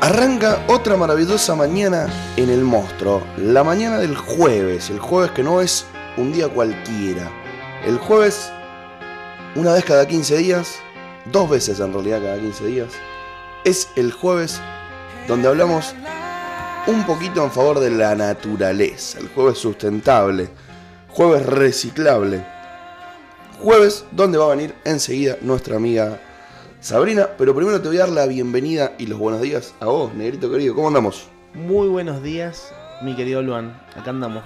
Arranca otra maravillosa mañana en el monstruo. La mañana del jueves. El jueves que no es un día cualquiera. El jueves, una vez cada 15 días, dos veces en realidad cada 15 días, es el jueves donde hablamos un poquito en favor de la naturaleza. El jueves sustentable. Jueves reciclable. Jueves donde va a venir enseguida nuestra amiga Sabrina, pero primero te voy a dar la bienvenida y los buenos días a vos, negrito querido. ¿Cómo andamos? Muy buenos días, mi querido Luan. Acá andamos.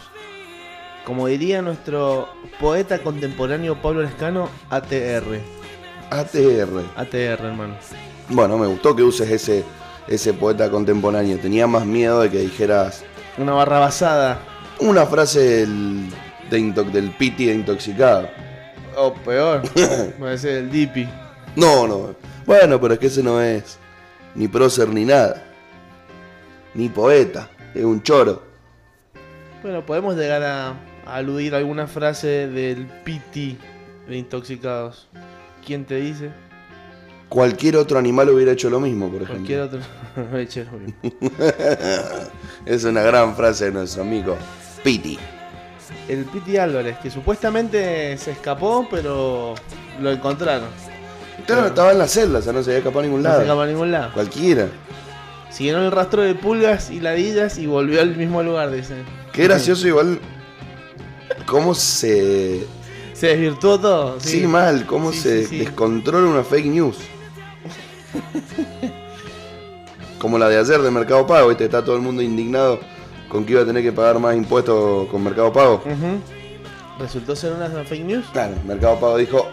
Como diría nuestro poeta contemporáneo Pablo Lescano, ATR. ATR. ATR, hermano. Bueno, me gustó que uses ese, ese poeta contemporáneo. Tenía más miedo de que dijeras Una barra basada. una frase del, de intox- del piti de intoxicado. O peor, puede ser el Dipi. No, no. Bueno, pero es que ese no es ni prócer ni nada. Ni poeta. Es un choro. Bueno, podemos llegar a, a aludir alguna frase del Piti de Intoxicados. ¿Quién te dice? Cualquier otro animal hubiera hecho lo mismo, por ejemplo. Cualquier otro. Eche, obvio. Es una gran frase de nuestro amigo Piti. el Piti Álvarez, que supuestamente se escapó, pero lo encontraron. Claro, estaba en la celda, o sea, no se había escapado a ningún No lado. se escapó a ningún lado. Cualquiera. Siguieron el rastro de pulgas y ladillas y volvió al mismo lugar, dicen. Qué gracioso igual cómo se... Se desvirtuó todo. Sí, mal, cómo Sí, se sí, descontrola una fake news. Como la de ayer de Mercado Pago, ¿viste? Está todo el mundo indignado con que iba a tener que pagar más impuestos con Mercado Pago. Resultó ser una fake news. Claro, Mercado Pago dijo,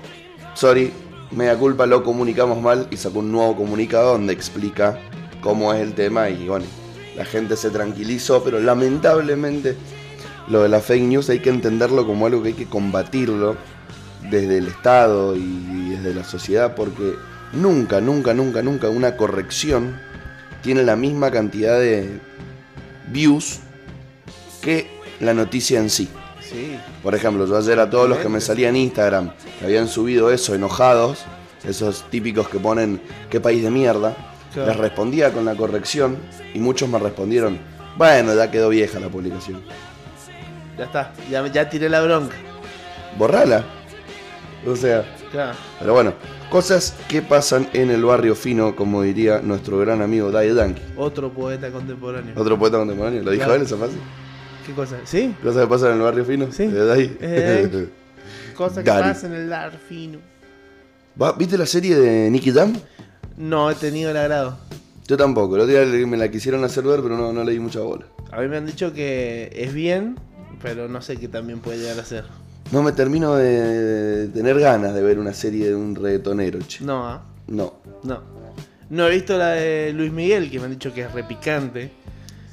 sorry, media culpa, lo comunicamos mal y sacó un nuevo comunicado donde explica cómo es el tema y bueno, la gente se tranquilizó, pero lamentablemente lo de la fake news hay que entenderlo como algo que hay que combatirlo desde el Estado y desde la sociedad porque nunca, nunca, nunca, nunca una corrección tiene la misma cantidad de views que la noticia en sí. Sí. Por ejemplo, yo ayer a todos los que me salían en Instagram que habían subido eso enojados, esos típicos que ponen qué país de mierda, Claro. les respondía con la corrección y muchos me respondieron, bueno, ya quedó vieja la publicación. Ya está. Ya, ya tiré la bronca. Borrala. O sea, Claro. pero bueno, cosas que pasan en el barrio fino, como diría nuestro gran amigo Dai Yankee. Otro poeta contemporáneo. Otro poeta contemporáneo, ¿lo dijo Claro. él esa frase? ¿Qué cosa? ¿Sí? Cosas que pasan en el barrio fino. Sí. de Dai. Es de Cosa que Daddy. pasa en el dar fino. Va, ¿Viste la serie de Nicky Jam? No he tenido el agrado. Yo tampoco, el otro día me la quisieron hacer ver, pero no, no le di mucha bola. A mí me han dicho que es bien, pero no sé qué también puede llegar a ser. No me termino de, de tener ganas de ver una serie de un reggaetonero, che. No, ¿ah? No. no. No he visto la de Luis Miguel, que me han dicho que es repicante.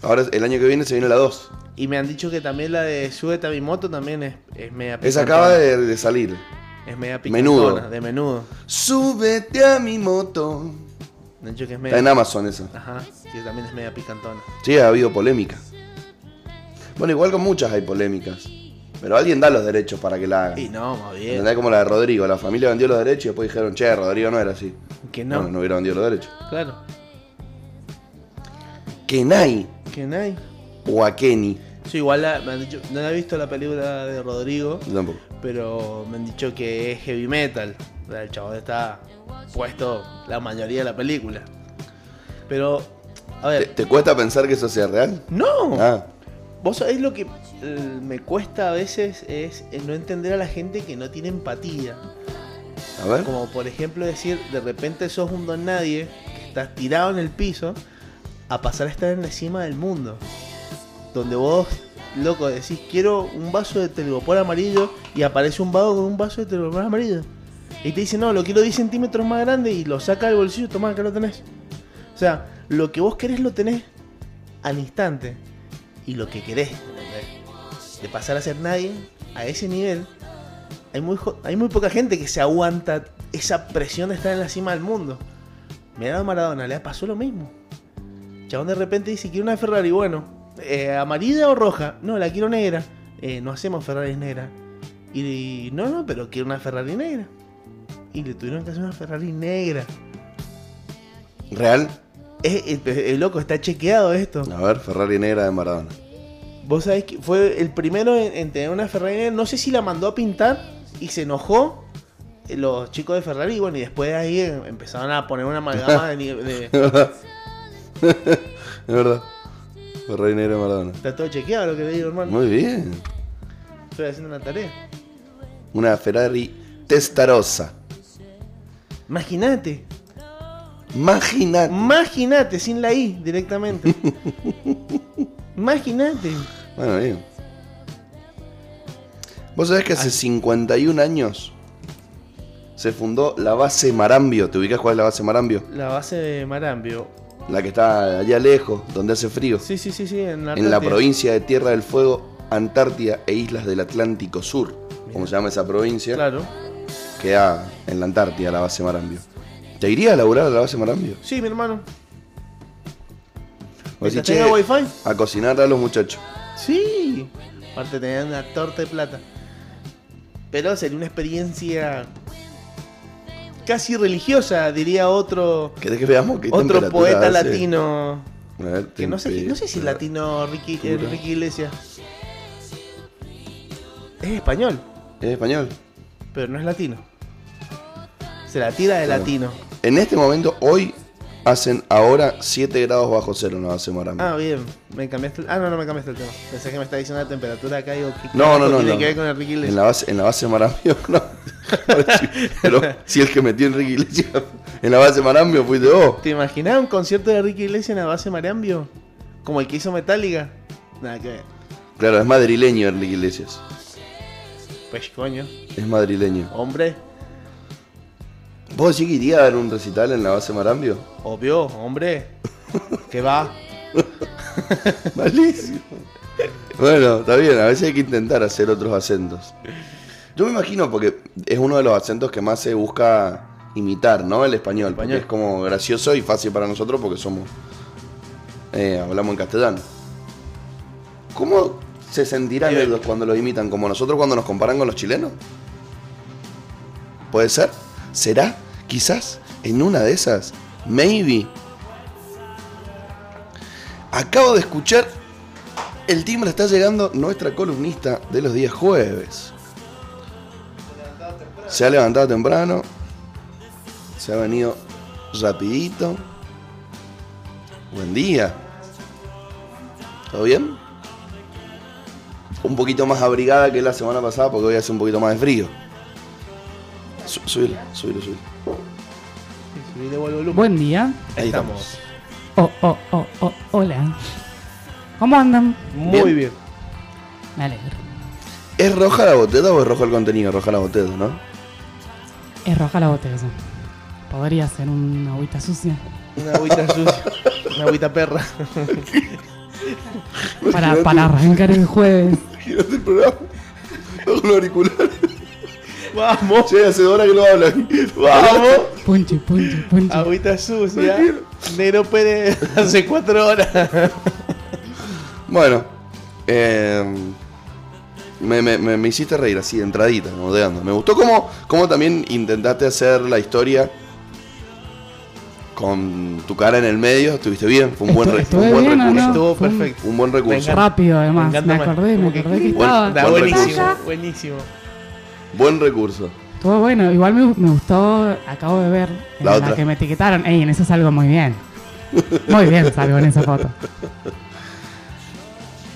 Ahora el año que viene se viene la 2. Y me han dicho que también la de Súbete a mi moto también es, es media Esa acaba de, de salir. Es media Menudo. picantona, de menudo. Súbete a mi moto. Me han dicho que es Está media... en Amazon esa. Ajá, que también es media picantona. Sí, ha habido polémica. Bueno, igual con muchas hay polémicas. Pero alguien da los derechos para que la hagan. Y no, más bien. ¿Entendés? Como la de Rodrigo. La familia vendió los derechos y después dijeron, che, Rodrigo no era así. Que no. Bueno, no hubiera vendido los derechos. Claro. Kenai hay. o a Kenny. Yo igual la- me han dicho, no he visto la película de Rodrigo, Yo tampoco. pero me han dicho que es heavy metal. O sea, El chabón está puesto la mayoría de la película. Pero, a ¿Te, ver, te cuesta pensar que eso sea real? no. Ah, Vos sabés lo que eh, me cuesta a veces es eh, no entender a la gente que no tiene empatía. a ver. Como por ejemplo decir, de repente sos un don nadie que estás tirado en el piso a pasar a estar en la cima del mundo. Donde vos, loco, decís, quiero un vaso de telgopor amarillo y aparece un vago con un vaso de telgopor amarillo. Y te dice, no, lo quiero 10 centímetros más grande y lo saca del bolsillo, toma, acá lo tenés. O sea, lo que vos querés lo tenés al instante. Y lo que querés, de pasar a ser nadie a ese nivel, hay muy, hay muy poca gente que se aguanta esa presión de estar en la cima del mundo. Mira a Maradona, le pasó lo mismo. Chabón de repente dice, quiero una Ferrari, bueno, eh, ¿amarilla o roja? No, la quiero negra. "Eh, no hacemos Ferraris negras. Y, no, no, pero quiero una Ferrari negra. Y le tuvieron que hacer una Ferrari negra. ¿Real? Es, es- es loco, está chequeado esto. A ver, Ferrari negra de Maradona. Vos sabés que fue el primero en, en tener una Ferrari negra. No sé si la mandó a pintar y se enojó eh, los chicos de Ferrari. Bueno, y después de ahí eh, empezaron a poner una amalgama de, de- Es verdad. Ferrari negra de Maradona. Está todo chequeado lo que le digo, hermano. Muy bien. Estoy haciendo una tarea. Una Ferrari Testarossa. Imagínate. Imagínate. Imagínate, sin la I directamente. Imagínate. Bueno, bien. Vos sabés que hace 51 años se fundó la base Marambio. ¿Te ubicás cuál es la base Marambio? La base de Marambio. La que está allá lejos, donde hace frío. Sí, sí, sí, sí. En la, en la provincia de Tierra del Fuego, Antártida e Islas del Atlántico Sur. Como Mira. se llama esa provincia. Claro. Queda en la Antártida la base Marambio. ¿Te iría a laburar a la base Marambio? Sí, mi hermano. Decís, tenga "Che, wifi. a cocinar a los muchachos. Sí. Aparte tenían una torta de plata. Pero sería una experiencia casi religiosa, diría otro ¿Querés que veamos qué otro poeta hace? latino. Ver, Que no sé, no sé si es latino Ricky, eh. Ricky Iglesias. Es español, ¿Es español? pero no es latino. Se la tira de latino. En este momento, hoy, hacen ahora 7 grados bajo cero en la base Marambio. Ah, bien. Me cambiaste el... Ah, no, no me cambiaste el tema. Pensé que me está diciendo la temperatura acá digo, ¿qué No, no, no, tiene no. que ver con Ricky Iglesias? En la base, en la base Marambio, no. Pero si el que metió Enrique Iglesias en la base Marambio fuiste vos. ¿Te imaginás un concierto de Ricky Iglesias en la base Marambio? Como el que hizo Metallica. Nada que ver. Claro, es madrileño Enrique Iglesias. Pues coño, Es madrileño. hombre, ¿Vos decís que iría a dar un recital en la base Marambio? obvio, hombre. Que va. Malísimo. Bueno, está bien, a veces hay que intentar hacer otros acentos. Yo me imagino porque es uno de los acentos que más se busca imitar, ¿no? El español. Porque Español. es como gracioso y fácil para nosotros porque somos. eh, hablamos en castellano. ¿Cómo se sentirán ellos cuando los imitan? ¿Como nosotros cuando nos comparan con los chilenos? ¿Puede ser? ¿Será? Quizás en una de esas. Maybe. Acabo de escuchar. El timbre está llegando nuestra columnista de los días jueves. Se ha levantado temprano. Se ha venido rapidito. Buen día. ¿Todo bien? Un poquito más abrigada que la semana pasada porque hoy hace un poquito más de frío. Su- Subilo, subilo, subilo. Subí de volumen. Buen día. Ahí estamos. Oh, oh, oh, oh, hola. ¿Cómo andan? Muy Bien. bien. Me alegro. ¿Es roja la botella o es rojo el contenido? Roja la botella, ¿no? Es roja la botella. Podría ser una agüita sucia. Una agüita sucia. Una agüita perra. Para, para arrancar el jueves. Imagínate el programa. Los auriculares. Vamos. Che, hace dos horas que no hablan. Vamos. Punchi, punchi, punchi. Agüita sucia. Nero Pérez hace cuatro horas. Bueno, eh, me, me- me- me hiciste reír así, de entradita, modeando. Me gustó cómo, cómo también intentaste hacer la historia con tu cara en el medio. Estuviste bien, fue un buen, re- un buen bien, ¿o recurso. no? Estuvo perfecto. Un buen recurso. Venga. Rápido, además. Me acordé, me Como que- acordé que Bueno, estaba. Está Buen buenísimo. recurso. Buenísimo. Buen recurso. Estuvo bueno. Igual me, me gustó. Acabo de ver en La la, otra. que me etiquetaron. Ey, en eso salgo muy bien. Muy bien salgo en esa foto.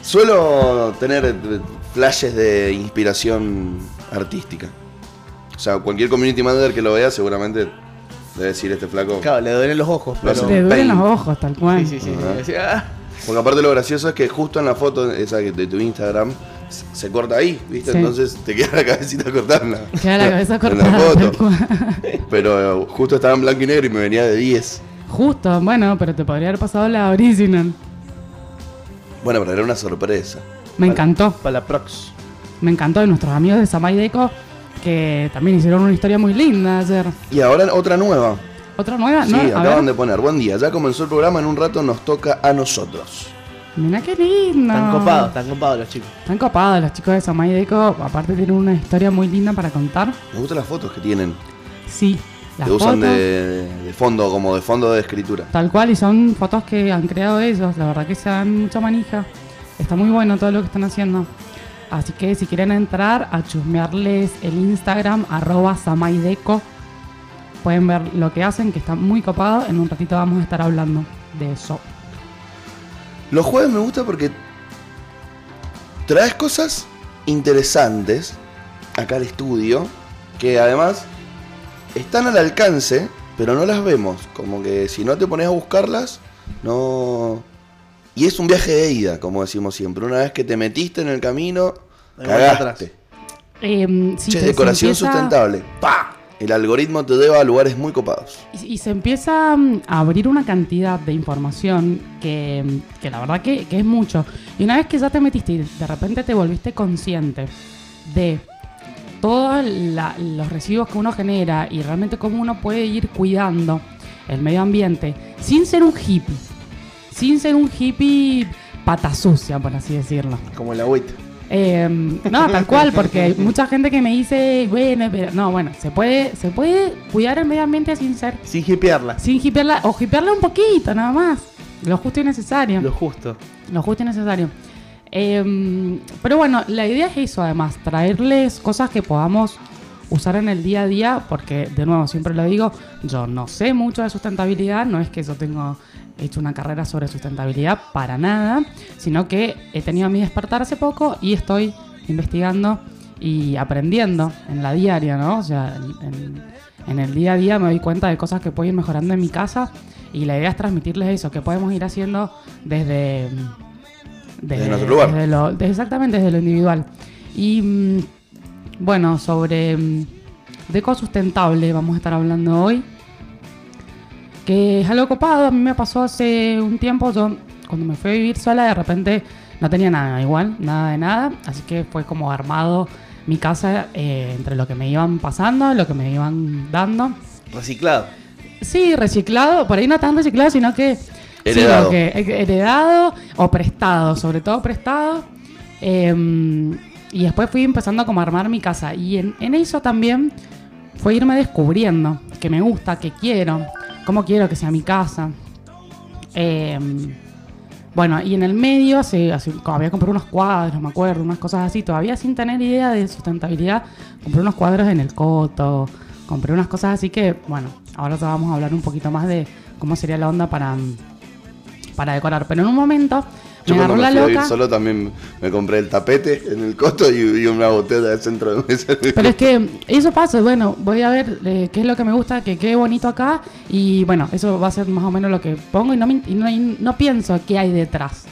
Suelo tener eh, flashes de inspiración artística. O sea, cualquier community manager que lo vea seguramente debe decir este flaco. Claro, le duelen los ojos, pero. Le duelen los ojos, tal cual. Sí, sí, sí. Ah, Porque aparte lo gracioso es que justo en la foto esa de tu Instagram se- corta ahí, ¿viste? Sí. Entonces te queda la cabecita cortada. en la- Queda la cabeza en cortada. la tal foto. Pero eh, justo estaba en blanco y negro y me venía de 10. Justo, bueno, pero te podría haber pasado la original. Bueno, pero era una sorpresa. Me encantó, para la prox. me encantó de nuestros amigos de Samay Deco que también hicieron una historia muy linda ayer. Y ahora otra nueva. ¿Otra nueva? Sí, ¿No? A acaban de poner. Buen día, ya comenzó el programa, en un rato nos toca a nosotros. Mira qué lindo. Están copados, están copados los chicos. Están copados los chicos de Samay Deco. Aparte tienen una historia muy linda para contar. Me gustan las fotos que tienen. Sí, las que usan fotos. de, de fondo, como de fondo de escritura. Tal cual, y son fotos que han creado ellos. La verdad que se dan mucha manija. Está muy bueno todo lo que están haciendo. Así que si quieren entrar a chusmearles el Instagram, arroba samaideco, pueden ver lo que hacen, que está muy copado. En un ratito vamos a estar hablando de eso. Los jueves me gusta porque traes cosas interesantes acá al estudio, que además están al alcance, pero no las vemos. Como que si no te pones a buscarlas, no... Y es un viaje de ida, como decimos siempre. Una vez que te metiste en el camino, cagaste. Eh, si Che, decoración empieza- sustentable. ¡Pa! El algoritmo te lleva a lugares muy copados. Y, y se empieza mm, a abrir una cantidad de información que, mm, que la verdad que, que es mucho. Y una vez que ya te metiste y de repente te volviste consciente de todos los residuos que uno genera y realmente cómo uno puede ir cuidando el medio ambiente sin ser un hippie. Sin ser un hippie pata sucia, por así decirlo. Como el agüita. Eh, no, tal cual, porque hay mucha gente que me dice, bueno, pero no, bueno, se puede, se puede cuidar el medio ambiente sin ser, Sin hipearla. sin hipearla, o hipearla un poquito, nada más. Lo justo y necesario. Lo justo. Lo justo y necesario. Eh, pero bueno, la idea es eso, además, traerles cosas que podamos usar en el día a día, porque de nuevo, siempre lo digo, yo no sé mucho de sustentabilidad, no es que yo tengo hecho una carrera sobre sustentabilidad para nada, sino que he tenido mi despertar hace poco y estoy investigando y aprendiendo en la diaria, ¿no? O sea, en, el día a día me doy cuenta de cosas que puedo ir mejorando en mi casa y la idea es transmitirles eso, que podemos ir haciendo desde Desde nuestro lugar. desde lo- exactamente desde lo individual. Y mm, bueno, sobre mm, deco sustentable vamos a estar hablando hoy. Que es algo copado, a mí me pasó hace un tiempo, yo cuando me fui a vivir sola de repente no tenía nada igual, nada de nada, así que fue como armado mi casa eh, entre lo que me iban pasando, lo que me iban dando. Reciclado. Sí, reciclado, por ahí no tan reciclado, sino que Heredado. que- eh, heredado o prestado, sobre todo prestado. Eh, y después fui empezando como a armar mi casa. Y en, en eso también fue irme descubriendo que me gusta, que quiero, cómo quiero que sea mi casa. Eh, bueno, y en el medio había comprado unos cuadros, me acuerdo, unas cosas así, todavía sin tener idea de sustentabilidad. Compré unos cuadros en el coto, compré unas cosas así que, bueno, ahora te vamos a hablar un poquito más de cómo sería la onda para, para decorar. Pero en un momento Yo me cuando me fui a vivir solo también me compré el tapete en el costo y, y una botella de centro de mesa. Pero es que eso pasa, bueno, voy a ver eh, qué es lo que me gusta, que quede bonito acá y bueno, eso va a ser más o menos lo que pongo y no, me- y no, y no pienso qué hay detrás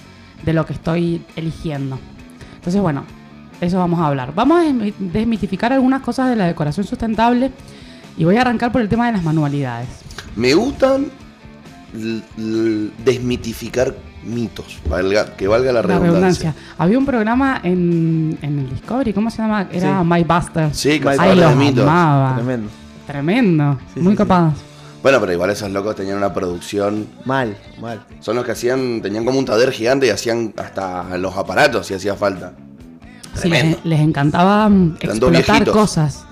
de lo que estoy eligiendo. Entonces, bueno, eso vamos a hablar. Vamos a desmi- desmitificar algunas cosas de la decoración sustentable y voy a arrancar por el tema de las manualidades. Me gustan desmitificar mitos, valga- que valga la La redundancia. redundancia. Había un programa en, en el Discovery, ¿cómo se llama? Era Sí. My Buster. Sí, Ahí habla los mitos. amaba. Tremendo. Tremendo. Sí, muy sí, copados. Bueno, pero igual esos locos tenían una producción. Mal, mal. Son los que hacían, tenían como un taller gigante y hacían hasta los aparatos si hacía falta. Sí, les, Tremendo. les encantaba Eran explotar cosas.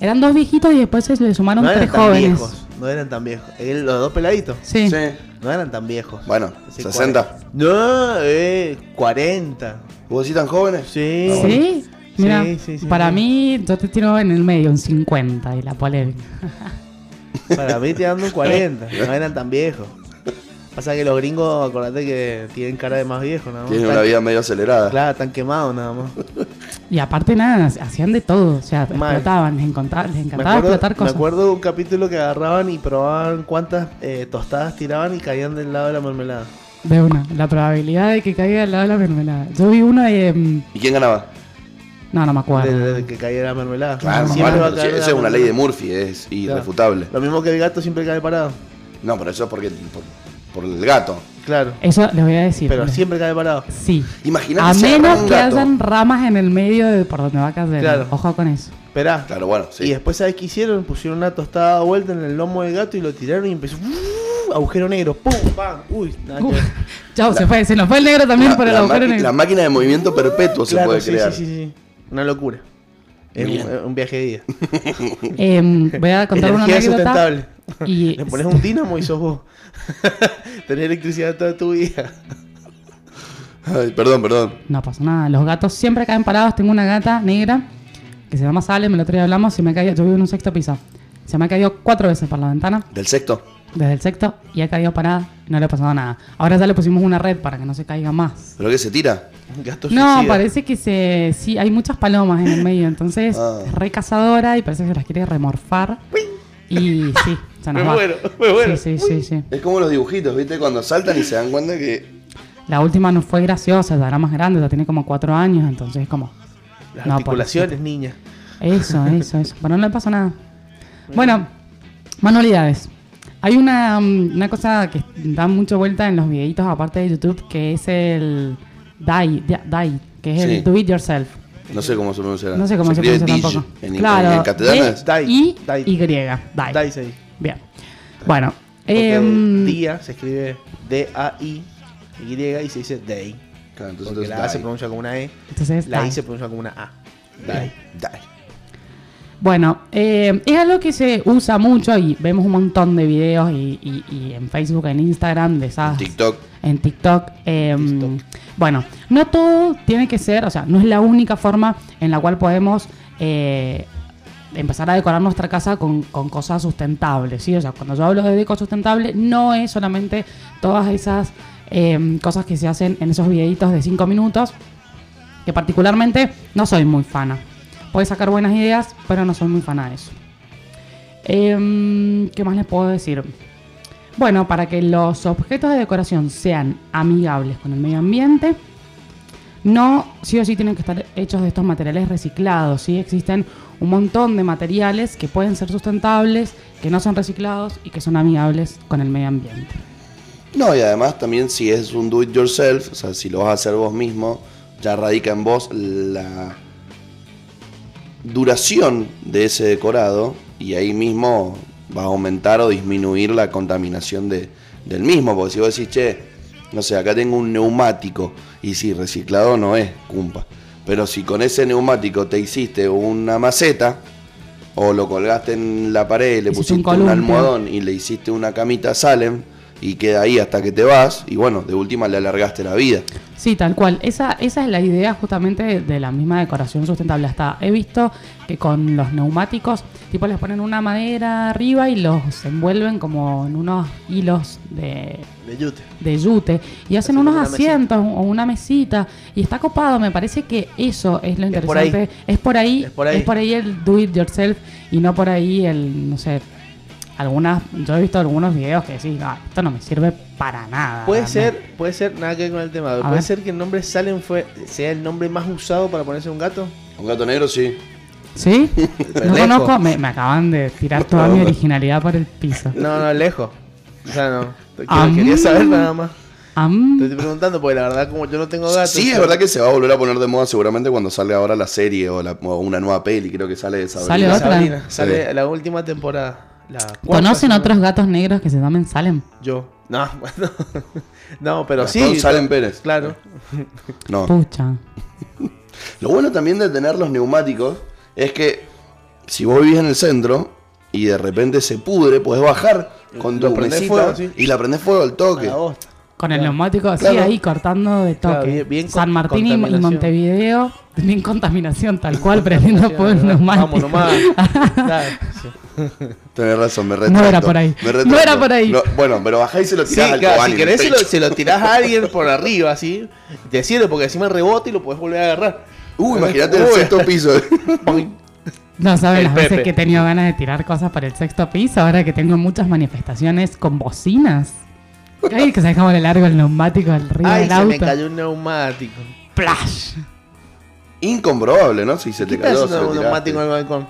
Eran dos viejitos y después se le sumaron No tres jóvenes. viejos. No eran tan viejos. El- los dos peladitos. Sí. No eran tan viejos. Bueno, Sí, 60. 40. No, eh, 40. ¿Vos decís tan jóvenes? Sí. ¿Sí? Mira, Sí, sí, sí, para sí. mí, yo te tiro en el medio, un 50 y la polémica. Para mí te dando un 40. No eran tan viejos. Pasa que los gringos, acordate que tienen cara de más viejos, nada más. Tienen Están- una vida medio acelerada. Claro, están quemados nada más. Y aparte, nada, hacían de todo. O sea, Mal. explotaban, les, encontraba- les Me encantaba acuerdo, explotar me cosas. acuerdo de un capítulo que agarraban y probaban cuántas eh, tostadas tiraban y caían del lado de la mermelada. De una, la probabilidad de que caiga al lado de la mermelada. Yo vi uno de. mm, ¿Y quién ganaba? No, no me acuerdo. De, de que cayera la mermelada. Claro, Siempre bueno, va a pero caer sí, la esa es una ley de. Murphy, es Claro. irrefutable. Lo mismo que el gato siempre cae parado. No, pero eso es porque por, por el gato. Claro. Eso les voy a decir. Pero Les- siempre cae parado. Sí. Imagínate A agarran menos un que gato. hayan ramas en el medio de por donde va a caer. Claro. Ojo con eso. Esperá. Claro, bueno, sí. Y después, ¿sabes qué hicieron? Pusieron una tostada de vuelta en el lomo del gato y lo tiraron y empezó. ¡uh! agujero negro. ¡Pum! ¡Pam! Uy, nada que se fue. Se nos fue el negro también la, por el agujero negro. la máquina de movimiento perpetuo se puede sí, crear. sí, sí, sí. Una locura. Es un, viaje de día. Em, voy a contar una Energía anécdota. Y Le pones un dínamo y sos vos. Tenés electricidad toda tu vida. Ay, perdón, perdón. no pasa nada. Los gatos siempre caen parados. Tengo una gata negra que se llama Salem. El otro día hablamos y me cayó. Yo vivo en un sexto piso. Se me ha caído cuatro veces por la ventana ¿Del sexto? desde el sexto y ha caído parada. No le ha pasado nada. Ahora ya le pusimos una red para que no se caiga más. ¿Pero qué se tira? Un gato No, suicida. parece que se. Sí, hay muchas palomas en el medio. Entonces Ah. es re cazadora y parece que se las quiere remorfar. Y sí, se nos Me va. muero, me muero. Sí, sí, sí, sí. Es como los dibujitos, ¿viste? Cuando saltan y se dan cuenta que. La última no fue graciosa, ya era más grande, ya tiene como cuatro años, entonces como. Las No, articulaciones, niña. Eso, eso, eso. Pero no le pasa nada. Bueno, manualidades. Hay una, mm, una cosa que da mucho vuelta en los videitos aparte de YouTube que es el DIY, DIY que es Sí. el Do It Yourself. No sé cómo se pronuncia. No sé cómo se, pronuncia tampoco. En, claro, en, castellano es. Dai, I dai. Y, DIY. Dice ahí. Bien. Bueno, Porque em, día se escribe D-A-I Y y se dice day. Claro, entonces, Porque la A se pronuncia como una E, entonces, la I se pronuncia como una A. Dai. Dai. Bueno, eh, es algo que se usa mucho y vemos un montón de videos y, y- y en Facebook, en Instagram, de esas... TikTok. En TikTok. eh, TikTok. Bueno, no todo tiene que ser, o sea, no es la única forma en la cual podemos eh, empezar a decorar nuestra casa con, cosas sustentables, ¿sí? O sea, cuando yo hablo de deco sustentable, no es solamente todas esas eh, cosas que se hacen en esos videitos de 5 minutos, que particularmente no soy muy fana. Puede sacar buenas ideas, pero no soy muy fana de eso. Em, ¿Qué más les puedo decir? Bueno, para que los objetos de decoración sean amigables con el medio ambiente, no sí o sí tienen que estar hechos de estos materiales reciclados. ¿sí? Existen un montón de materiales que pueden ser sustentables, que no son reciclados y que son amigables con el medio ambiente. No, y además también si es un do it yourself, o sea, si lo vas a hacer vos mismo, ya radica en vos la duración de ese decorado y ahí mismo va a aumentar o disminuir la contaminación de, del mismo. Porque si vos decís, che, no sé, acá tengo un neumático y si reciclado no es, cumpa. Pero si con ese neumático te hiciste una maceta o lo colgaste en la pared, le Hiciste pusiste un, almohadón y le hiciste una camita Salem y queda ahí hasta que te vas y bueno, de última le alargaste la vida. Sí, tal cual. Esa, esa es la idea justamente de, la misma decoración sustentable. Hasta he visto que con los neumáticos, tipo les ponen una madera arriba y los envuelven como en unos hilos de, De yute. de yute y hacen Hacen unos asientos o una mesita y está copado. Me parece que eso es lo Es por ahí. interesante. Es por ahí, Es por ahí. es por ahí el do it yourself y no por ahí el, no sé, algunas, yo he visto algunos videos que decís, "Ah, esto no me sirve para nada. Puede ¿no?". ser, puede ser, nada que ver con el tema. Puede ver. ser que el nombre Salem fue, sea el nombre más usado para ponerse un gato. Un gato negro sí. ¿Sí? No conozco, me, me acaban de tirar toda mi originalidad por el piso. No, no, lejos. O sea, no. Quería, saber nada más. Am, Te estoy preguntando porque la verdad como yo no tengo gatos. Sí, es verdad que se va a volver a poner de moda seguramente cuando salga ahora la serie o, la- o una nueva peli, creo que sale de Sabrina. Sale otra. Sabrina, sale Sí. la última temporada. La ¿Conocen otros gatos negros que se llamen Salem? Yo. No, bueno. no, pero Gastón sí. Salem Pérez. Claro. No. Pucha. Lo bueno también de tener los neumáticos es que si vos vivís en el centro y de repente se pudre, podés bajar con Lo tu mesita fuego, sí. y la prendés fuego al A toque. Con el Claro. neumático así Claro. ahí cortando de toque. Claro, bien- bien con- San Martín y-. Montevideo, bien contaminación, tal cual, prendiendo fuego el Vamos neumático. nomás. Tenés razón, me retracto. No era por ahí. Me No era por ahí. No, bueno, pero bajás y se lo Sí, tirás al claro, si querés se lo, se lo tirás a alguien por arriba, así, te sirve porque encima rebota y lo podés volver a agarrar. Uh, imagínate el sexto piso. No saben El las veces Pepe. que he tenido ganas de tirar cosas para el sexto piso, ahora que tengo muchas manifestaciones con bocinas. Ay, que se cómo le largo el neumático al río Ay, del se auto. me cayó un neumático. Plash. Incomprobable, ¿no? Si se ¿Qué te cayó, un neumático en el balcón?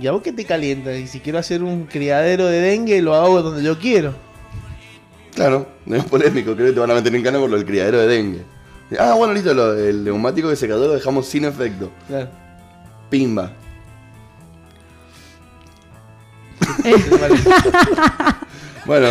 ¿Y a vos qué te calienta? Y si quiero hacer un criadero de dengue, lo hago donde yo quiero. Claro, no es polémico, creo que te van a meter en cana por lo del criadero de dengue. Ah, bueno, listo, lo, el neumático que se lo dejamos sin efecto. Claro. Pimba. Bueno,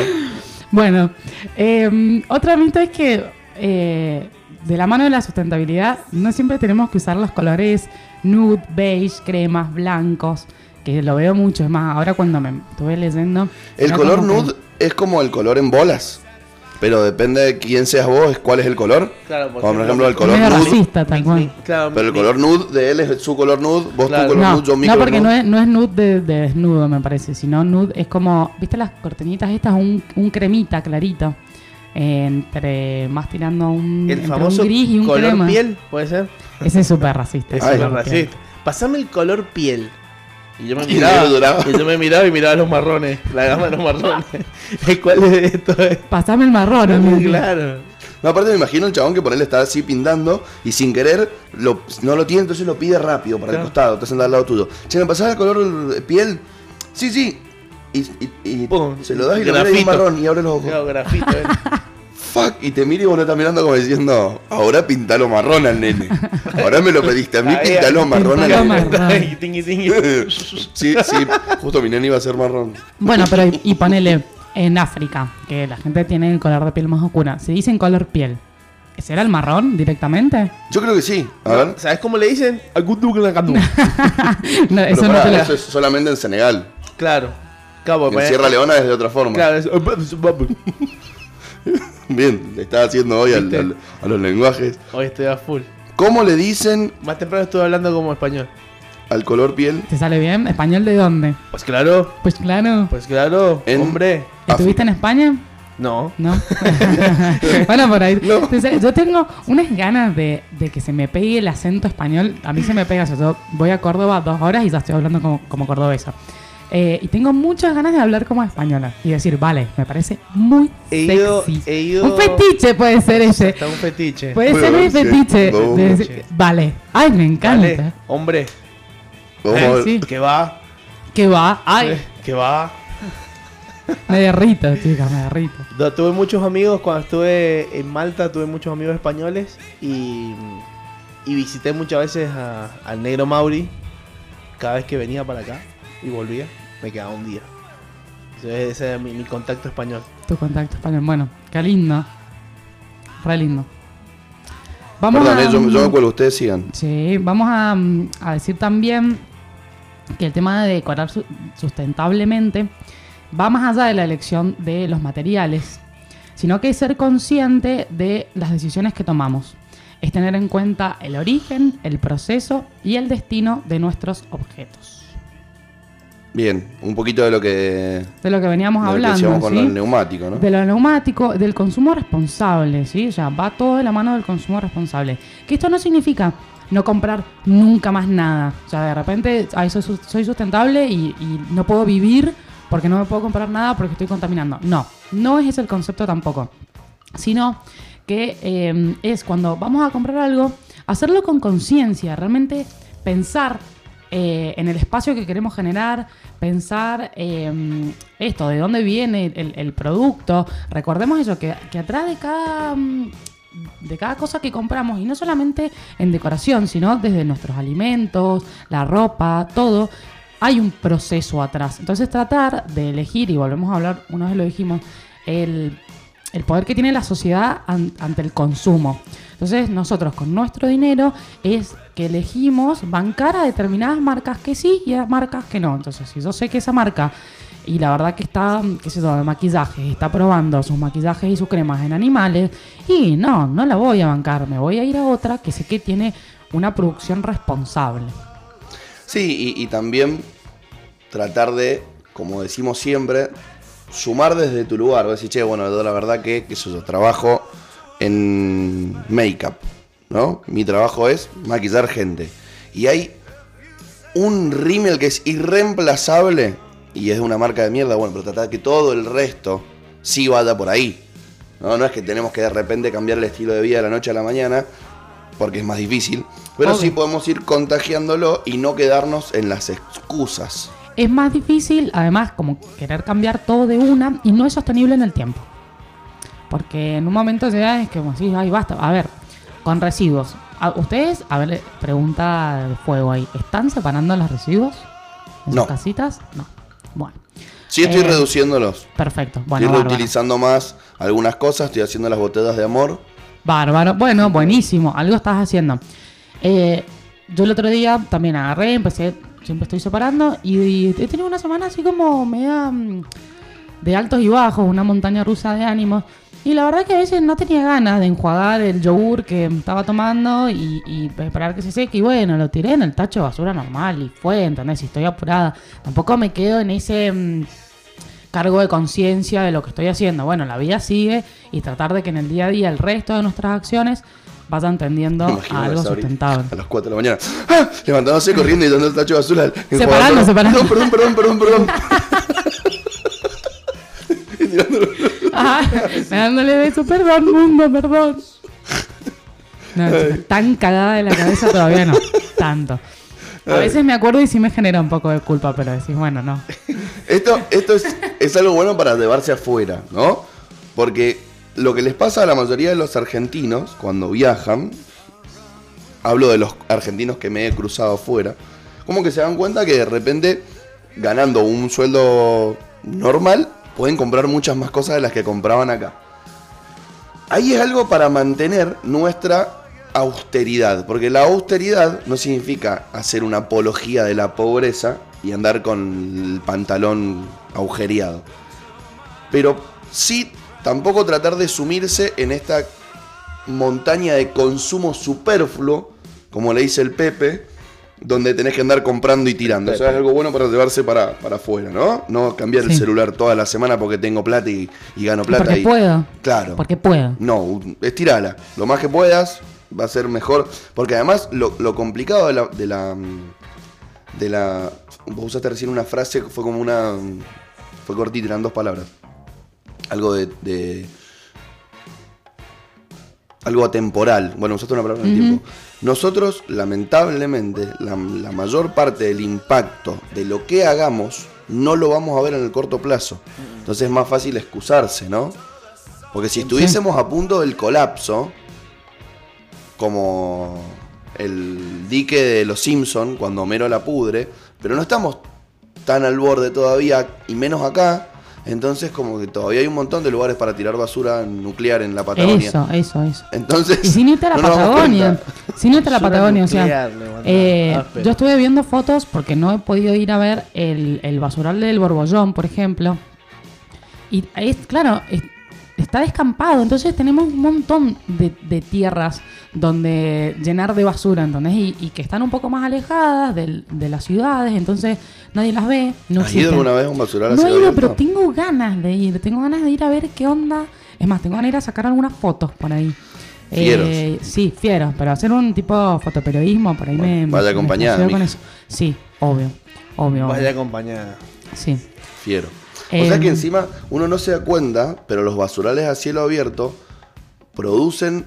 Bueno, eh, otro mito es que eh, de la mano de la sustentabilidad, no siempre tenemos que usar los colores nude, beige, cremas, blancos, que lo veo mucho. Es más, ahora cuando me estuve leyendo. El color que- nude es como el color en bolas. Pero depende de quién seas vos, es cuál es el color. Claro, Como por ejemplo el color nude. racista, tal cual. Claro, Pero el color nude de él es su color nude, vos Claro. tu color No, nude, yo mi no, color porque nude. no es, no es nude de, de desnudo, me parece, sino nude es como, ¿viste las cortinitas estas? Un, un cremita clarito. eh, entre más tirando a un, El entre famoso un gris y un color crema. piel, ¿puede ser? Ese es súper racista. Es súper racista. Pasame el color piel. Y yo me miraba, y yo me miraba y miraba los marrones, la gama de los marrones. ¿Cuál es esto? Pasame el marrón. amigo. claro. No, aparte me imagino el chabón que por él está así pintando y sin querer lo- no lo tiene, entonces lo pide rápido para el costado, está sentado al lado tuyo. Che, ¿me pasás el color de piel? Sí, sí. Y, y- y Pum. se lo das y lo Grafito. marrón y abre los ojos. Claro, grafito, eh. Fuck, y te mira y vos lo estás mirando como diciendo, ahora pintalo marrón al nene. Ahora me lo pediste, a mí pintalo marrón al nene. sí, sí, justo mi nene iba a ser marrón. Bueno, pero y, y ponele en África, que la gente tiene el color de piel más oscura. Se dicen color piel. ¿Será el marrón directamente? Yo creo que sí. A ver. ¿Sabes cómo le dicen? Aguduglagadú. No, Pero eso no te lo- eso es solamente en Senegal. Claro. Cabo, En Sierra Leona es de otra forma. Claro, es... Bien, le estaba haciendo hoy al- al- a los lenguajes. Hoy estoy a full. ¿Cómo le dicen Más temprano estuve hablando como español. al color piel? ¿Te sale bien? ¿Español de dónde? Pues claro, Pues claro. pues claro, En- hombre. ¿Estuviste en España? No. No. bueno, por ahí. No. Entonces, yo tengo unas ganas de, de que se me pegue el acento español. A mí se me pega eso. Yo voy a Córdoba dos horas y ya estoy hablando como, como cordobesa. Eh, y tengo muchas ganas de hablar como española. Y decir, vale, me parece muy He ido, sexy. he ido... Un fetiche puede ser ese. Está un fetiche. Puede Bueno, ser mi sí, fetiche. no, de decir, vale. Ay, me encanta. Vale, hombre. Eh, sí. Que va. Que va. Ay, Que va. me derrito, chicas, me derrito. No, tuve muchos amigos cuando estuve en Malta, tuve muchos amigos españoles y, y visité muchas veces a- al negro Mauri cada vez que venía para acá y volvía, me quedaba un día. Ese, ese era mi, mi contacto español. Tu contacto español. Bueno, qué lindo. Re lindo. Vamos Perdón, a, eh, yo, yo me cuelgo, ustedes sigan. Sí, vamos a, mm, a decir también que el tema de decorar su- sustentablemente va más allá de la elección de los materiales, sino que es ser consciente de las decisiones que tomamos. Es tener en cuenta el origen, el proceso y el destino de nuestros objetos. Bien, un poquito de lo que, De lo que veníamos de lo que hablando. con ¿sí? el neumático, ¿no? De lo neumático, del consumo responsable, ¿sí? O sea, va todo de la mano del consumo responsable. Que esto no significa no comprar nunca más nada. O sea, de repente, ay, soy, soy sustentable y, y no puedo vivir porque no me puedo comprar nada porque estoy contaminando. No, no es ese el concepto tampoco. Sino que eh, es cuando vamos a comprar algo, hacerlo con conciencia, realmente pensar eh, en el espacio que queremos generar, pensar eh, esto, de dónde viene el, producto. Recordemos eso, que, que atrás de cada, mm, de cada cosa que compramos, y no solamente en decoración, sino desde nuestros alimentos, la ropa, todo, hay un proceso atrás. Entonces tratar de elegir, y volvemos a hablar, una vez lo dijimos, el, el poder que tiene la sociedad an- ante el consumo. Entonces nosotros con nuestro dinero es que elegimos bancar a determinadas marcas que sí y a marcas que no. Entonces si yo sé que esa marca y la verdad que está, qué sé yo, de maquillaje, está probando sus maquillajes y sus cremas en animales y no, no la voy a bancar, me voy a ir a otra que sé que tiene una producción responsable. Sí, y, también tratar de, como decimos siempre, sumar desde tu lugar. Decís, che, bueno, la verdad que, que eso, yo trabajo en make-up, ¿no? Mi trabajo es maquillar gente. Y hay un rímel que es irreemplazable y es de una marca de mierda, bueno, pero tratar que todo el resto sí vaya por ahí. No, no es que tenemos que de repente cambiar el estilo de vida de la noche a la mañana, porque es más difícil, pero Obvio. sí podemos ir contagiándolo y no quedarnos en las excusas. Es más difícil, además, como querer cambiar todo de una y no es sostenible en el tiempo. Porque en un momento ya es que como decís, ay, basta. A ver, con residuos. A- Ustedes, a ver, pregunta de fuego ahí. ¿Están separando los residuos? ¿En No. sus casitas? No. Bueno, Sí estoy Eh, reduciéndolos. perfecto. Bueno, estoy bárbaro. reutilizando más algunas cosas, estoy haciendo las botellas de amor Bárbaro. Bueno, buenísimo. Algo estás haciendo. Eh, yo el otro día también agarré, empecé, siempre estoy separando y, y he tenido una semana así como media mm, de altos y bajos, una montaña rusa de ánimos. Y la verdad que a veces no tenía ganas de enjuagar el yogur que estaba tomando y, y esperar que se seque. Y bueno, lo tiré en el tacho de basura normal y fue, ¿entendés? Y estoy apurada. Tampoco me quedo en ese mm, cargo de conciencia de lo que estoy haciendo. Bueno, la vida sigue y tratar de que en el día a día el resto de nuestras acciones vayan tendiendo Imagino a algo sustentable. A las 4 de la mañana. ¡Ah! Levantándose, corriendo y dando el tacho de basura. Separando, separando. No, perdón, perdón, perdón, perdón. Y tirándolo. Ajá, dándole beso, perdón, mundo, perdón. No, tan cagada de la cabeza todavía no, tanto. A veces me acuerdo y sí me genera un poco de culpa, pero decís, bueno, no. Esto, esto es, es algo bueno para llevarse afuera, ¿no? Porque lo que les pasa a la mayoría de los argentinos cuando viajan, hablo de los argentinos que me he cruzado afuera, como que se dan cuenta que de repente, ganando un sueldo normal, pueden comprar muchas más cosas de las que compraban acá. Ahí es algo para mantener nuestra austeridad, porque la austeridad no significa hacer una apología de la pobreza y andar con el pantalón agujereado. Pero sí tampoco tratar de sumirse en esta montaña de consumo superfluo, como le dice el Pepe, donde tenés que andar comprando y tirando. Eso es algo bueno para llevarse para, para afuera, ¿no? No cambiar el celular toda la semana porque tengo plata y, y gano plata. Porque y- puedo. Claro. Porque puedo. No, estirala. Lo más que puedas va a ser mejor. Porque además lo, lo complicado de la, de la. mm, de la. Vos usaste recién una frase que fue como una. mm, Fue cortita, eran dos palabras. Algo de. de- algo atemporal. Bueno, usaste una palabra en el tiempo. Nosotros, lamentablemente, la, la mayor parte del impacto de lo que hagamos no lo vamos a ver en el corto plazo. Entonces es más fácil excusarse, ¿no? Porque si estuviésemos a punto del colapso, como el dique de los Simpson cuando Homero la pudre, pero no estamos tan al borde todavía, y menos acá, entonces como que todavía hay un montón de lugares para tirar basura nuclear en la Patagonia. Eso, eso, eso. Entonces, Y sin irte a la no nos damos Patagonia. Sin irte a la Patagonia, o sea. eh, Ah, yo estuve viendo fotos porque no he podido ir a ver el, el basural del Borbollón, por ejemplo. Y es, claro, es- está descampado, entonces tenemos un montón de, de tierras donde llenar de basura, ¿entendés? Y, y que están un poco más alejadas del- de las ciudades, entonces nadie las ve. No ¿Has ido alguna vez a un basural No así he ido, pero tengo ganas de ir. Tengo ganas de ir a ver qué onda. Es más, tengo ganas de ir a sacar algunas fotos por ahí. Fieros. Eh, sí, fieros, pero hacer un tipo fotoperiodismo, por ahí Bueno, me. vaya me- acompañada, con eso. Sí, obvio. Obvio. Vaya obvio. acompañada. Sí. Fiero. O sea que encima uno no se da cuenta, pero los basurales a cielo abierto producen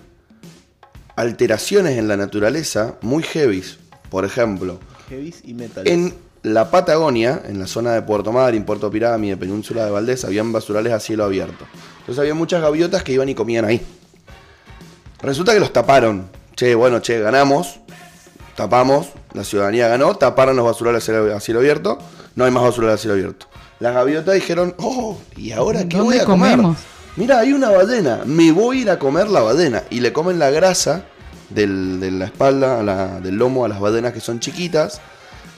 alteraciones en la naturaleza muy heavies. Por ejemplo, Heavis y metal. en la Patagonia, en la zona de Puerto Madryn, Puerto Pirámide, Península de Valdés, habían basurales a cielo abierto. Entonces había muchas gaviotas que iban y comían ahí. Resulta que los taparon. Che, bueno, che, ganamos. Tapamos. La ciudadanía ganó. Taparon los basurales a cielo, a cielo abierto. No hay más basurales a cielo abierto. Las gaviotas dijeron, oh, ¿y ahora qué ¿Dónde voy a comer? comemos? Mira, hay una ballena. Me voy a ir a comer la ballena. Y le comen la grasa del- de la espalda, a la- del lomo a las ballenas que son chiquitas.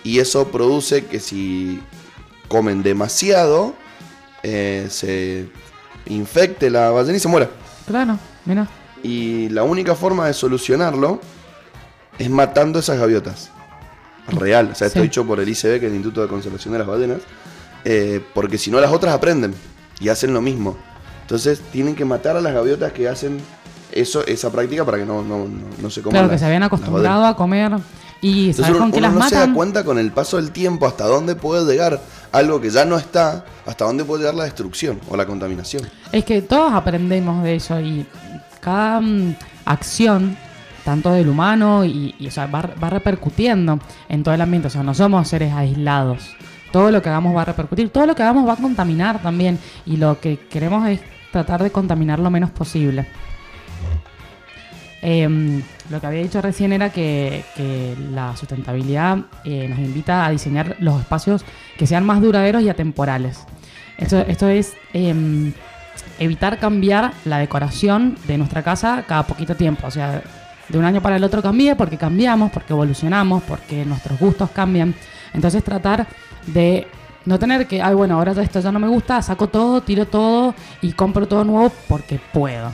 Y eso produce que si comen demasiado, eh, se infecte la ballena y se muera. Claro, mira. Y la única forma de solucionarlo es matando esas gaviotas. Real. O sea, esto Sí. dicho por el ICB, que es el Instituto de Conservación de las Ballenas. Eh, porque si no, las otras aprenden y hacen lo mismo. Entonces, tienen que matar a las gaviotas que hacen eso, esa práctica para que no, no, no, no se coman Claro, que se habían acostumbrado a comer. Y Entonces ¿sabes uno, con qué uno las no se da cuenta con el paso del tiempo hasta dónde puede llegar algo que ya no está, hasta dónde puede llegar la destrucción o la contaminación. Es que todos aprendemos de eso y cada mm, acción, tanto del humano, y, y, o sea, va, va repercutiendo en todo el ambiente. O sea, no somos seres aislados. Todo lo que hagamos va a repercutir, todo lo que hagamos va a contaminar también. Y lo que queremos es tratar de contaminar lo menos posible. Em, lo que había dicho recién era que, la sustentabilidad eh, nos invita a diseñar los espacios que sean más duraderos y atemporales. Esto, esto es em, evitar cambiar la decoración de nuestra casa cada poquito tiempo. O sea, de un año para el otro cambie porque cambiamos, porque evolucionamos, porque nuestros gustos cambian. Entonces tratar de no tener que, ay, bueno, ahora esto ya no me gusta, saco todo, tiro todo y compro todo nuevo porque puedo.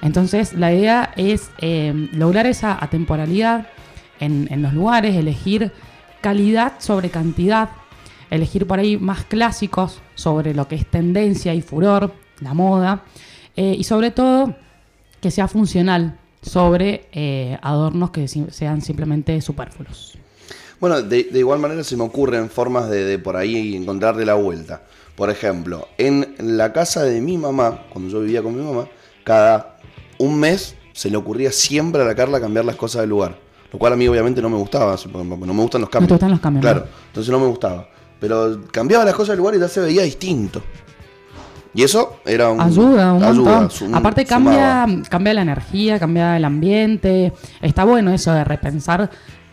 Entonces la idea es eh, lograr esa atemporalidad en, en los lugares, elegir calidad sobre cantidad, elegir por ahí más clásicos sobre lo que es tendencia y furor, la moda, eh, y sobre todo que sea funcional sobre eh, adornos que sean simplemente superfluos. Bueno, de, de igual manera se me ocurren formas de, de por ahí encontrarle la vuelta. Por ejemplo, en la casa de mi mamá, cuando yo vivía con mi mamá, cada un mes se le ocurría siempre a la Carla cambiar las cosas del lugar. Lo cual a mí obviamente no me gustaba, no me gustan los cambios. te gustan los cambios, Claro, ¿no? entonces no me gustaba. Pero cambiaba las cosas del lugar y ya se veía distinto. Y eso era un... Ayuda un montón. sum- Aparte sumaba. cambia, cambia la energía, cambia el ambiente. Está bueno eso de repensar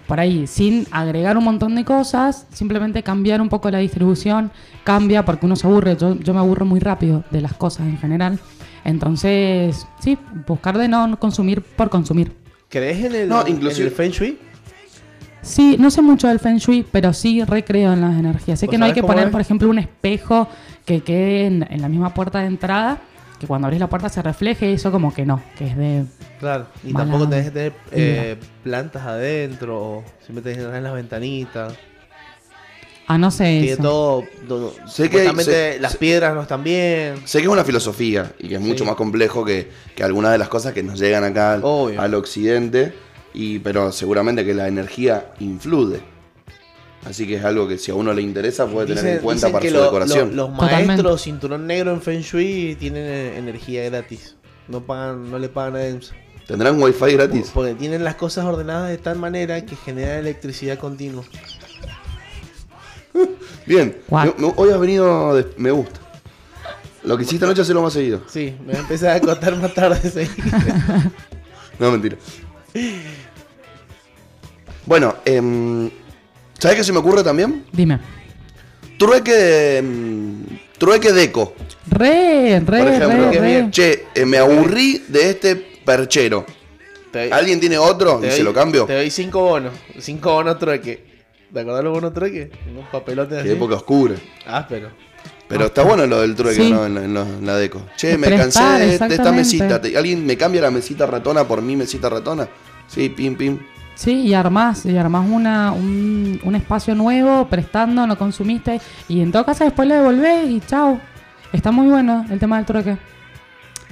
por ahí, sin agregar un montón de cosas, simplemente cambiar un poco la distribución, cambia porque uno se aburre, yo, yo me aburro muy rápido de las cosas en general. Entonces, sí, buscar de no consumir por consumir. ¿Crees en el, No, en inclusive- el Feng Shui? Sí, no sé mucho del Feng Shui, pero sí recreo en las energías. Sé ¿Vos que no hay que poner, es? por ejemplo, un espejo que quede en, en la misma puerta de entrada, que cuando abrís la puerta se refleje, eso como que no, que es de... Claro. Y Mala tampoco tenés que tener eh, plantas adentro, o siempre tenés que tener en las ventanitas. Ah, no sé Que eso. todo, todo- Sé que- sé- las sé- piedras no están bien. Sé que es una filosofía y que es mucho más complejo que, que algunas de las cosas que nos llegan acá al, al occidente, y, pero seguramente que la energía influye. Así que es algo que si a uno le interesa puede tener en cuenta para su lo- decoración. lo- los Totalmente. maestros cinturón negro en Feng Shui tienen eh, energía gratis. No pagan, no le pagan a EMSA. ¿Tendrán wifi gratis? Porque tienen las cosas ordenadas de tal manera que generan electricidad continua. Bien, What? me- me- hoy has venido, de- me gusta. Lo que hiciste anoche hacerlo más seguido. Sí, me voy a empezar a acostar más tarde. sí. No, mentira. Bueno, em, ¿sabes qué se me ocurre también? Dime. Trueque, em, trueque deco. Re, re, Por ejemplo, re, que re. bien. Che, eh, me aburrí de este perchero. Doy- ¿Alguien tiene otro? Y doy- se lo cambio. Te doy cinco bonos. Cinco bonos trueque. ¿Te acordás los bonos trueque? Unos papelotes así. Qué época oscura. Ah, pero. Pero está bueno lo del trueque, Sí. ¿no? En la, en en la deco. Che, me cansé de, de esta mesita. ¿Te- ¿Alguien me cambia la mesita ratona por mi mesita ratona? Sí, pim, pim. Sí, y armás, y armás una, un, un espacio nuevo, prestando, no consumiste, y en todo caso después lo devolvés y chao. Está muy bueno el tema del trueque.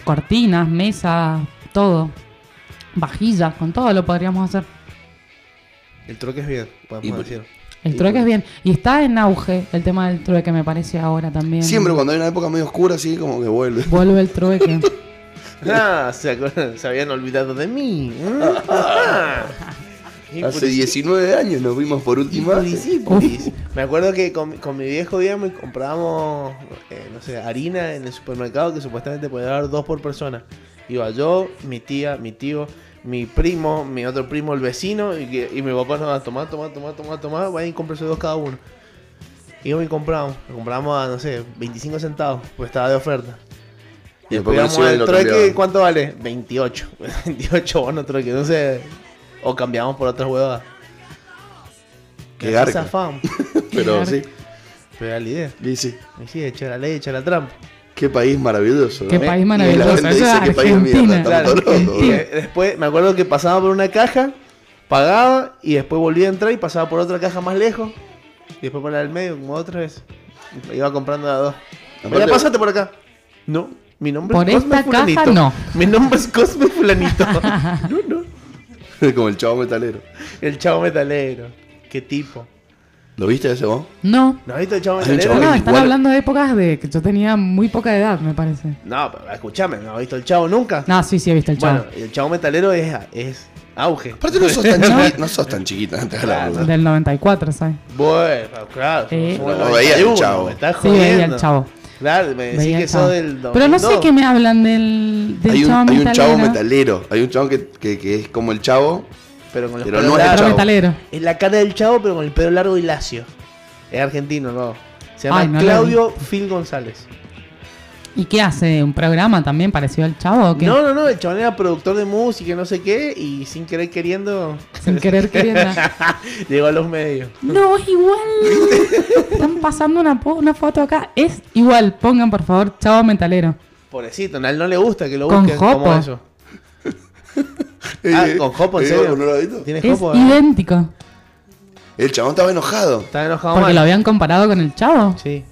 Cortinas, mesas, todo. Vajillas, con todo lo podríamos hacer. El trueque es bien, podemos Y- decir. El Y trueque pues- es bien. Y está en auge el tema del trueque, me parece ahora también. Siempre cuando hay una época medio oscura, así como que vuelve. Vuelve el trueque. Ah, se, se habían olvidado de mí. Hace 19 años nos vimos por última vez. Me acuerdo que con, con mi viejo íbamos y comprábamos, eh, no sé, harina en el supermercado que supuestamente podía dar dos por persona. Iba yo, mi tía, mi tío, mi primo, mi otro primo, el vecino, y, que- y mi papá nos va a tomar, tomar, tomar, tomar, tomar, vayan y cómprese dos cada uno. Íbamos y compramos, lo compramos a, no sé, 25 centavos, pues estaba de oferta. Y después después el. ¿cuánto vale? 28. 28 bonos trueque, no sé. O cambiamos por otras huevas. Qué garca. zafamos. Pero sí. Pero era la idea. Y sí. Y sí, echa la ley, echa la trampa. Qué país maravilloso. ¿no? Qué país Y la maravilloso. gente dice es qué país mierda. Claro, después me acuerdo que pasaba por una caja, pagaba y después volvía a entrar y pasaba por otra caja más lejos. Y después por la del medio, como otra vez. Iba comprando a dos. Mira, pásate por acá. No, mi nombre Por es Cosme esta caja, Fulanito. no. Mi nombre es Cosme Fulanito. no, no. Como el chavo metalero. El chavo metalero. Qué tipo. ¿Lo viste ese vos? No. ¿No has visto el chavo Hay un metalero? chavo No, están igual- hablando de épocas de que yo tenía muy poca edad, me parece. No, pero escúchame, ¿no has visto el chavo nunca? No, sí, sí, he visto el chavo. Bueno, el chavo metalero es, es auge. Aparte no sos tan chiquita, no sos tan chiquita antes de Claro. hablar. Del 94, ¿sabes? Bueno, claro. Sí. somos No, veía el 91, Chavo. Me estás Sí, jodiendo. veía el chavo. Claro, me decís que sos del Pero no sé 2002. qué me hablan del, del Hay un, chavo hay un chavo metalero. Hay un chavo que, que, que es como el chavo. Pero con los Pero pelos no es el chavo. metalero. Es la cara del chavo, pero con el pelo largo y lacio. Es argentino, no. Se llama Ay, no lo Claudio Phil González. ¿Y qué hace? ¿Un programa también parecido al chavo o qué? No, no, no, el chabón era productor de música y no sé qué, y sin querer queriendo. Sin querer queriendo. Llegó a los medios. No, es igual. Están pasando una, una foto acá. Es igual. Pongan, por favor, chavo metalero. Pobrecito, a él no le gusta que lo Con busquen como jopo. eso. Ah, con Jopo, en Eh, serio. ¿Tienes Es Jopo? eh? idéntico. El chabón estaba enojado. Está enojado Porque mal. lo habían comparado con el chavo. Sí,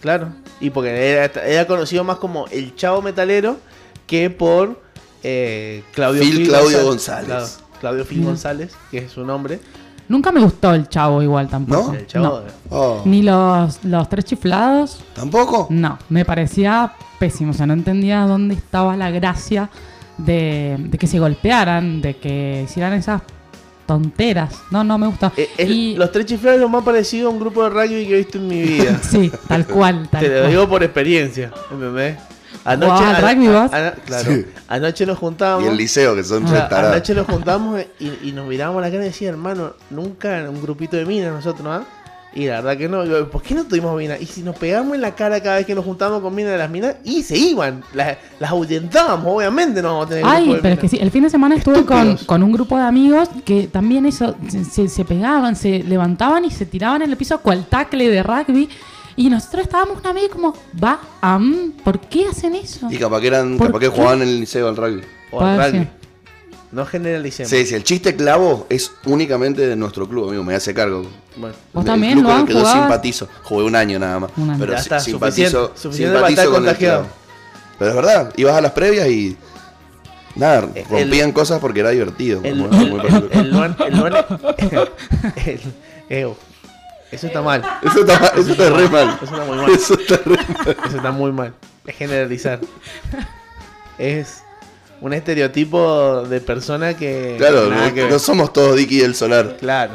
claro. Y porque era, era conocido más como el chavo metalero que por eh, Claudio Phil Claudio González. Claro, Claudio Phil González, que es su nombre. Nunca me gustó el chavo igual tampoco. ¿No? El chavo. Oh, Ni los, los tres chiflados. ¿Tampoco? No, me parecía pésimo. O sea, no entendía dónde estaba la gracia de, de que se golpearan, de que hicieran esas tonteras. No, no me gustó. Eh, Y- Los tres chiflados es lo más parecido a un grupo de rugby que he visto en mi vida. Sí, tal cual, tal Te lo cual. digo por experiencia, ¿entendés? ¿Jugabas al rugby a- vos? a- claro. Sí. Anoche nos juntábamos. Y el liceo, que son tarados. anoche nos juntamos y, y nos mirábamos la cara y decía, hermano, nunca un grupito de minas nosotros, ¿ah? Y la verdad que no, Yo, ¿por qué no tuvimos minas? Y si nos pegamos en la cara cada vez que nos juntábamos con minas de las minas, y se iban, las, las ahuyentábamos, obviamente no vamos a tener grupo Ay, de pero es que sí, el fin de semana estuve con, con un grupo de amigos que también eso, se, se- pegaban, se levantaban y se tiraban en el piso cual tacle de rugby. Y nosotros estábamos una vez como, va, am, ¿por qué hacen eso? Y capaz que eran, ¿Por capaz que qué? jugaban en el liceo al rugby. O al rugby. No generalicemos. Sí, sí, el chiste clavo es únicamente de nuestro club, amigo, me hace cargo. Bueno, ¿Vos El también club lo con el yo simpatizo. Jugué un año nada más. Un año. Pero Ya está, simpatizo, suficiente- suficiente para estar simpatizo con el contagiado. clavo. Pero es verdad, ibas a las previas y. Nada, El- rompían cosas porque era divertido. el, muy el, Luan- el Luan- el- Ew. Eso está mal. Eso está, eso está re mal. Eso está muy mal. Eso está re mal. Eso está muy mal. Es generalizar. Es un estereotipo de persona que. Claro, no, que ver. no somos todos Dicky del Solar. Claro.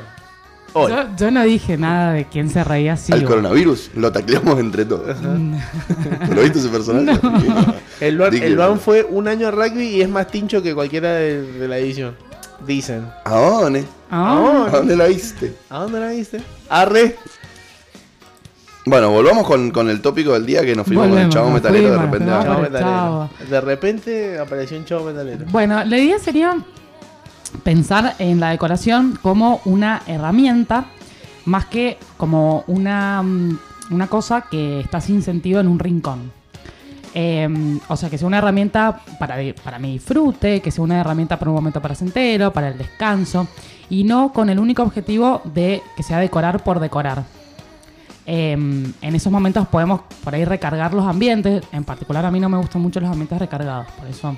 Yo, yo no dije nada de quién se reía así. Al o- coronavirus lo tacleamos entre todos. ¿Lo viste ese personaje? El Luan, el fue un año a rugby y es más tincho que cualquiera de, de la edición. Dicen. ¿A dónde? ah, ¿A dónde la viste? ¿A dónde la viste? Arre. Bueno, volvamos con, con el tópico del día que nos fuimos Volvemos, con el chavo nos metalero de repente. Chavo metalero. chavo. De repente apareció un chavo metalero. Bueno, la idea sería pensar en la decoración como una herramienta más que como una, mm, una cosa que está sin sentido en un rincón. Eh, o sea, que sea una herramienta para, para mi disfrute, que sea una herramienta para un momento placentero, para el descanso, y no con el único objetivo de que sea decorar por decorar. Eh, en esos momentos podemos por ahí recargar los ambientes, en particular a mí no me gustan mucho los ambientes recargados, por eso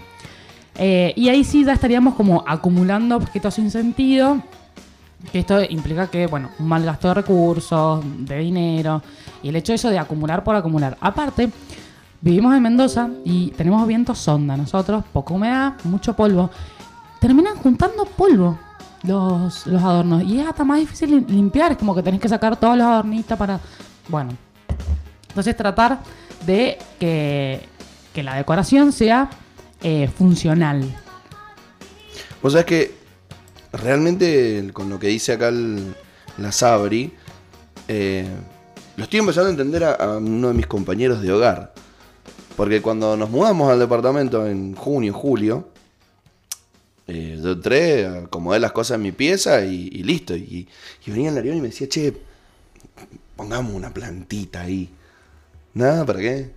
eh, y ahí sí ya estaríamos como acumulando objetos sin sentido. Esto implica que, bueno, un mal gasto de recursos, de dinero. Y el hecho de eso de acumular por acumular. Aparte, vivimos en Mendoza y tenemos vientos sonda. Nosotros, poca humedad, mucho polvo. Terminan juntando polvo los, adornos. Y es hasta más difícil lim- limpiar. Es como que tenés que sacar todos los adornitos para. Bueno. Entonces tratar de que, que la decoración sea eh, funcional. Vos sabés que realmente con lo que dice acá el- la Sabri, eh, lo estoy empezando a entender a uno de mis compañeros de hogar. Porque cuando nos mudamos al departamento en junio, julio, eh, yo entré, acomodé las cosas en mi pieza y, y listo. Y, y venía el Arión y me decía, che, pongamos una plantita ahí. Nada, ¿para qué?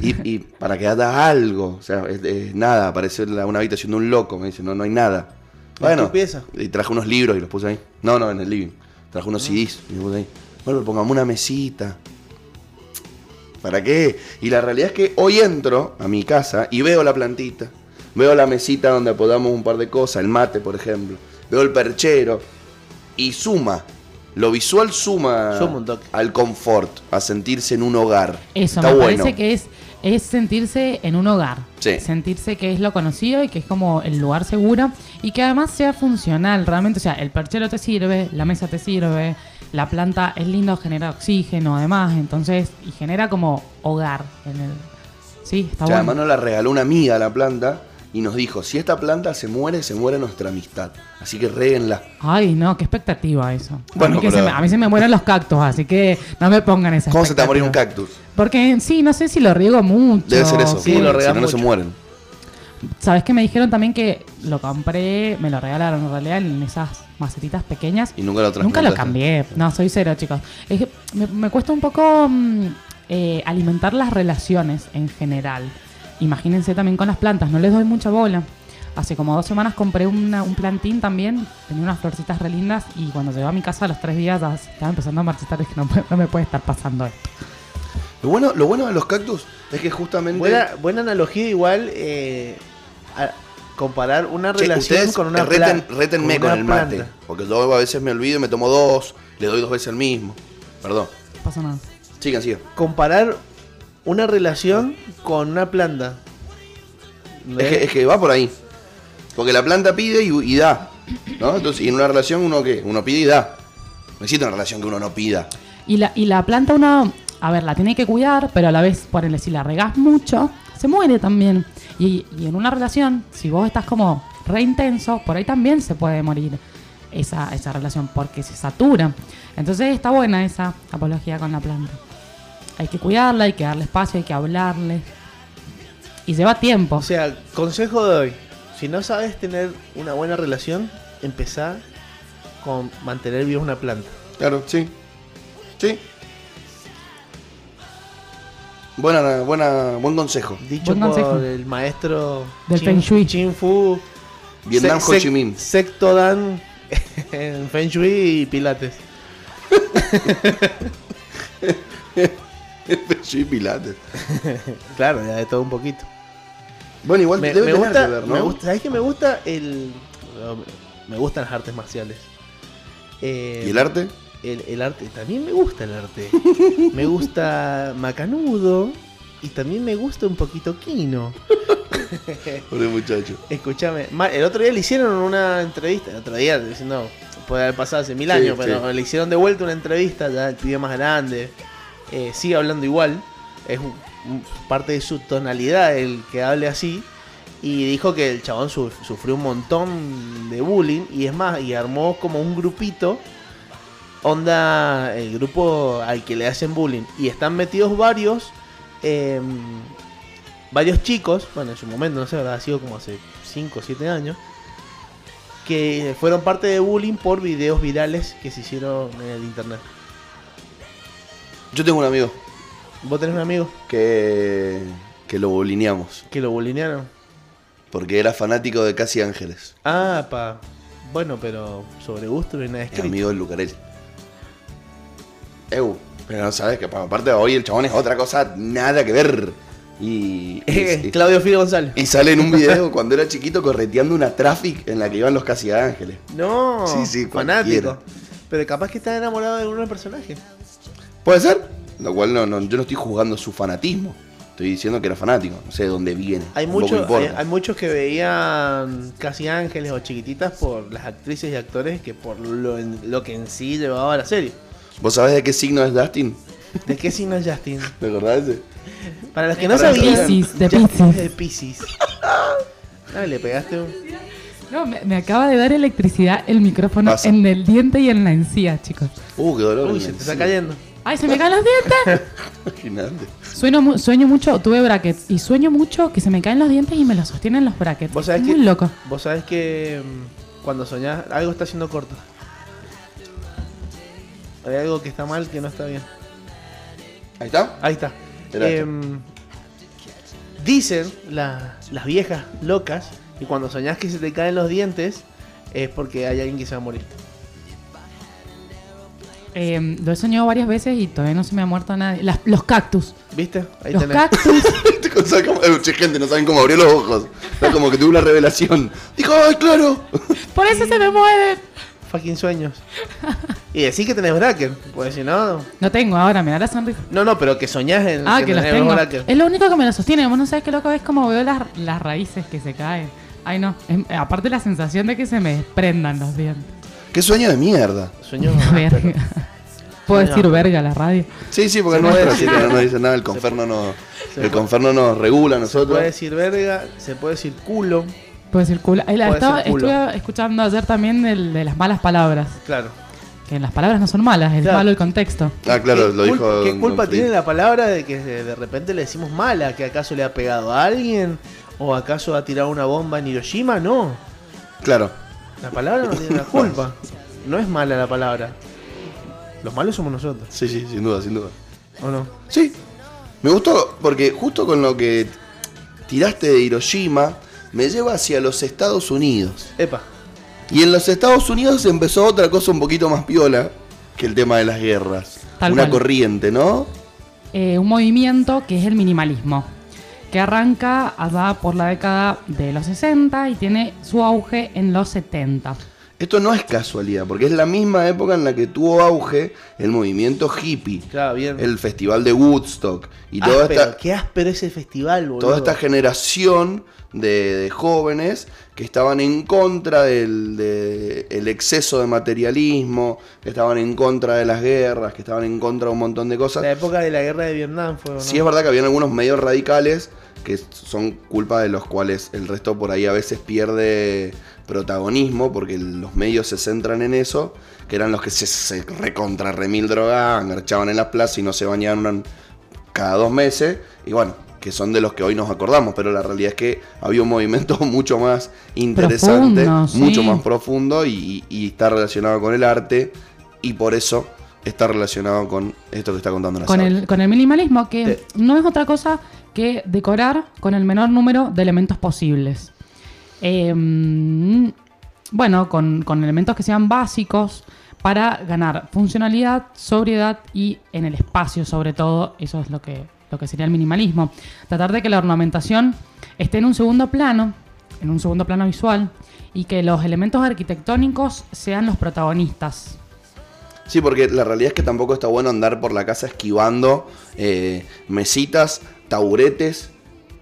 Y, y para que haga algo. O sea, es- es nada, parece una habitación de un loco. Me dice, no, no hay nada. ¿En Bueno, pieza? y traje unos libros y los puse ahí. No, no, en el living. Traje unos CDs y los puse ahí. Bueno, pongamos una mesita. ¿Para qué? Y la realidad es que hoy entro a mi casa y veo la plantita. Veo la mesita donde podamos un par de cosas, el mate, por ejemplo. Veo el perchero. Y suma. Lo visual suma, Suma un toque. al confort, a sentirse en un hogar. Eso, Está me bueno. parece que es, es sentirse en un hogar. Sí. Sentirse que es lo conocido y que es como el lugar seguro. Y que además sea funcional, realmente. O sea, el perchero te sirve, la mesa te sirve, la planta es lindo, genera oxígeno además. Entonces, y genera como hogar en el. Sí, está O sea, bueno. además nos la regaló una amiga la planta y nos dijo, si esta planta se muere, se muere nuestra amistad. Así que réguenla. Ay, no, qué expectativa eso. Bueno, a, mí que pero- se me, a mí se me mueren los cactus, así que no me pongan esa ¿Cómo se te va a morir un cactus? Porque sí, no sé si lo riego mucho. Debe ser eso. Sí, lo si no, no se mueren. Sabes que me dijeron también que lo compré, me lo regalaron en realidad en esas macetitas pequeñas. Y nunca lo Nunca lo cambié. No, soy cero, chicos. Es que me, me cuesta un poco mm, eh, alimentar las relaciones en general. Imagínense también con las plantas, no les doy mucha bola. Hace como dos semanas compré una- un plantín también, tenía unas florcitas re lindas y cuando llegó a mi casa a los tres días ya estaba empezando a marchitar. Dije, no, no me puede estar pasando esto. Lo bueno, lo bueno de los cactus es que justamente... Buena, buena analogía igual eh, a comparar una Che, relación con una reten, planta. rétenme con, el mate. Porque yo a veces me olvido y me tomo dos, le doy dos veces el mismo. Perdón. No pasa nada. Sigan, sigan. Comparar una relación con una planta. ¿No Es que, es que va por ahí. Porque la planta pide y, y da. ¿no? Entonces, y en una relación uno qué? Uno pide y da. No existe una relación que uno no pida. Y la, y la planta uno, a ver, la tiene que cuidar, pero a la vez, por si la regás mucho, se muere también. Y, y en una relación, si vos estás como re intenso, por ahí también se puede morir esa, esa relación, porque se satura. Entonces está buena esa apología con la planta. Hay que cuidarla, hay que darle espacio, hay que hablarle. Y lleva tiempo. O sea, consejo de hoy. Si no sabes tener una buena relación, empezá con mantener viva una planta. Claro, sí. Sí. Buena, buena, buen consejo. Dicho Buen por el maestro Del Feng Shui. Chin Fu. Vietnam Ho Chi Minh. Secto Dan en Feng Shui y Pilates. sí, pilates. Claro, ya de todo un poquito. Bueno, igual Me, debe me tener gusta, que ver, ¿no? me gusta, ¿sabes qué me gusta? El, me gustan las artes marciales. Eh, ¿Y el arte? el, el arte, también me gusta el arte. me gusta Macanudo y también me gusta un poquito Kino. Pobre muchacho. Escúchame, el otro día le hicieron una entrevista, el otro día, diciendo, puede haber pasado hace mil Sí, años, pero sí. le hicieron de vuelta una entrevista, ya el pibe más grande, eh, sigue hablando igual, es parte de su tonalidad el que hable así, y dijo que el chabón su- sufrió un montón de bullying, y es más, y armó como un grupito, onda, el grupo al que le hacen bullying, y están metidos varios, em, varios chicos, bueno, en su momento, no sé, habrá sido como hace 5 o 7 años, que fueron parte de bullying por videos virales que se hicieron en el internet. Yo tengo un amigo ¿Vos tenés un amigo que, que lo bolineamos. que lo bullinearon? Porque era fanático de Casi Ángeles. Ah, pa. Bueno, pero sobre gusto no hay nada Es escrito. amigo del Lucarelli. Eu, pero no sabes que pa- aparte hoy el chabón es otra cosa, nada que ver. Y, Claudio Fide González. y sale en un video cuando era chiquito correteando una traffic en la que iban los Casi Ángeles. No, Sí, sí, fanático. cualquiera. Pero capaz que está enamorado de uno del personaje. ¿Puede ser? Lo cual no, no- yo no estoy juzgando su fanatismo. Estoy diciendo que era fanático. No sé de dónde viene. Hay, tampoco mucho, hay, muchos que veían casi ángeles o chiquititas por las actrices y actores que por lo, en- lo que en sí llevaba la serie. ¿Vos sabés de qué signo es Dustin? ¿De qué signo es Justin? ¿Te acordás de ese? Para los que no sabían. De Justin Piscis. es de Piscis. Ah, le pegaste un. No, me, me acaba de dar electricidad el micrófono Pasa. en el diente y en la encía, chicos. Uh, qué dolor. Uy, se te está cayendo. ¡Ay, se me caen los dientes! Imagínate. Sueño, sueño mucho, tuve brackets y sueño mucho que se me caen los dientes y me los sostienen los brackets. Vos sabés Muy que- loco. Vos sabés que mm, cuando soñás, algo está haciendo corto. Hay algo que está mal que no está bien. Ahí está. Ahí está. Em, dicen la- las viejas locas que cuando soñás que se te caen los dientes es porque hay alguien que se va a morir. Eh, lo he soñado varias veces y todavía no se me ha muerto nadie. Las- los cactus. ¿Viste? Ahí los tenés. cactus. Como- eh, gente, no saben cómo abrió los ojos. Está como que tuvo una revelación. Dijo, ¡ay, claro! Por eso se me mueven. Fucking sueños. y decís que tenés bracket, porque si no. No tengo ahora, me da la sonrisa. No, no, pero que soñás en Ah, que los tengo. bracket. Es lo único que me lo sostiene. Vos no sabés qué loco es como veo las, las raíces que se caen. Ay, no. Es- aparte la sensación de que se me desprendan los dientes. ¡Qué sueño de mierda! Sueños Verga. ¿Puedo decir verga a la radio? Sí, sí, porque Se no puede es así decir. que no dice nada, el conferno no, se el puede- conferno nos regula a Se nosotros. puede decir verga, se puede decir culo. Puedo decir culo. Eh, la- Puede estaba- ser culo. estuve escuchando ayer también del- de las malas palabras. Claro. Que las palabras no son malas, es Claro. malo el contexto. Ah, claro, ¿Qué lo dijo. ¿Qué culpa tiene la palabra de que de repente le decimos mala? ¿Que acaso le ha pegado a alguien? ¿O acaso ha tirado una bomba en Hiroshima? No. Claro. La palabra no tiene la culpa. No es mala la palabra. Los malos somos nosotros, Sí, sí, sin duda, sin duda. ¿o no? Sí. Me gustó porque justo con lo que tiraste de Hiroshima, me lleva hacia los Estados Unidos. Epa. Y en los Estados Unidos empezó otra cosa un poquito más piola que el tema de las guerras. Tal Una cual. corriente, ¿no? Eh, un movimiento que es el minimalismo, que arranca allá por la década de los 60 y tiene su auge en los 70. Esto no es casualidad, porque es la misma época en la que tuvo auge el movimiento hippie, Claro, bien. el festival de Woodstock y toda Áspero, esta, Qué áspero ese festival, boludo. toda esta generación de, de jóvenes que estaban en contra del de- el exceso de materialismo, que estaban en contra de las guerras, que estaban en contra de un montón de cosas. La época de la guerra de Vietnam fue, ¿o ¿no? Sí es verdad que habían algunos medios radicales que son culpa de los cuales el resto por ahí a veces pierde protagonismo porque los medios se centran en eso, que eran los que se, se recontra remil drogaban, garchaban en las plazas y no se bañaban una- cada dos meses y bueno, que son de los que hoy nos acordamos, pero la realidad es que había un movimento mucho más interesante, Profundo, sí. mucho más profundo y, y está relacionado con el arte y por eso está relacionado con esto que está contando la Con el, con el minimalismo, que Eh. no es otra cosa que decorar con el menor número de elementos posibles. Eh, bueno, con, con elementos que sean básicos para ganar funcionalidad, sobriedad y en el espacio sobre todo, eso es lo que, lo que sería el minimalismo. Tratar de que la ornamentación esté en un segundo plano, en un segundo plano visual, y que los elementos arquitectónicos sean los protagonistas. Sí, porque la realidad es que tampoco está bueno andar por la casa esquivando eh, mesitas, taburetes,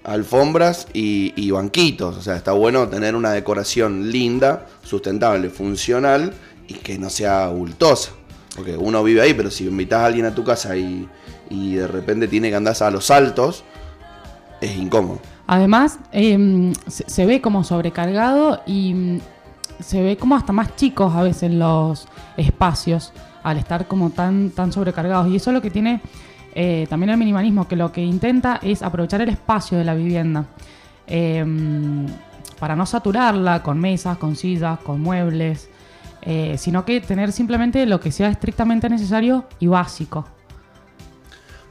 alfombras y, y banquitos. O sea, está bueno tener una decoración linda, sustentable, funcional y que no sea abultosa. Porque uno vive ahí, pero si invitas a alguien a tu casa y, de repente tiene que andar a los saltos, es incómodo. Además, se, se ve como sobrecargado y mm, se ve como hasta más chicos a veces los espacios al estar como tan, tan sobrecargados. Y eso es lo que tiene eh, también el minimalismo, que lo que intenta es aprovechar el espacio de la vivienda. eh, para no saturarla con mesas, con sillas, con muebles, eh, sino que tener simplemente lo que sea estrictamente necesario y básico.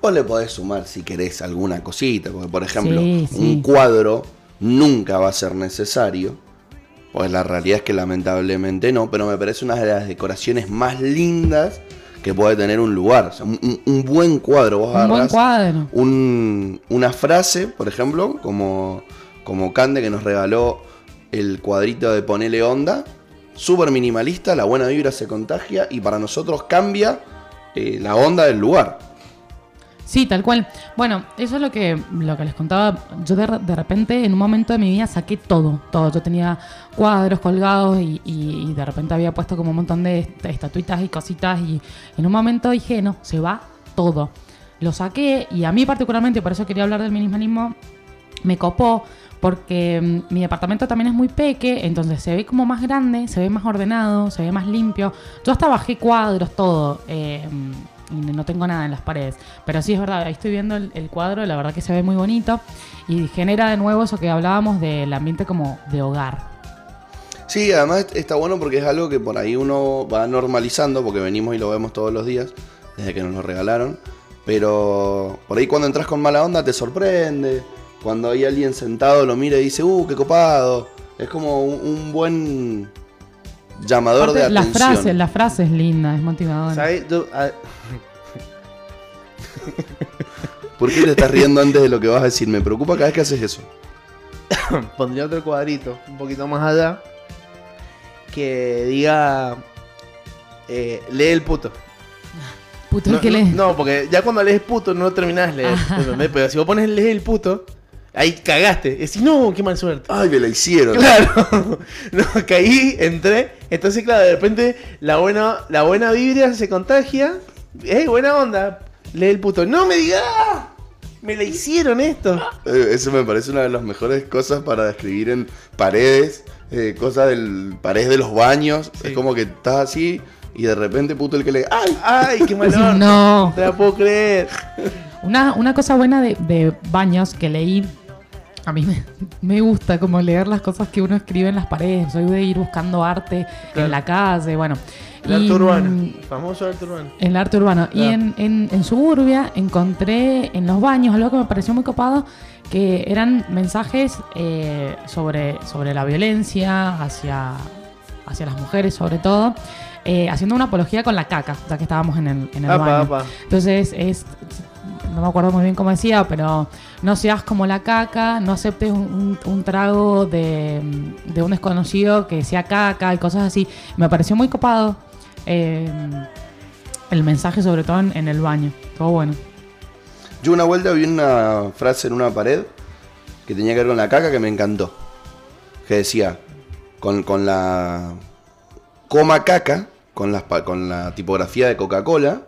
Vos le podés sumar si querés alguna cosita, porque por ejemplo, Sí, sí. un cuadro nunca va a ser necesario, pues la realidad es que lamentablemente no, pero me parece una de las decoraciones más lindas que puede tener un lugar. O sea, un, buen cuadro, vos Un buen agarrás cuadro. un- una frase, por ejemplo, como, como Cande que nos regaló el cuadrito de Ponele Onda, súper minimalista, la buena vibra se contagia y para nosotros cambia eh, la onda del lugar. Sí, tal cual. Bueno, eso es lo que, lo que les contaba. Yo de, de repente, en un momento de mi vida, saqué todo, todo. Yo tenía cuadros colgados y, y- de repente había puesto como un montón de est- estatuitas y cositas y en un momento dije, no, se va todo. Lo saqué y a mí particularmente, por eso quería hablar del minimalismo, me copó porque mm, mi departamento también es muy peque, entonces se ve como más grande, se ve más ordenado, se ve más limpio. Yo hasta bajé cuadros, todo, eh, y no tengo nada en las paredes. Pero sí es verdad, ahí estoy viendo el, cuadro, la verdad que se ve muy bonito y genera de nuevo eso que hablábamos del ambiente como de hogar. Sí, además está bueno porque es algo que por ahí uno va normalizando, porque venimos y lo vemos todos los días, desde que nos lo regalaron. Pero por ahí cuando entras con mala onda te sorprende. Cuando hay alguien sentado lo mira y dice, uh, qué copado. Es como un buen llamador Aparte, de la atención. frase, la frase es linda, es motivadora. ¿Sabes? Yo, ah, ¿Por qué te estás riendo antes de lo que vas a decir? Me preocupa cada vez que haces eso. pondría otro cuadrito un poquito más allá que diga eh, lee el puto. Puto No, el que no, le- no, porque ya cuando lees puto no terminás de leer. ¿entendés? Pero si vos pones lee el puto, ahí cagaste. Decís, no, qué mal suerte. Ay, me la hicieron. Claro, no, caí, entré. Entonces, claro, de repente la buena, la buena vibra se contagia ¡Ey, buena onda! Lee el puto. ¡No me digas! ¡Me la hicieron esto! Eh, Eso me parece una de las mejores cosas para describir en paredes, eh, cosas del paredes de los baños. Sí. Es como que estás así y de repente puto el que le... ¡Ay! ¡Ay, qué mal No. No te la puedo creer. Una, una cosa buena de, de baños que leí, a mí me, me gusta como leer las cosas que uno escribe en las paredes. Soy de ir buscando arte Claro. en la calle, bueno. El Y, arte urbano. Famoso arte urbano. El arte urbano. Y en, en, en Suburbia encontré en los baños algo que me pareció muy copado, que eran mensajes eh, sobre, sobre la violencia hacia, hacia las mujeres, sobre todo, eh, haciendo una apología con la caca, ya que estábamos en el, en el Apa, baño. apa. Entonces, es, no me acuerdo muy bien cómo decía, pero no seas como la caca, no aceptes un, un- un trago de, de un desconocido que sea caca y cosas así. Me pareció muy copado eh, el mensaje, sobre todo en, en el baño. Todo bueno. Yo una vuelta vi una frase en una pared que tenía que ver con la caca que me encantó. Que decía, con, con la coma caca, con, las con la tipografía de Coca-Cola,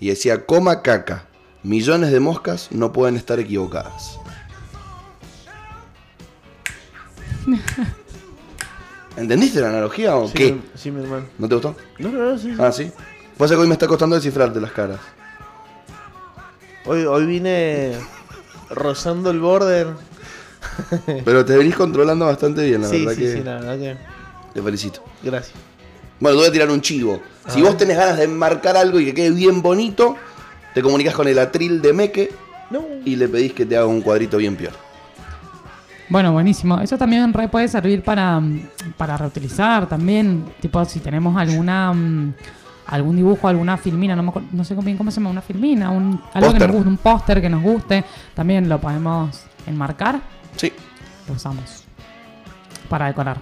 y decía, coma caca, millones de moscas no pueden estar equivocadas. ¿Entendiste la analogía o Sí, qué? mi- sí, mi hermano. ¿No te gustó? No, no, no, sí. sí. Ah, sí. Pasa que hoy me está costando descifrarte las caras. Hoy, hoy vine rozando el border. Pero te venís controlando bastante bien, la sí, verdad sí, que sí, la verdad que. te felicito. Gracias. Bueno, te voy a tirar un chivo. Si vos tenés ganas de enmarcar algo y que quede bien bonito, te comunicas con el atril de Meque No. y le pedís que te haga un cuadrito bien peor. Bueno, buenísimo. Eso también red puede servir para, mm, para reutilizar también. Tipo, si tenemos alguna mm, algún dibujo, alguna filmina, no, me acuerdo- no sé bien cómo se llama, una filmina, un, algo que nos guste, un póster que nos guste, también lo podemos enmarcar, Sí. lo usamos para decorar.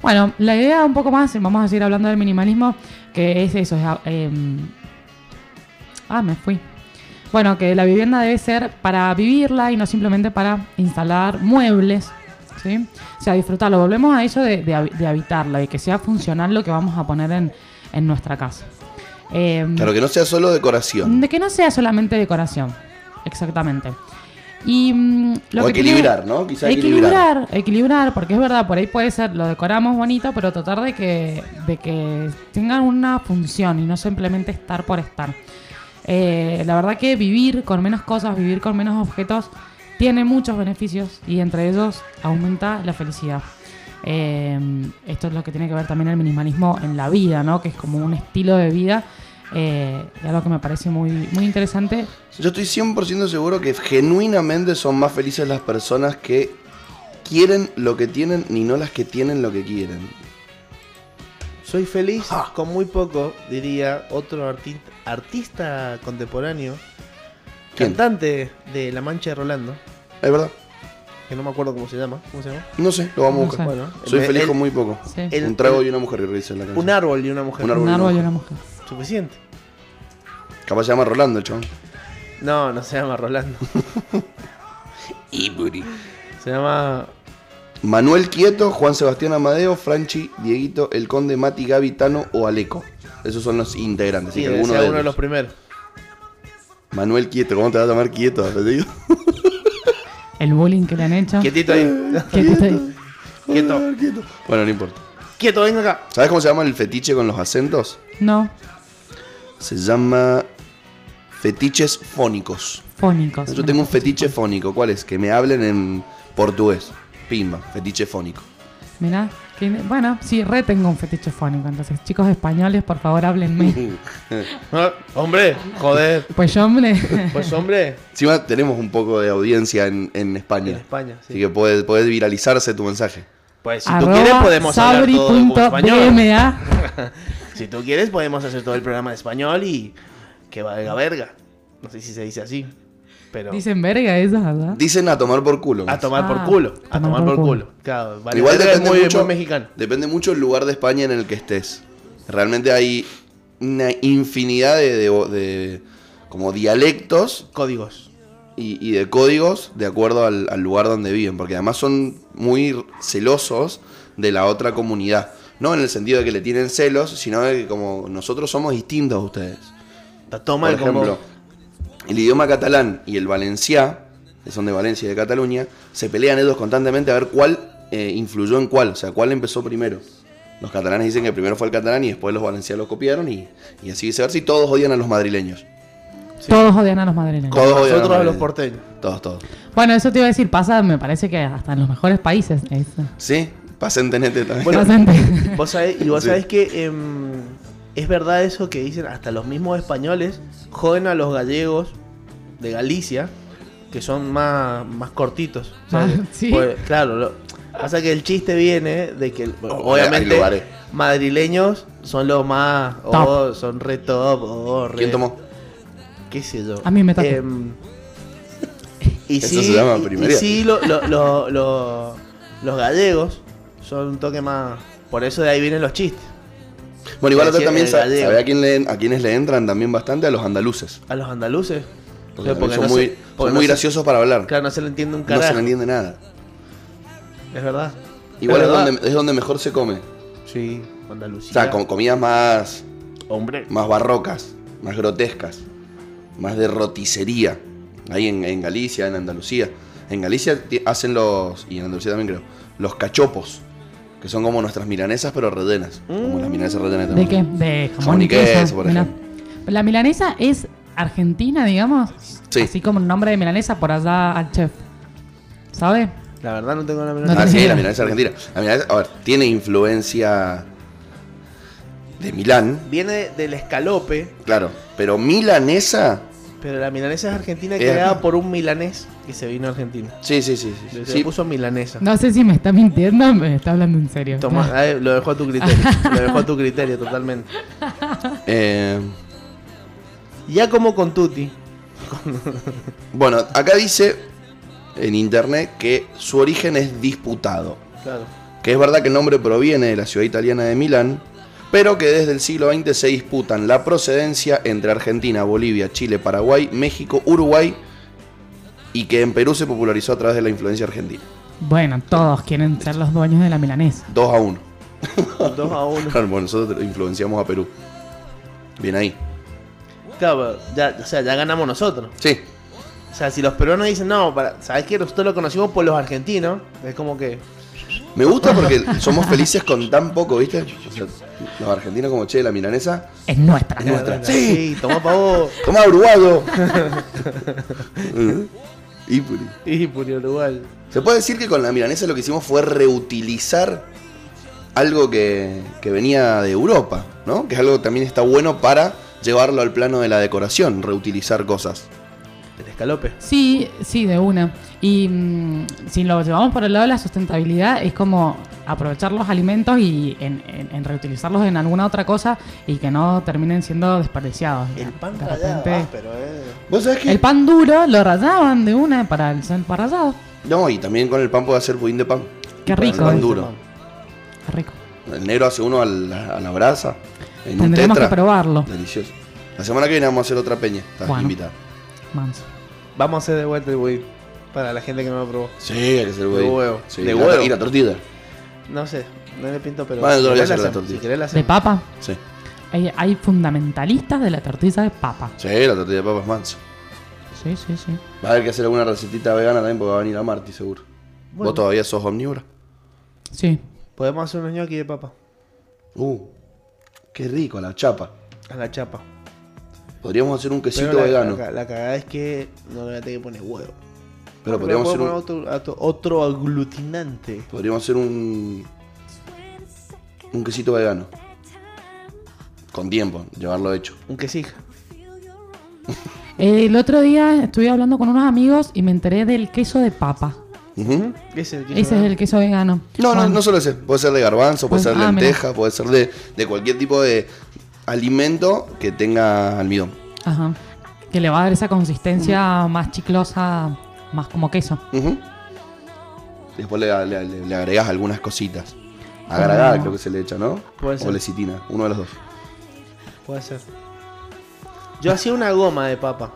Bueno, la idea un poco más, vamos a seguir hablando del minimalismo, que es eso, es, em, ah, me fui. Bueno, que la vivienda debe ser para vivirla y no simplemente para instalar muebles, ¿sí? O sea, disfrutarlo. Volvemos a eso de, de de habitarlo y que sea funcional lo que vamos a poner en, en nuestra casa. Claro, que no sea solo decoración. de que no sea solamente decoración. Exactamente. Y mm, lo O que tiene- equilibrar, ¿no? Quizá equilibrar. equilibrar, equilibrar, porque es verdad, por ahí puede ser, lo decoramos bonito, pero tratar de que, de que tengan una función y no simplemente estar por estar. Eh, la verdad que vivir con menos cosas, vivir con menos objetos, tiene muchos beneficios y entre ellos aumenta la felicidad. Eh, esto es lo que tiene que ver también el minimalismo en la vida, ¿no? Que es como un estilo de vida. Eh, algo que me parece muy, muy interesante. Yo estoy 100% seguro que genuinamente son más felices las personas que quieren lo que tienen ni no las que tienen lo que quieren. Soy feliz con muy poco, diría otro arti- artista contemporáneo, ¿Quién? cantante de La Mancha de Rolando, Es verdad. que no me acuerdo cómo se llama. ¿Cómo se llama? No sé, lo vamos a No buscar. sé. Bueno, Soy el- feliz el- con muy poco. Sí. el- un trago el- y una mujer dice la canción. Un árbol y una mujer. Un árbol. Un y árbol y una una mujer. Suficiente. Capaz se llama Rolando el chabón. No, no se llama Rolando. Iburi. Se llama. Manuel Quieto, Juan Sebastián Amadeo, Franchi, Dieguito, El Conde, Mati, Gavitano o Aleco. Esos son los integrantes. Sí, así que debe alguno de uno de los primeros. Manuel Quieto, ¿cómo te vas a llamar Quieto? El bullying que le han hecho. Quietito ahí. Que te estoy- Quieto. Bueno, no importa. Quieto, venga acá. ¿Sabes cómo se llama el fetiche con los acentos? No, Se llama fetiches fónicos. fónicos. Yo tengo un fetiche fónico. ¿Cuál es? Que me hablen en portugués. Pimba, fetiche fónico. Mirá, que- bueno, sí, re tengo un fetiche fónico. Entonces, chicos españoles, por favor, háblenme. Hombre, joder. Pues hombre, Pues hombre, Encima tenemos un poco de audiencia en, en en España. España. Así Sí. que puede, puede viralizarse tu mensaje. Pues si tú arroba quieres podemos hablar todo en español. Si tú quieres podemos hacer todo el programa de español y que valga verga. No sé si se dice así, pero Dicen verga eso, ¿verdad? Dicen a tomar por culo. a tomar por Ah, culo, a tomar por culo. Claro, vale Igual depende muy, mucho, muy mexicano. depende mucho el lugar de España en el que estés. Realmente hay una infinidad de, de- de como dialectos Códigos. y, y de códigos de acuerdo al, al lugar donde viven, porque además son muy celosos de la otra comunidad. No en el sentido de que le tienen celos, sino de que como nosotros somos distintos a ustedes. Está toma Por el combo. El idioma catalán y el valenciá, que son de Valencia y de Cataluña, se pelean ellos constantemente a ver cuál eh, influyó en cuál, o sea, cuál empezó primero. Los catalanes dicen que primero fue el catalán y después los valencianos lo copiaron y, y así viceversa. Y todos odian a los madrileños. Sí. Todos odian a los madrileños. Todos odian Nosotros a los madrileños. porteños. Todos, todos. Bueno, eso te iba a decir, pasa, me parece que hasta en los mejores países. eso. Sí, pasen tenete también. Bueno. Vos sabés- y vos Sí. sabés que em, es verdad eso que dicen hasta los mismos españoles joden a los gallegos de Galicia que son más, más cortitos. ¿sí? pues, claro, lo, pasa que el chiste viene de que bueno, Oh, obviamente madrileños son los más, Top. oh, son re top, oh, re- ¿Quién tomó? qué sé yo. A mí me toca. Em, y Eso sí, se llama y- sí, lo- lo- lo- lo- los gallegos son un toque más. Por eso de ahí vienen los chistes. Bueno, igual acá Decía también sabe a, quién le, a quienes le entran también bastante a los andaluces. A los andaluces. Porque Porque son no muy, se- son muy no se- graciosos para hablar. Claro, no se le entiende un no carajo. se le entiende nada. Es verdad. Igual es verdad. donde, es donde mejor se come. Sí, Andalucía. O sea, con comidas más, Hombre. más barrocas, más grotescas, más de roticería. Ahí en, en Galicia, en Andalucía. En Galicia hacen los, y en Andalucía también creo, los cachopos. Que son como nuestras milanesas, pero rellenas. Como las milanesas rellenas ¿De también. qué? De Jamón y queso. queso, por ejemplo. La milanesa es argentina, digamos. Sí. Así como el nombre de milanesa por allá al chef. ¿Sabe? La verdad no tengo la No Ah, sí, idea. la milanesa argentina. La milanesa, a ver, tiene influencia de Milán, Viene del escalope, claro. Pero milanesa, pero la milanesa es argentina Es creada por un milanés que se vino a Argentina. sí, sí, sí. sí, Se sí. puso milanesa. No sé si me está mintiendo o me está hablando en serio. Ahí, lo dejo a tu criterio. lo dejo a tu criterio totalmente. Eh, Ya como con Tutti. bueno, acá dice en internet que su origen es disputado. Claro. Que es verdad que el nombre proviene de la ciudad italiana de Milán, pero que desde el siglo XX se disputan la procedencia entre Argentina, Bolivia, Chile, Paraguay, México, Uruguay y que en Perú se popularizó a través de la influencia argentina. Bueno, todos quieren ser los dueños de la milanesa. 2 a 1. 2 a 1. Claro, bueno, nosotros influenciamos a Perú. Bien ahí. Claro, ya, o sea, ya ganamos nosotros. Sí, O sea, si los peruanos dicen, no, para, ¿sabes qué? Nosotros lo conocimos por los argentinos. Es como que. me gusta porque somos felices con tan poco, ¿viste? O sea, los argentinos como che, la milanesa. Es nuestra. Es nuestra. Sí, toma pa' vos. ¡Toma, uruguayo! Y puri. Y por Uruguay. Se puede decir que con la milanesa lo que hicimos fue reutilizar algo que, que venía de Europa, ¿no? Que es algo que también está bueno para llevarlo al plano de la decoración, reutilizar cosas. El escalope. Sí, sí, de una. Y mm, si lo llevamos por el lado de la sustentabilidad, es como aprovechar los alimentos y en, en- en reutilizarlos en alguna otra cosa y que no terminen siendo desperdiciados. El pan De rallado, repente- ah, pero eh. ¿Vos sabés qué? El pan duro lo rayaban de una para el pan rallado. No, y también con el pan puede hacer pudín de pan. Qué Para el rico. pan duro. Qué rico. El negro hace uno a la, a la brasa. En un Tendremos tetra. que probarlo. Delicioso. La semana que viene vamos a hacer otra peña. Estás Bueno. invitada. Manso. Vamos a hacer de vuelta el Wii. Para la gente que no lo probó. Sí, hay que hacer güey. De huevo. Sí, De la- huevo. Y la tortilla. No sé, no me pinto, pero. A querés la tortilla. Si querés la De papa. Sí. Hay, hay fundamentalistas de la tortilla de papa. Sí, la tortilla de papas manso. Sí, sí, sí. Va a haber que hacer alguna recetita vegana también porque va a venir a Marty seguro. Bueno. ¿Vos todavía sos omnívora? Sí. Podemos hacer unos ñoquis de papa. Uh, qué rico, la chapa. A la chapa. Podríamos hacer un quesito Pero la, vegano. La, la cagada es que no le voy a tener que poner huevo. pero podríamos hacer, un, otro, otro, otro aglutinante. podríamos hacer un. Un quesito vegano. Con tiempo, llevarlo hecho. Un quesija. El otro día estuve hablando con unos amigos y me enteré del queso de papa. Ujú. Ese es el queso Ese es el queso vegano. No, no, Bueno, no solo ese. Puede ser de garbanzo, puede Pues- ser de ah, mira. lenteja, puede ser de, de cualquier tipo de alimento que tenga almidón. Ajá. Que le va a dar esa consistencia más chiclosa, más como queso. Ujú. Después le, le- le- le agregás algunas cositas. Agradar, Como- creo que se le echa, ¿no? Puede O ser. lecitina, uno de los dos. Puede ser. Yo hacía una goma de papa.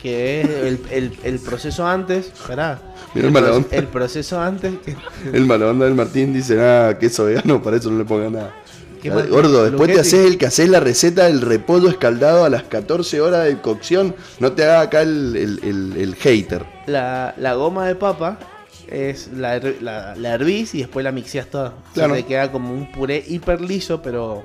Que es el, el- el proceso antes. Esperá. Mira el el, el proceso antes. que- El mala onda del Martín dice, ah, queso vegano, para eso no le ponga nada. Gordo, después te haces el que haces la receta del repollo escaldado a las 14 horas de cocción. No te haga acá el, el- el- el hater. La, la goma de papa es la, la, la hervís y después la mixeas toda. O sea, Claro. te queda como un puré hiper liso, pero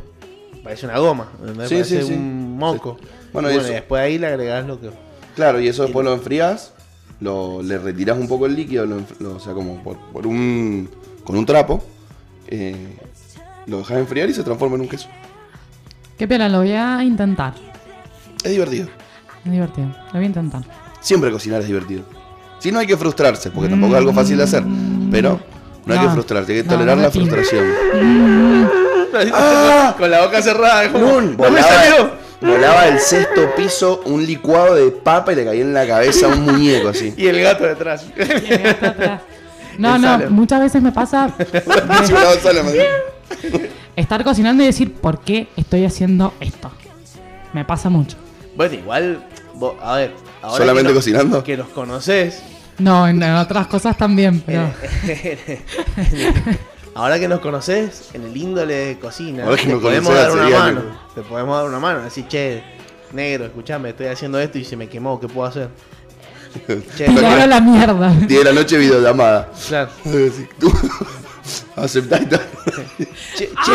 parece una goma. Sí, parece sí, sí. un moco. Bueno, Bueno, eso- y después ahí le agregás lo que. Claro, y eso después lo enfrías, lo, le retirás un poco el líquido, lo lo- o sea, como por, por un. con un trapo. eh, lo dejas enfriar y se transforma en un queso. Qué pena, lo voy a intentar. Es divertido. Es divertido. Lo voy a intentar. Siempre cocinar es divertido. Si no hay que frustrarse, porque tampoco es algo fácil de hacer. Pero no hay No. que frustrarse, hay que No, tolerar no la frustración. ¡Ah! Con la boca cerrada. como, ¡Nun! ¡No me Volaba, salió! volaba del sexto piso un licuado de papa y le caía en la cabeza un muñeco así. Y el gato detrás. Y el gato atrás. No, El no, Salem. muchas veces me pasa Estar cocinando y decir, ¿por qué estoy haciendo esto? Me pasa mucho. Bueno, igual, vos- a ver. ahora ¿Solamente que nos- cocinando? Que nos conoces. No, en, en otras cosas también, pero... Ahora que nos conoces, en el índole de cocina, Ahora que te nos podemos dar una mano. Te podemos dar una mano. Decir, che, negro, escúchame, estoy haciendo esto y se me quemó, ¿qué puedo hacer? Che, la mierda. 10 de la noche videollamada. claro. Tal. Che, che,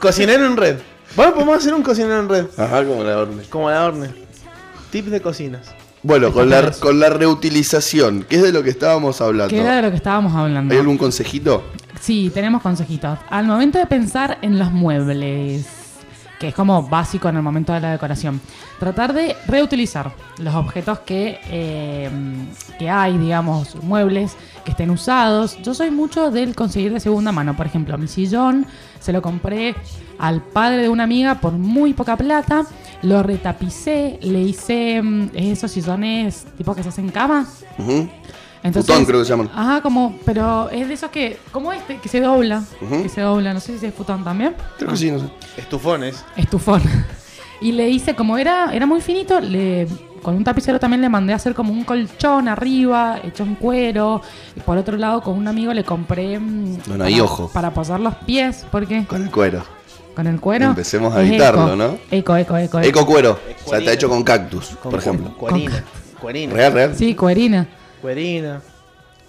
cocinero en red. Bueno, podemos hacer un cocinero en red. Ajá, como la horne. Como la Orne. Tips de cocinas. Bueno, con la, con la reutilización, que es de lo que estábamos hablando. Que era de lo que estábamos hablando. ¿Hay algún consejito? Sí, tenemos consejitos. Al momento de pensar en los muebles, que es como básico en el momento de la decoración, tratar de reutilizar los objetos que, eh, que hay, digamos, muebles que estén usados. Yo soy mucho del conseguir de segunda mano. Por ejemplo, mi sillón se lo compré al padre de una amiga por muy poca plata. Lo retapicé, le hice mm, esos sillones tipo que se hacen cama. Ujú. Entonces, Futón, creo que se llaman. Ajá, como, pero es de esos que, como este, que se dobla, que se dobla, no sé si es futón también. Creo que sí, no sé. Estufones. Estufón. Y le hice, como era, era muy finito, le, con un tapicero también le mandé a hacer como un colchón arriba, hecho en cuero. Y por otro lado, con un amigo le compré. mm, Bueno, ahí para- ojo. Para apoyar los pies, porque Con el cuero. con el cuero. Empecemos a evitarlo. ¿no? Eco, eco, eco. eco. Eco cuero. Es O sea, está hecho con cactus, Con por ejemplo. cu- Cuerina. Cuerina. Real, real. Sí, cuerina. Cuerina.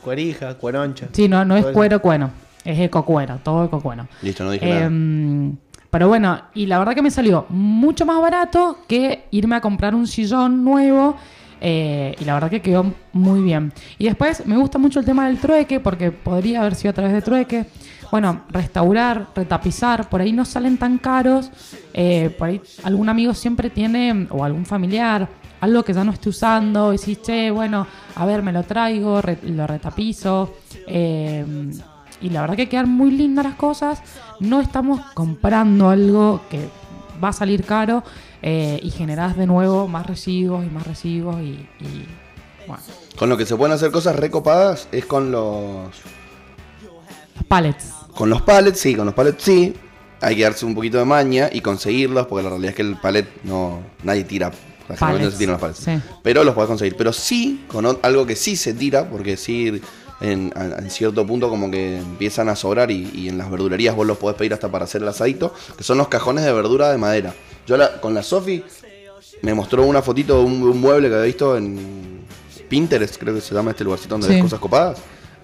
Cuerija, cueroncha. Sí, no, no es cuero, cuero. Es eco cuero, todo eco cuero. Listo, no dije nada. Em, pero bueno, y la verdad que me salió mucho más barato que irme a comprar un sillón nuevo. eh, y la verdad que quedó muy bien. Y después me gusta mucho el tema del trueque, porque podría haber sido a través de trueque. Bueno, restaurar, retapizar, por ahí no salen tan caros. eh, por ahí algún amigo siempre tiene, o algún familiar, algo que ya no esté usando. Decís, che, bueno, a ver, me lo traigo, re- lo retapizo. eh, y la verdad que quedan muy lindas las cosas. No estamos comprando algo que va a salir caro eh, y generás de nuevo más residuos y más residuos y, y, bueno, Con lo que se pueden hacer cosas recopadas es con los. los pallets. Con los pallets, sí, con los pallets sí. Hay que darse un poquito de maña y conseguirlos, porque la realidad es que el pallet no. nadie tira. Generalmente se tiran los pallets. Sí. Pero los podés conseguir. Pero sí, con algo que sí se tira, porque sí en, cierto punto como que empiezan a sobrar y, y en las verdulerías vos los podés pedir hasta para hacer el asadito, que son los cajones de verdura de madera. Yo la- con la Sofi me mostró una fotito de un, mueble que había visto en Pinterest, creo que se llama este lugarcito donde Sí. ves cosas copadas.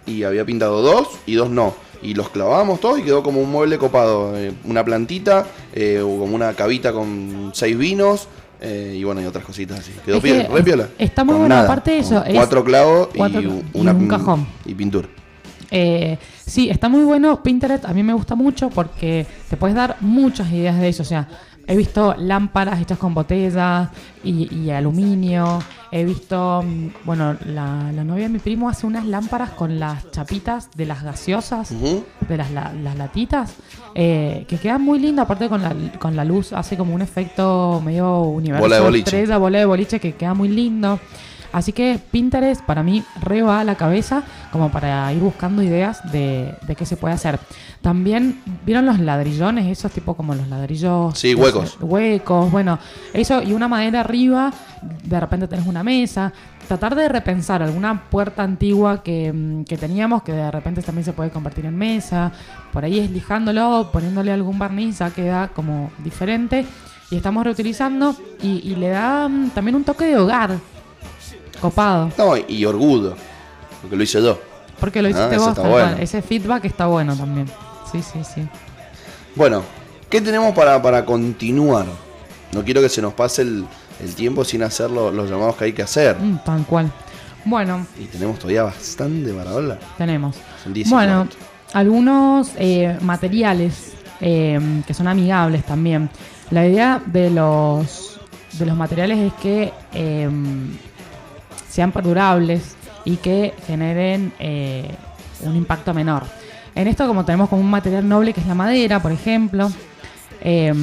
Y había pintado dos y dos no. Y los clavamos todos y quedó como un mueble copado. eh, una plantita, eh, o como una cavita con seis vinos. Eh, y bueno, y otras cositas así. Quedó Es que re piola. está muy nada, aparte de eso, es Cuatro clavos cuatro y, clavos y una, un cajón. Y pintura. Eh, sí, está muy bueno. Pinterest a mí me gusta mucho porque te puedes dar muchas ideas de eso. O sea, he visto lámparas hechas con botellas y, y aluminio. He visto, mm, bueno, la, la novia de mi primo hace unas lámparas con las chapitas de las gaseosas, de las, la- las latitas, eh, que quedan muy lindas. Aparte con la, con la luz hace como un efecto medio universo. Bola de boliche. estrella, bola de boliche que queda muy lindo. Así que Pinterest para mí re va a la cabeza como para ir buscando ideas de, de qué se puede hacer. También, ¿vieron los ladrillones? Esos tipo como los ladrillos... Sí, huecos. huecos, bueno, eso y una madera arriba, de repente tenés una mesa. Tratar de repensar alguna puerta antigua que, mm, que teníamos, que de repente también se puede convertir en mesa, por ahí es lijándolo, poniéndole algún barniz, ya queda como diferente. Y estamos reutilizando y, y le da también un toque de hogar, copado. No, y, orgullo, porque lo hice yo. Porque lo Ah, hiciste vos, está tal bueno. cual. Ese feedback está bueno también. Sí, sí, sí. Bueno, ¿qué tenemos para, para continuar? No quiero que se nos pase el, el tiempo sin hacer lo- los llamados que hay que hacer. Mm, tal cual. Bueno, Y tenemos todavía bastante para hablar. tenemos. Son 10 y Bueno, algunos eh, materiales eh, que son amigables también. La idea de los, de los materiales es que eh, sean perdurables y que generen eh, un impacto menor. En esto, como tenemos como un material noble que es la madera, por ejemplo, eh,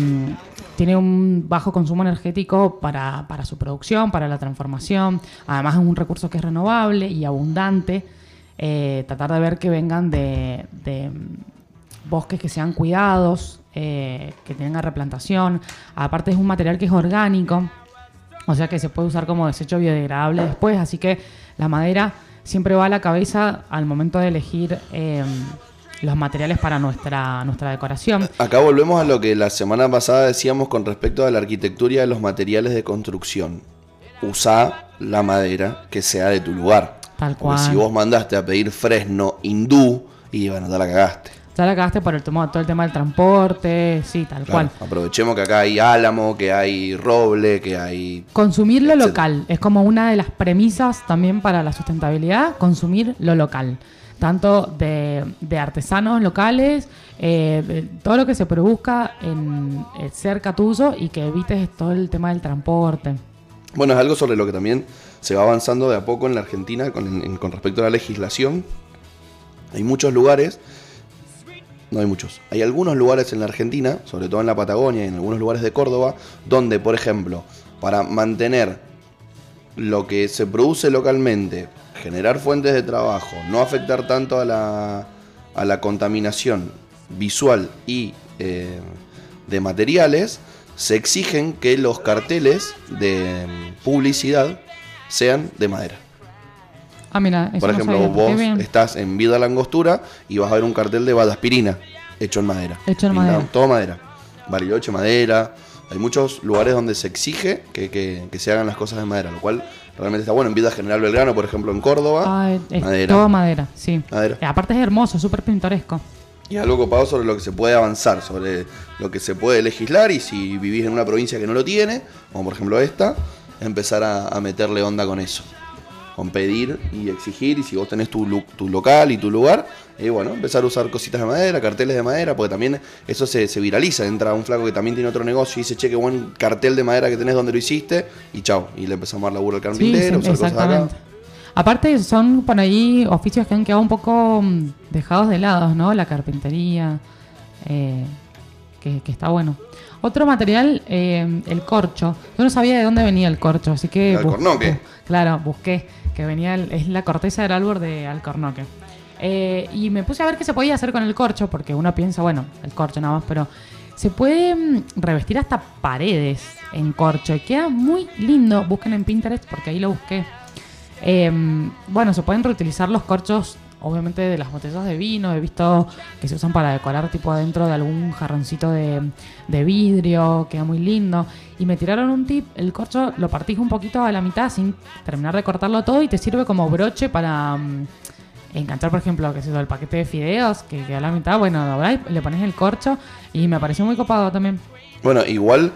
tiene un bajo consumo energético para, para su producción, para la transformación. Además es un recurso que es renovable y abundante. Eh, tratar de ver que vengan de, de, bosques que sean cuidados, eh, que tengan replantación. Aparte es un material que es orgánico, o sea que se puede usar como desecho biodegradable después. Así que la madera siempre va a la cabeza al momento de elegir eh, los materiales para nuestra, nuestra decoración. Acá volvemos a lo que la semana pasada decíamos con respecto a la arquitectura y a los materiales de construcción. Usa la madera que sea de tu lugar. Tal Porque cual. si vos mandaste a pedir fresno hindú, y bueno, te la cagaste. Ya la cagaste por el tema, todo el tema del transporte, sí, tal Claro, cual. Aprovechemos que acá hay álamo, que hay roble, que hay... Consumir lo Etcétera. local es como una de las premisas también para la sustentabilidad, consumir lo local. Tanto de, de artesanos locales, eh, de todo lo que se produzca en, eh, cerca tuyo y que evites todo el tema del transporte. Bueno, es algo sobre lo que también se va avanzando de a poco en la Argentina con, en- con respecto a la legislación. Hay muchos lugares, no hay muchos, hay algunos lugares en la Argentina, sobre todo en la Patagonia y en algunos lugares de Córdoba, donde, por ejemplo, para mantener lo que se produce localmente, generar fuentes de trabajo, no afectar tanto a la, a la contaminación visual y eh, de materiales, se exigen que los carteles de publicidad sean de madera. Ah, mira, eso Por no ejemplo, sabía. Qué vos bien. estás en Vida la Angostura y vas a ver un cartel de Badaspirina hecho en madera. Hecho en Pintado, madera. Todo madera. Bariloche, madera. Hay muchos lugares donde se exige que, que- que se hagan las cosas de madera, lo cual realmente está bueno. En Vida General Belgrano, por ejemplo, en Córdoba, Ah, es- es madera. todo madera, sí. Madera. Eh, Aparte es hermoso, súper pintoresco. Y algo copado sobre lo que se puede avanzar, sobre lo que se puede legislar y si vivís en una provincia que no lo tiene, como por ejemplo esta, empezar a, a meterle onda con eso. Con pedir y exigir y si vos tenés tu, lu- tu local y tu lugar, y bueno, empezar a usar cositas de madera, carteles de madera, porque también eso se, se viraliza. Entra un flaco que también tiene otro negocio y dice, che, qué buen cartel de madera que tenés donde lo hiciste, y chao. Y le empezamos a dar laburo al carpintero, sí, usar cosas de acá. Aparte son por ahí oficios que han quedado un poco mm, dejados de lado, ¿no? La carpintería, eh, que, que está bueno. Otro material, eh, el corcho. Yo no sabía de dónde venía el corcho, así que... El alcornoque. claro, busqué que venía, el- es la corteza del árbol de alcornoque. Eh, y me puse a ver qué se podía hacer con el corcho, porque uno piensa, bueno, el corcho nada más, pero se puede mm, revestir hasta paredes en corcho y queda muy lindo. Busquen en Pinterest porque ahí lo busqué. Eh, bueno, se pueden reutilizar los corchos, obviamente, de las botellas de vino. He visto que se usan para decorar tipo adentro de algún jarroncito de, de vidrio, queda muy lindo. Y me tiraron un tip, el corcho lo partís un poquito a la mitad sin terminar de cortarlo todo y te sirve como broche para mm, enganchar, por ejemplo, que es el paquete de fideos que queda a la mitad. Bueno, dobláis, le pones el corcho y me pareció muy copado también. Bueno, igual,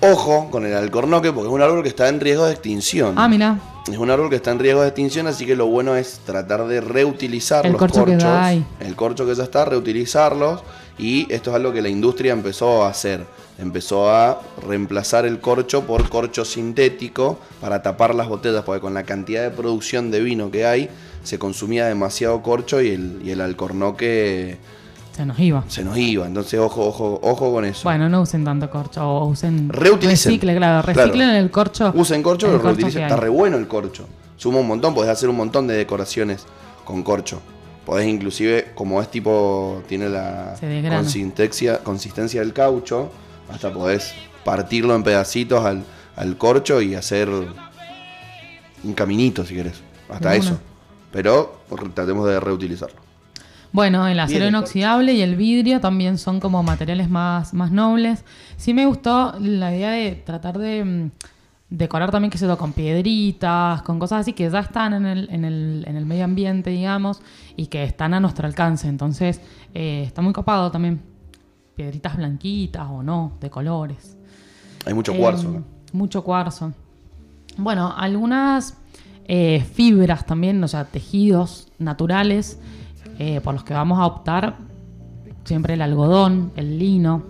ojo con el alcornoque, porque es un árbol que está en riesgo de extinción. Ah, mira, Es un árbol que está en riesgo de extinción, así que lo bueno es tratar de reutilizar El los corcho que corchos. hay. El corcho que ya está, reutilizarlos. Y esto es algo que la industria empezó a hacer. Empezó a reemplazar el corcho por corcho sintético para tapar las botellas, porque con la cantidad de producción de vino que hay, se consumía demasiado corcho y el, y el alcornoque Se nos iba. se nos iba. Entonces, ojo, ojo, ojo con eso. Bueno, no usen tanto corcho, o usen... Reutilicen. Recicle, claro, Claro. reciclen el corcho. Usen corcho, lo reutilicen. Está re bueno el corcho. Suma un montón, podés hacer un montón de decoraciones con corcho. Podés inclusive, como es tipo, tiene la consistencia, consistencia del caucho, hasta podés partirlo en pedacitos al, al corcho y hacer un caminito si querés. Hasta eso. Pero tratemos de reutilizarlo. Bueno, el acero inoxidable y el vidrio también son como materiales más, más nobles. Sí me gustó la idea de tratar de mm, decorar también, que se con piedritas, con cosas así que ya están en el, en el, en el medio ambiente, digamos, y que están a nuestro alcance. Entonces, eh, está muy copado también. Piedritas blanquitas o no, de colores. Hay mucho Eh, cuarzo. acá. Mucho cuarzo. Bueno, algunas eh, fibras también, o sea, tejidos naturales eh, por los que vamos a optar. Siempre el algodón, el lino,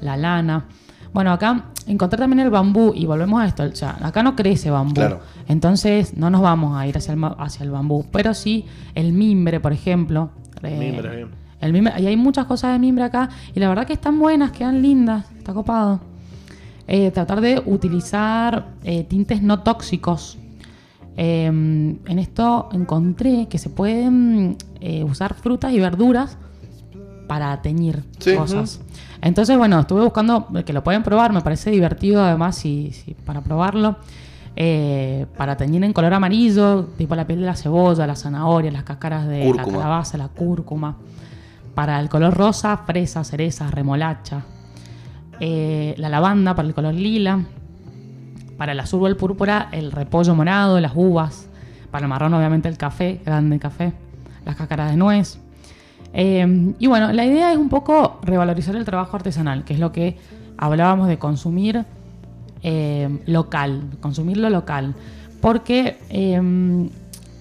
la lana. Bueno, acá encontré también el bambú y volvemos a esto. O sea, acá no crece bambú. Claro. Entonces no nos vamos a ir hacia el, hacia el bambú. Pero sí el mimbre, por ejemplo. eh, Mimbre, bien. el mimbre, y hay muchas cosas de mimbre acá. Y la verdad que están buenas, quedan lindas. Está copado. Eh, tratar de utilizar eh, tintes no tóxicos. Eh, en esto encontré que se pueden eh, usar frutas y verduras para teñir Sí. cosas. Entonces, bueno, estuve buscando eh, que lo pueden probar, me parece divertido además si, si- para probarlo. Eh, para teñir en color amarillo, tipo la piel de la cebolla, la zanahoria, las cáscaras de Cúrcuma. la calabaza, la cúrcuma. Para el color rosa, fresa, cereza, remolacha. Eh, la lavanda para el color lila. Para el azul o el púrpura, el repollo morado, las uvas. Para el marrón, obviamente, el café, grande café. Las cáscaras de nuez. Eh, y bueno, la idea es un poco revalorizar el trabajo artesanal, que es lo que hablábamos de consumir eh, local, consumirlo local. Porque eh,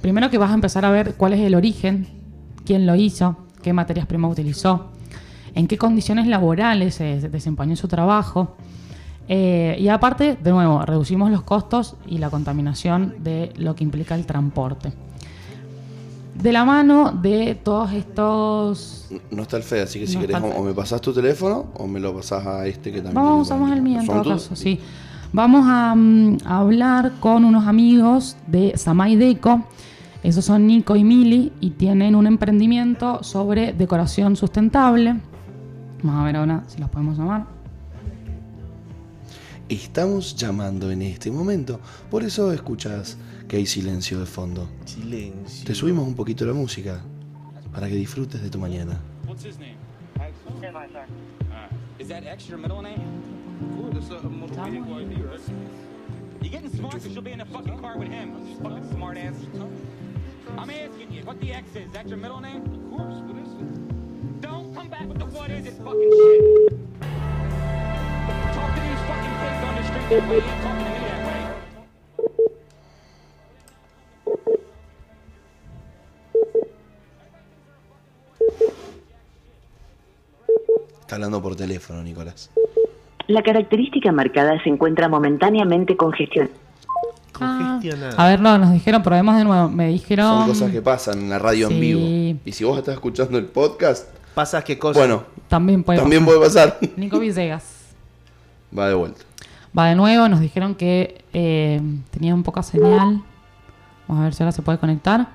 primero que vas a empezar a ver cuál es el origen, quién lo hizo, qué materias primas utilizó, en qué condiciones laborales se desempeñó su trabajo. Eh, y aparte, de nuevo, reducimos los costos y la contaminación de lo que implica el transporte. De la mano de todos estos No está el Fede, así que si querés o, me pasás tu teléfono o me lo pasás a este que también. Vamos, usamos el mío en sí. Vamos a, mm, a hablar con unos amigos de Samay Deco. Esos son Nico y Mili y tienen un emprendimiento sobre decoración sustentable. Vamos a ver ahora si los podemos llamar. Estamos llamando en este momento, por eso escuchas que hay silencio de fondo. Silencio. Te subimos un poquito la música para que disfrutes de tu mañana. What's his name? Uh, is that extra middle name? Cool, that's a motivated ID, right? You getting smart because you'll be in the fucking car with him. Fucking smart ass. I'm asking you, what the X is? Is that your middle name? Of course, what is it? Don't come back with the what is it fucking shit. Está hablando por teléfono, Nicolás. La característica marcada se encuentra momentáneamente congestionada. Congestionada. Ah, a ver, no, nos dijeron, probemos de nuevo. Me dijeron. Son cosas que pasan en la radio en vivo. Y si vos estás escuchando el podcast, Pasas qué cosa. bueno, También puede también pasar. puede pasar. Nico Villegas. Va de vuelta. Va de nuevo, nos dijeron que eh, tenía un poca señal. Vamos a ver si ahora se puede conectar.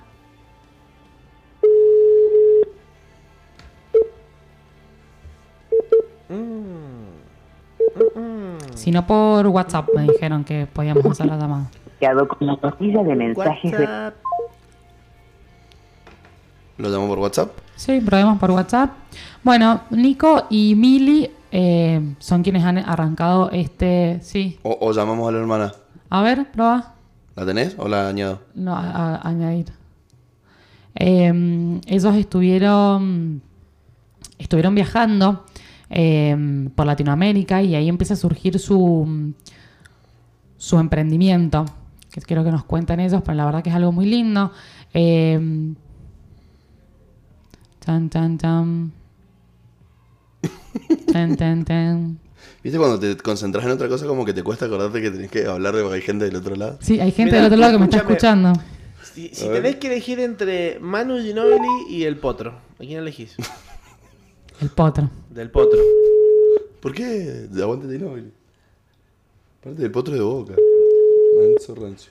Si no por WhatsApp me dijeron que podíamos hacer la llamada. Con la casilla de mensajes de. ¿Lo llamo por WhatsApp? Sí, probemos por WhatsApp. Bueno, Nico y Mili eh, son quienes han arrancado este... Sí. O, o llamamos a la hermana. A ver, prueba. ¿La tenés o la añado? No, a- a- añadir. Eh, ellos estuvieron, estuvieron viajando eh, por Latinoamérica y ahí empieza a surgir su, su emprendimiento, que quiero que nos cuenten ellos, pero la verdad que es algo muy lindo. Eh, tan, tan, tan. Tan, tan, tan. ¿Viste cuando te concentras en otra cosa como que te cuesta acordarte que tenés que hablar de porque hay gente del otro lado? Sí, hay gente Mirá, del otro lado que me está escuchando. Si, si tenés que elegir entre Manu Ginobili y el Potro, ¿a quién elegís? El potro. Del potro. ¿Por qué de aguante de Nobel? Parte del potro de boca. Manso rancio.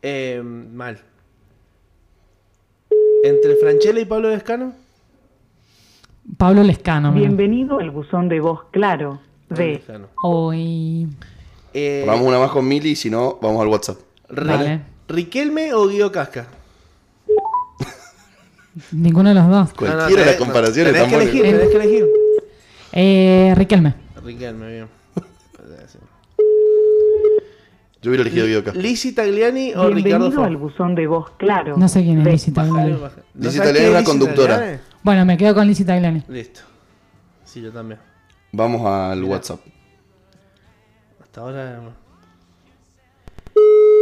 Eh, mal. Entre Franchella y Pablo Descano. Pablo Lescano. Bienvenido al buzón de voz claro Pablo de Lescano. Uy. Eh, Vamos una más con Mili, si no, vamos al WhatsApp. ¿Riquelme o Guido Casca? Ninguno de los dos. Cualquiera de tenés- las comparaciones tenés están que elegir, tenés que elegir. Eh, Riquelme. Riquelme, bien. Yo hubiera elegido Guido Casca. Lizzie Tagliani o Ricardo Bienvenido Ford. al buzón de voz claro. No sé quién es Lizzie Tagliani. ¿No sabes Tagliani es una conductora. Bueno, me quedo con Lizzie Tagliani. Listo. Sí, yo también. Vamos al Mira. WhatsApp. Hasta ahora. no.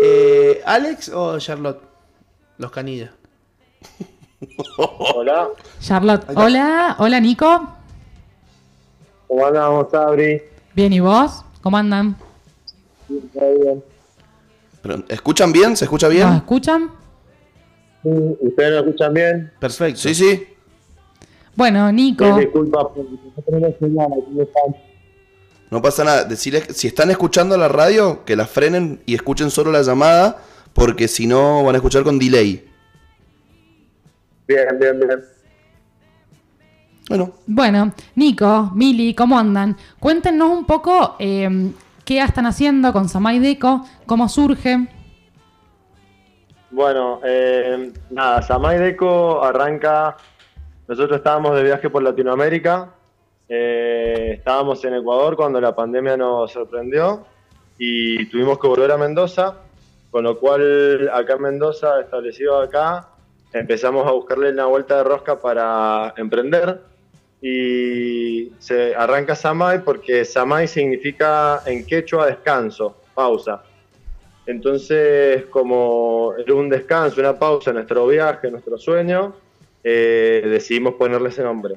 Eh, ¿Alex o Charlotte? Los canillas. Hola, Charlotte. Hola, hola Nico. ¿cómo andamos, Sabri? Bien, ¿y vos? ¿Cómo andan? ¿Todo bien? Pero, ¿Escuchan bien? ¿Se escucha bien? ¿Nos escuchan? Sí, ¿Ustedes me escuchan bien? Perfecto. Sí, sí. Bueno, Nico. Disculpa, porque no pasa nada. Decirles que si están escuchando la radio, que la frenen y escuchen solo la llamada, porque si no van a escuchar con delay. Bien, bien, bien. Bueno, Bueno, Nico, Mili, ¿cómo andan? Cuéntenos un poco eh, qué están haciendo con Samay Deco, cómo surge. Bueno, eh, nada, Samay Deco arranca. Nosotros estábamos de viaje por Latinoamérica. eh, estábamos en Ecuador cuando la pandemia nos sorprendió y tuvimos que volver a Mendoza. Con lo cual, acá en Mendoza, establecido acá, empezamos a buscarle una vuelta de rosca para emprender. Y se arranca Samay porque Samay significa en quechua descanso, pausa. Entonces, como era un descanso, una pausa en nuestro viaje, en nuestro sueño, eh, decidimos ponerle ese nombre.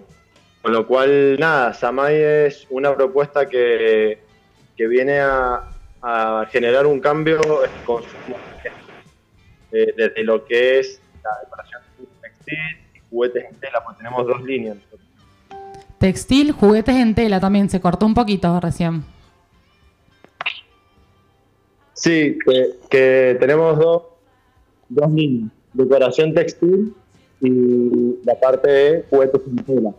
Con lo cual, nada, Samay es una propuesta que, que viene a, a generar un cambio en el consumo eh, desde lo que es la decoración textil y juguetes en tela, pues tenemos dos líneas. Textil, juguetes en tela también, se cortó un poquito recién. Sí, que, que tenemos dos, dos líneas, decoración textil y la parte de juguetes en.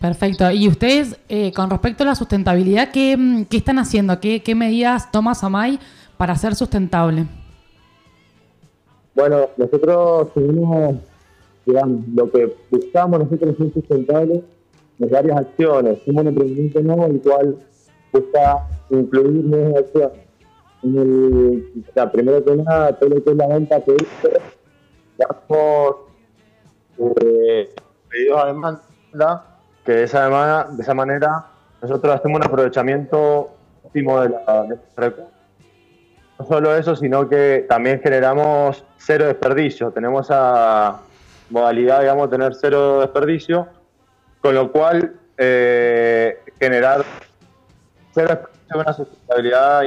Perfecto. Y ustedes, eh, con respecto a la sustentabilidad, ¿qué, mm, qué están haciendo? ¿Qué, qué medidas toma Samay para ser sustentable? Bueno, nosotros tenemos, digamos, lo que buscamos nosotros es sustentable en varias acciones. Somos un emprendimiento nuevo el cual busca incluir nuevas acciones. En el, o sea, primero que nada, todo lo que es la venta que damos eh, pedidos a que de esa, demanda, de esa manera nosotros hacemos un aprovechamiento óptimo de la, recursos no solo eso, sino que también generamos cero desperdicio. Tenemos esa modalidad, digamos, tener cero desperdicio, con lo cual eh, generar cero desperdicio es una sustentabilidad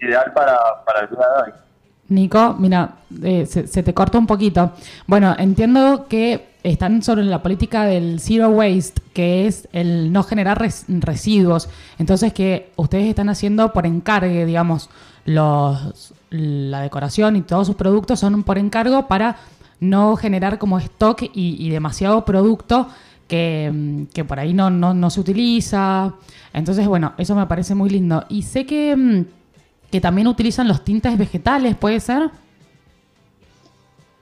ideal para, para el día de hoy. Nico, mira, eh, se, te corta un poquito. Bueno, entiendo que están sobre la política del zero waste, que es el no generar res- residuos. Entonces, que ustedes están haciendo por encargue, digamos, los, la decoración y todos sus productos son por encargo para no generar como stock y, y demasiado producto que, mm, por ahí no se utiliza. Entonces, bueno, eso me parece muy lindo. Y sé que, mm, que también utilizan los tintes vegetales, ¿puede ser?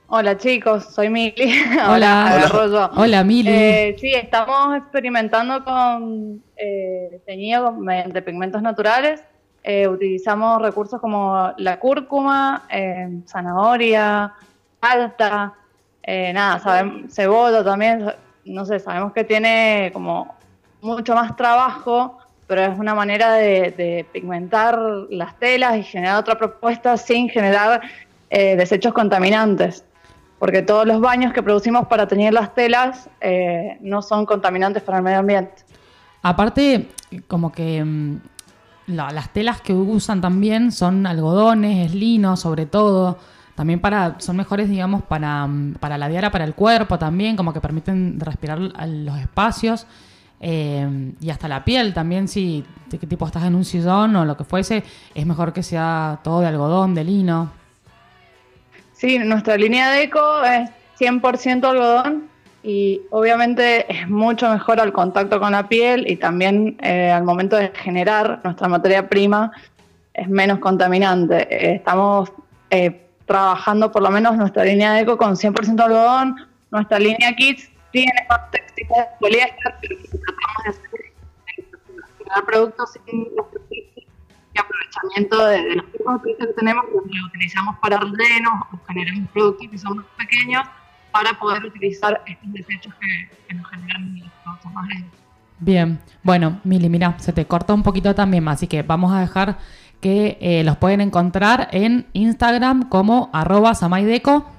Hola chicos, soy Mili. Hola. yo. Hola, Mili. Eh, sí, estamos experimentando con eh, teñido mediante pigmentos naturales. Eh, utilizamos recursos como la cúrcuma, eh, zanahoria, alta, eh, nada, sabem- cebolla también. No sé, sabemos que tiene como mucho más trabajo, pero es una manera de, pigmentar las telas y generar otra propuesta sin generar eh, desechos contaminantes porque todos los baños que producimos para teñir las telas eh, no son contaminantes para el medio ambiente. Aparte, como que mm, la- las telas que usan también son algodones, es lino, sobre todo. también para, son mejores, digamos, para, mm, para la diara, para el cuerpo también, como que permiten respirar los espacios. Eh, y hasta la piel también, si qué tipo estás en un sillón o lo que fuese, es mejor que sea todo de algodón, de lino. Sí, nuestra línea de eco es 100% algodón y obviamente es mucho mejor al contacto con la piel y también eh, al momento de generar nuestra materia prima es menos contaminante. Eh, estamos eh, trabajando por lo menos nuestra línea de eco con 100% algodón, nuestra línea Kids tiene más textiles de poliéster, pero tratamos de hacer productos sin y aprovechamiento de, los textiles que tenemos, los utilizamos para rellenos o generamos productos que son más pequeños para poder utilizar estos desechos que, nos generan los productos más grandes. Bien, bueno, Mili, mira, se te corta un poquito también así que vamos a dejar que eh, los pueden encontrar en Instagram como arroba samaideco.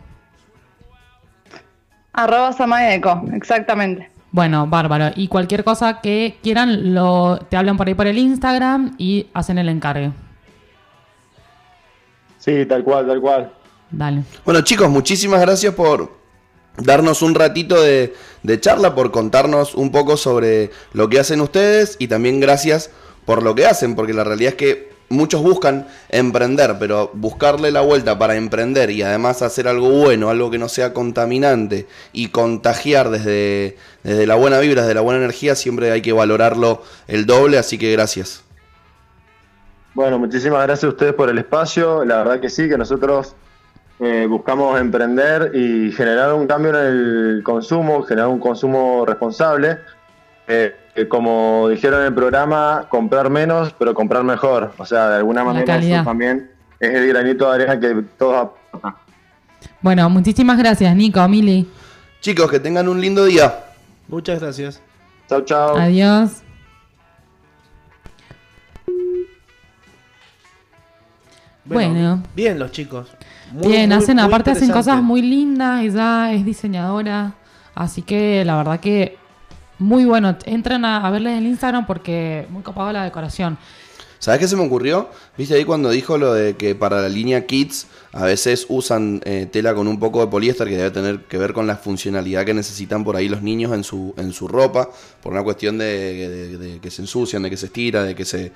Arroba Samaeco, exactamente. Bueno, bárbaro. Y cualquier cosa que quieran, lo, te hablan por ahí por el Instagram y hacen el encargue. Sí, tal cual, tal cual. Dale. Bueno, chicos, muchísimas gracias por darnos un ratito de, de charla, por contarnos un poco sobre lo que hacen ustedes y también gracias por lo que hacen, porque la realidad es que muchos buscan emprender, pero buscarle la vuelta para emprender y además hacer algo bueno, algo que no sea contaminante y contagiar desde, desde la buena vibra, desde la buena energía, siempre hay que valorarlo el doble, así que gracias. Bueno, muchísimas gracias a ustedes por el espacio. La verdad que sí, que nosotros eh, buscamos emprender y generar un cambio en el consumo, generar un consumo responsable. Eh, que como dijeron en el programa, comprar menos, pero comprar mejor. O sea, de alguna manera eso también es el granito de arena que todos aportan. Bueno, muchísimas gracias, Nico, Mili. Chicos, que tengan un lindo día. Muchas gracias. Chao, chao. Adiós. Bueno. Bien los chicos. Muy, Bien, muy, hacen, muy aparte hacen cosas muy lindas, ella es diseñadora, así que la verdad que muy bueno. Entren a, a verles el Instagram porque muy copado la decoración. ¿Sabes qué se me ocurrió? ¿Viste ahí cuando dijo lo de que para la línea Kids a veces usan eh, tela con un poco de poliéster que debe tener que ver con la funcionalidad que necesitan por ahí los niños en su, en su ropa, por una cuestión de, de- de que se ensucian, de que se estira, de que se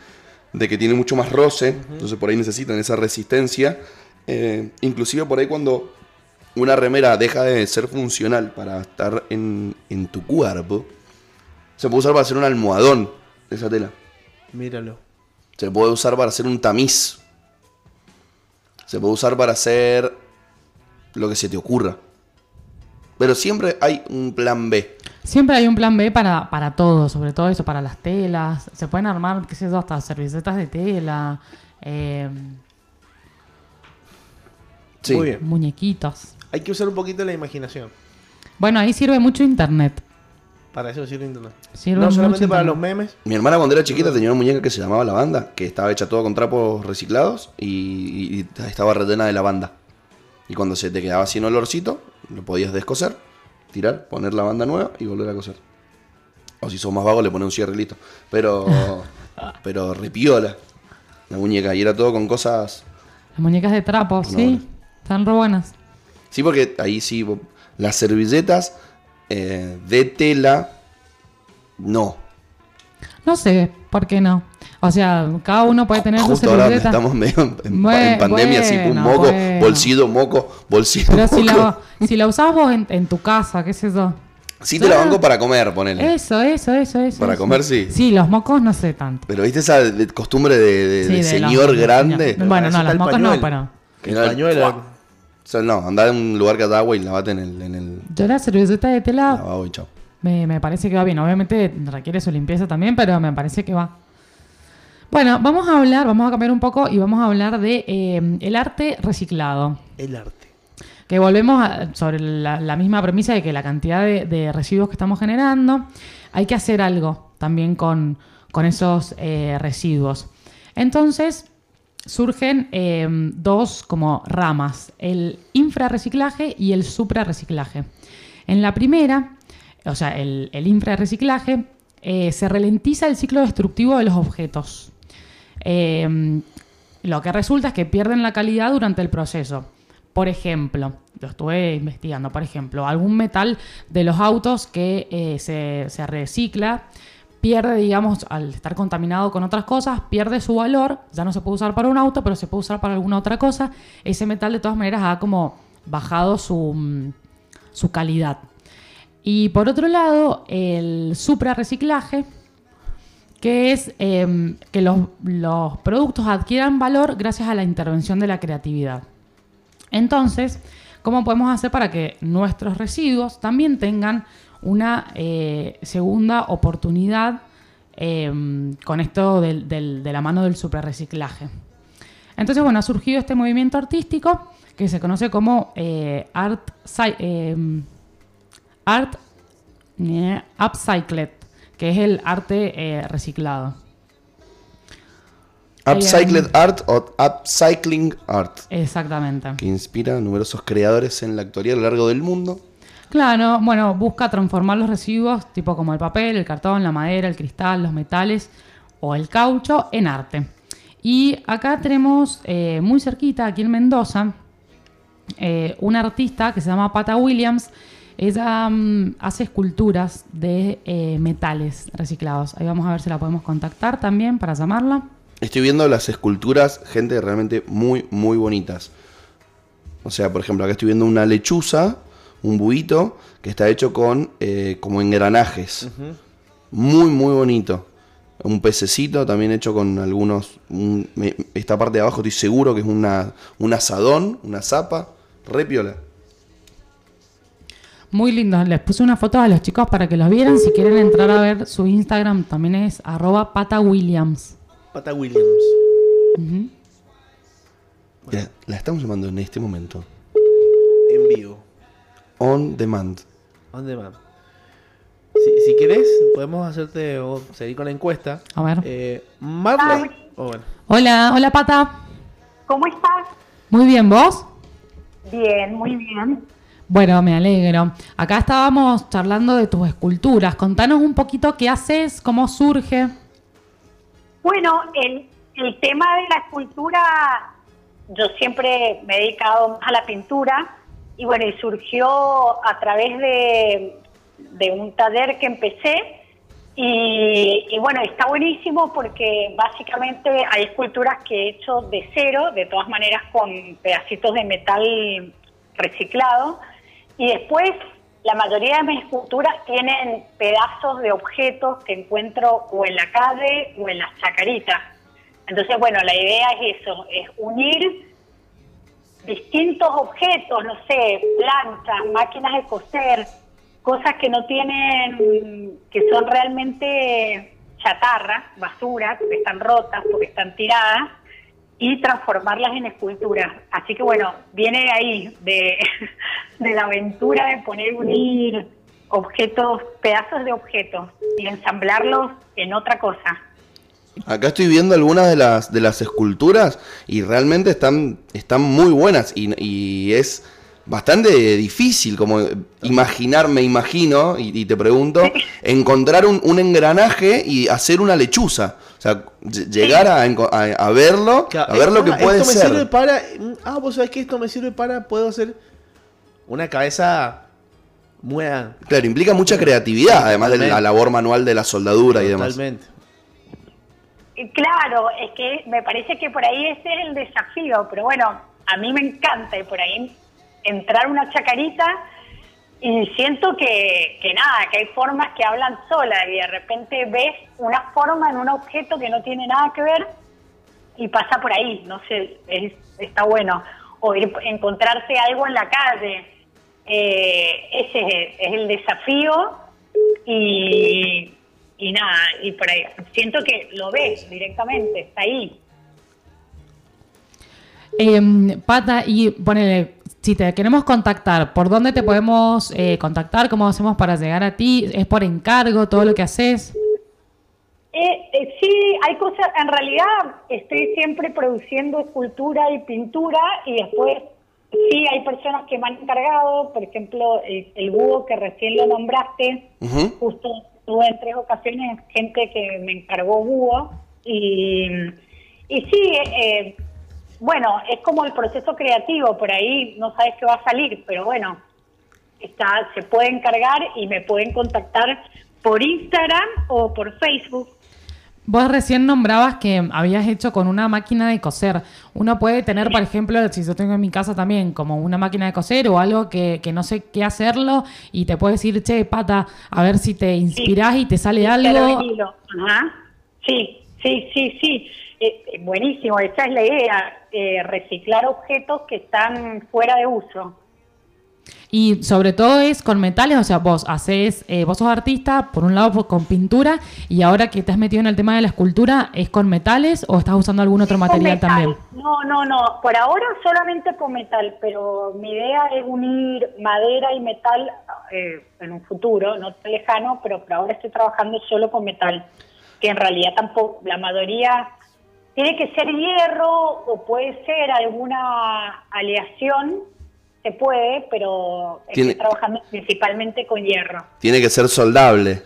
de que tiene mucho más roce, entonces por ahí necesitan esa resistencia. Eh, inclusive por ahí cuando una remera deja de ser funcional para estar en, en tu cuerpo, se puede usar para hacer un almohadón de esa tela. Míralo. Se puede usar para hacer un tamiz. Se puede usar para hacer lo que se te ocurra. Pero siempre hay un plan B. Siempre hay un plan B para, para todo, sobre todo eso, para las telas. Se pueden armar, qué sé yo, hasta servilletas de tela, eh, Sí. Muy bien. muñequitos. Hay que usar un poquito la imaginación. Bueno, ahí sirve mucho internet. Para eso sirve internet. Sirve no solamente para internet. los memes. Mi hermana cuando era chiquita tenía una muñeca que se llamaba Lavanda, que estaba hecha todo con trapos reciclados y, y estaba rellena de lavanda. Y cuando se te quedaba sin olorcito, lo podías descoser, tirar, poner lavanda nueva y volver a coser. O si sos más vago, le pones un cierre y listo. Pero, pero ripiola la muñeca. Y era todo con cosas Las muñecas de trapo, No, sí. Están re buenas. Sí, porque ahí sí, las servilletas eh, de tela, no. No sé, ¿por qué no? O sea, cada uno puede tener su Justo ahora donde servilleta. estamos medio en, en- Bue- en pandemia, así, un bueno, moco, bueno. bolsillo, moco, bolsillo, Pero si la, si la usás vos en, en tu casa, qué sé yo. Sí te la banco para comer, ponele. Eso, eso, eso, eso. Para eso. comer, sí. Sí, los mocos no sé tanto. Pero viste esa de- costumbre de, de- Sí, de de señor los- grande. Bueno, no, los mocos pañuelo. no, pero... Que El pañuelo. O sea, no, andá en un lugar que da agua y lavate en el, en el Yo la servilleta de tela lavabo y chao. me, me parece que va bien. Obviamente requiere su limpieza también, pero me parece que va. Bueno, vamos a hablar, vamos a cambiar un poco y vamos a hablar de eh, el arte reciclado. El arte. Que volvemos a- sobre la, la misma premisa de que la cantidad de, de residuos que estamos generando, hay que hacer algo también con, con esos eh, residuos. Entonces, surgen eh, dos como ramas, el infrarreciclaje y el suprarreciclaje. En la primera, o sea, el, el infrarreciclaje, eh, se ralentiza el ciclo destructivo de los objetos. Eh, lo que resulta es que pierden la calidad durante el proceso. por ejemplo, lo estuve investigando, por ejemplo, algún metal de los autos que eh, se, se recicla pierde, digamos, al estar contaminado con otras cosas, pierde su valor, ya no se puede usar para un auto, pero se puede usar para alguna otra cosa. Ese metal de todas maneras ha como bajado su, mm, su calidad. Y por otro lado, el suprarreciclaje, que es em, que los, los productos adquieran valor gracias a la intervención de la creatividad. Entonces, ¿cómo podemos hacer para que nuestros residuos también tengan una eh, segunda oportunidad em, con esto del- del- de la mano del suprarreciclaje? Entonces, bueno, ha surgido este movimiento artístico que se conoce como eh, Art, art eh, Upcycled, que es el arte eh, reciclado. Upcycled Art o Upcycling Art, Exactamente. que inspira a numerosos creadores en la actualidad a lo largo del mundo. Claro, bueno, busca transformar los residuos, tipo como el papel, el cartón, la madera, el cristal, los metales o el caucho, en arte. Y acá tenemos eh, muy cerquita, aquí en Mendoza, eh, una artista que se llama Pata Williams. Ella mm, hace esculturas de eh, metales reciclados. Ahí vamos a ver si la podemos contactar también para llamarla. Estoy viendo las esculturas, gente, realmente muy, muy bonitas. O sea, por ejemplo, acá estoy viendo una lechuza, un buito, que está hecho con eh, como engranajes. Muy, muy bonito. Un pececito también hecho con algunos... un- me- esta parte de abajo estoy seguro que es una, un asadón, una zapa. Re piola. Muy lindo. Les puse una foto a los chicos para que los vieran. Si quieren entrar a ver su Instagram, también es arroba patawilliams. Pata Williams. Mira, la estamos llamando en este momento. En vivo. On demand. On demand. Si, si querés, podemos hacerte o seguir con la encuesta. A ver. Eh, Marley. oh, bueno. Hola, hola Pata. ¿Cómo estás? Muy bien, ¿vos? Bien, muy bien. Bueno, me alegro. Acá estábamos charlando de tus esculturas. Contanos un poquito qué haces, cómo surge. Bueno, el, el tema de la escultura, yo siempre me he dedicado más a la pintura y bueno, y surgió a través de, de un taller que empecé y, bueno, está buenísimo porque básicamente hay esculturas que he hecho de cero, de todas maneras con pedacitos de metal reciclado y después la mayoría de mis esculturas tienen pedazos de objetos que encuentro o en la calle o en las chacaritas. Entonces, bueno, la idea es eso, es unir distintos objetos, no sé, planchas, máquinas de coser, cosas que no tienen, que son realmente chatarra, basura, porque están rotas, porque están tiradas, y transformarlas en esculturas. Así que bueno, viene de ahí, de, de la aventura de poner, unir objetos, pedazos de objetos y ensamblarlos en otra cosa. Acá estoy viendo algunas de las, de las esculturas y realmente están, están muy buenas y, y es bastante difícil como imaginar, me imagino, y, y te pregunto, encontrar un, un engranaje y hacer una lechuza. O sea, ll- llegar a, a- a verlo, a ver lo que Ah, puede esto me sirve ser. para. Ah, vos sabés que esto me sirve para. Puedo hacer una cabeza muy. Claro, implica mucha creatividad, Sí, además de la labor manual de la soldadura y demás. Totalmente. Claro, es que me parece que por ahí ese es el desafío, pero bueno, a mí me encanta y por ahí entrar una chacarita y siento que, que nada, que hay formas que hablan solas y de repente ves una forma en un objeto que no tiene nada que ver y pasa por ahí, no sé, es- está bueno. O ir, encontrarse algo en la calle, eh, ese es, es el desafío y, y nada, y por ahí siento que lo ves directamente, está ahí. Em, Pata, y ponele, si te queremos contactar, ¿por dónde te podemos eh, contactar? ¿Cómo hacemos para llegar a ti? ¿Es por encargo todo lo que haces? Eh, eh, sí, hay cosas, en realidad estoy siempre produciendo escultura y pintura y después sí hay personas que me han encargado, por ejemplo, el, el búho que recién lo nombraste, justo tuve en tres ocasiones gente que me encargó búho y, y sí, eh, bueno, es como el proceso creativo, por ahí no sabes qué va a salir, pero bueno, está, se puede encargar y me pueden contactar por Instagram o por Facebook. Vos recién nombrabas que habías hecho con una máquina de coser. Uno puede tener, por ejemplo, si yo tengo en mi casa también, como una máquina de coser o algo que, que no sé qué hacerlo y te puedo decir, che, pata, a ver si te inspirás y te sale algo. Ajá. Sí, sí, sí, sí. Eh, eh, buenísimo, esa es la idea, eh, reciclar objetos que están fuera de uso. Y sobre todo es con metales, o sea, vos haces, eh, vos sos artista, por un lado con pintura, y ahora que te has metido en el tema de la escultura, ¿es con metales o estás usando algún otro material metal. también? No, no, no. Por ahora solamente con metal, pero mi idea es unir madera y metal eh, en un futuro, no tan lejano, pero por ahora estoy trabajando solo con metal, que en realidad tampoco, la mayoría tiene que ser hierro o puede ser alguna aleación, se puede, pero Tiene- estoy trabajando principalmente con hierro. Tiene que ser soldable.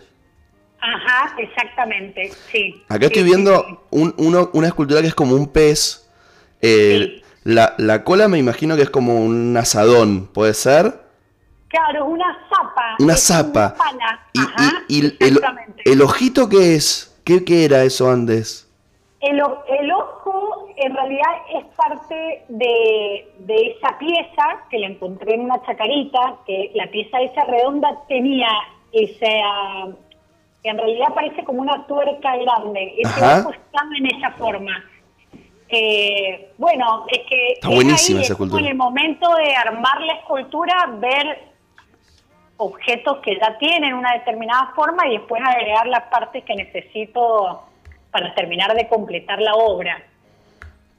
Ajá, exactamente, sí. Acá Sí, estoy viendo sí. un- uno- una escultura que es como un pez. Eh, la, la cola me imagino que es como un asadón, ¿puede ser? Claro, una zapa. Una zapa. Una pala. Y, Ajá, y- y el, ojito qué es? ¿Qué, qué era eso antes? El, el ojo en realidad es parte de, de esa pieza que la encontré en una chacarita, que la pieza esa redonda tenía esa, que en realidad parece como una tuerca grande. Ese Ajá. ojo estaba en esa forma. Eh, bueno, es que Está es buenísima ahí, esa escultura. en el momento de armar la escultura, ver objetos que ya tienen una determinada forma y después agregar las partes que necesito para terminar de completar la obra.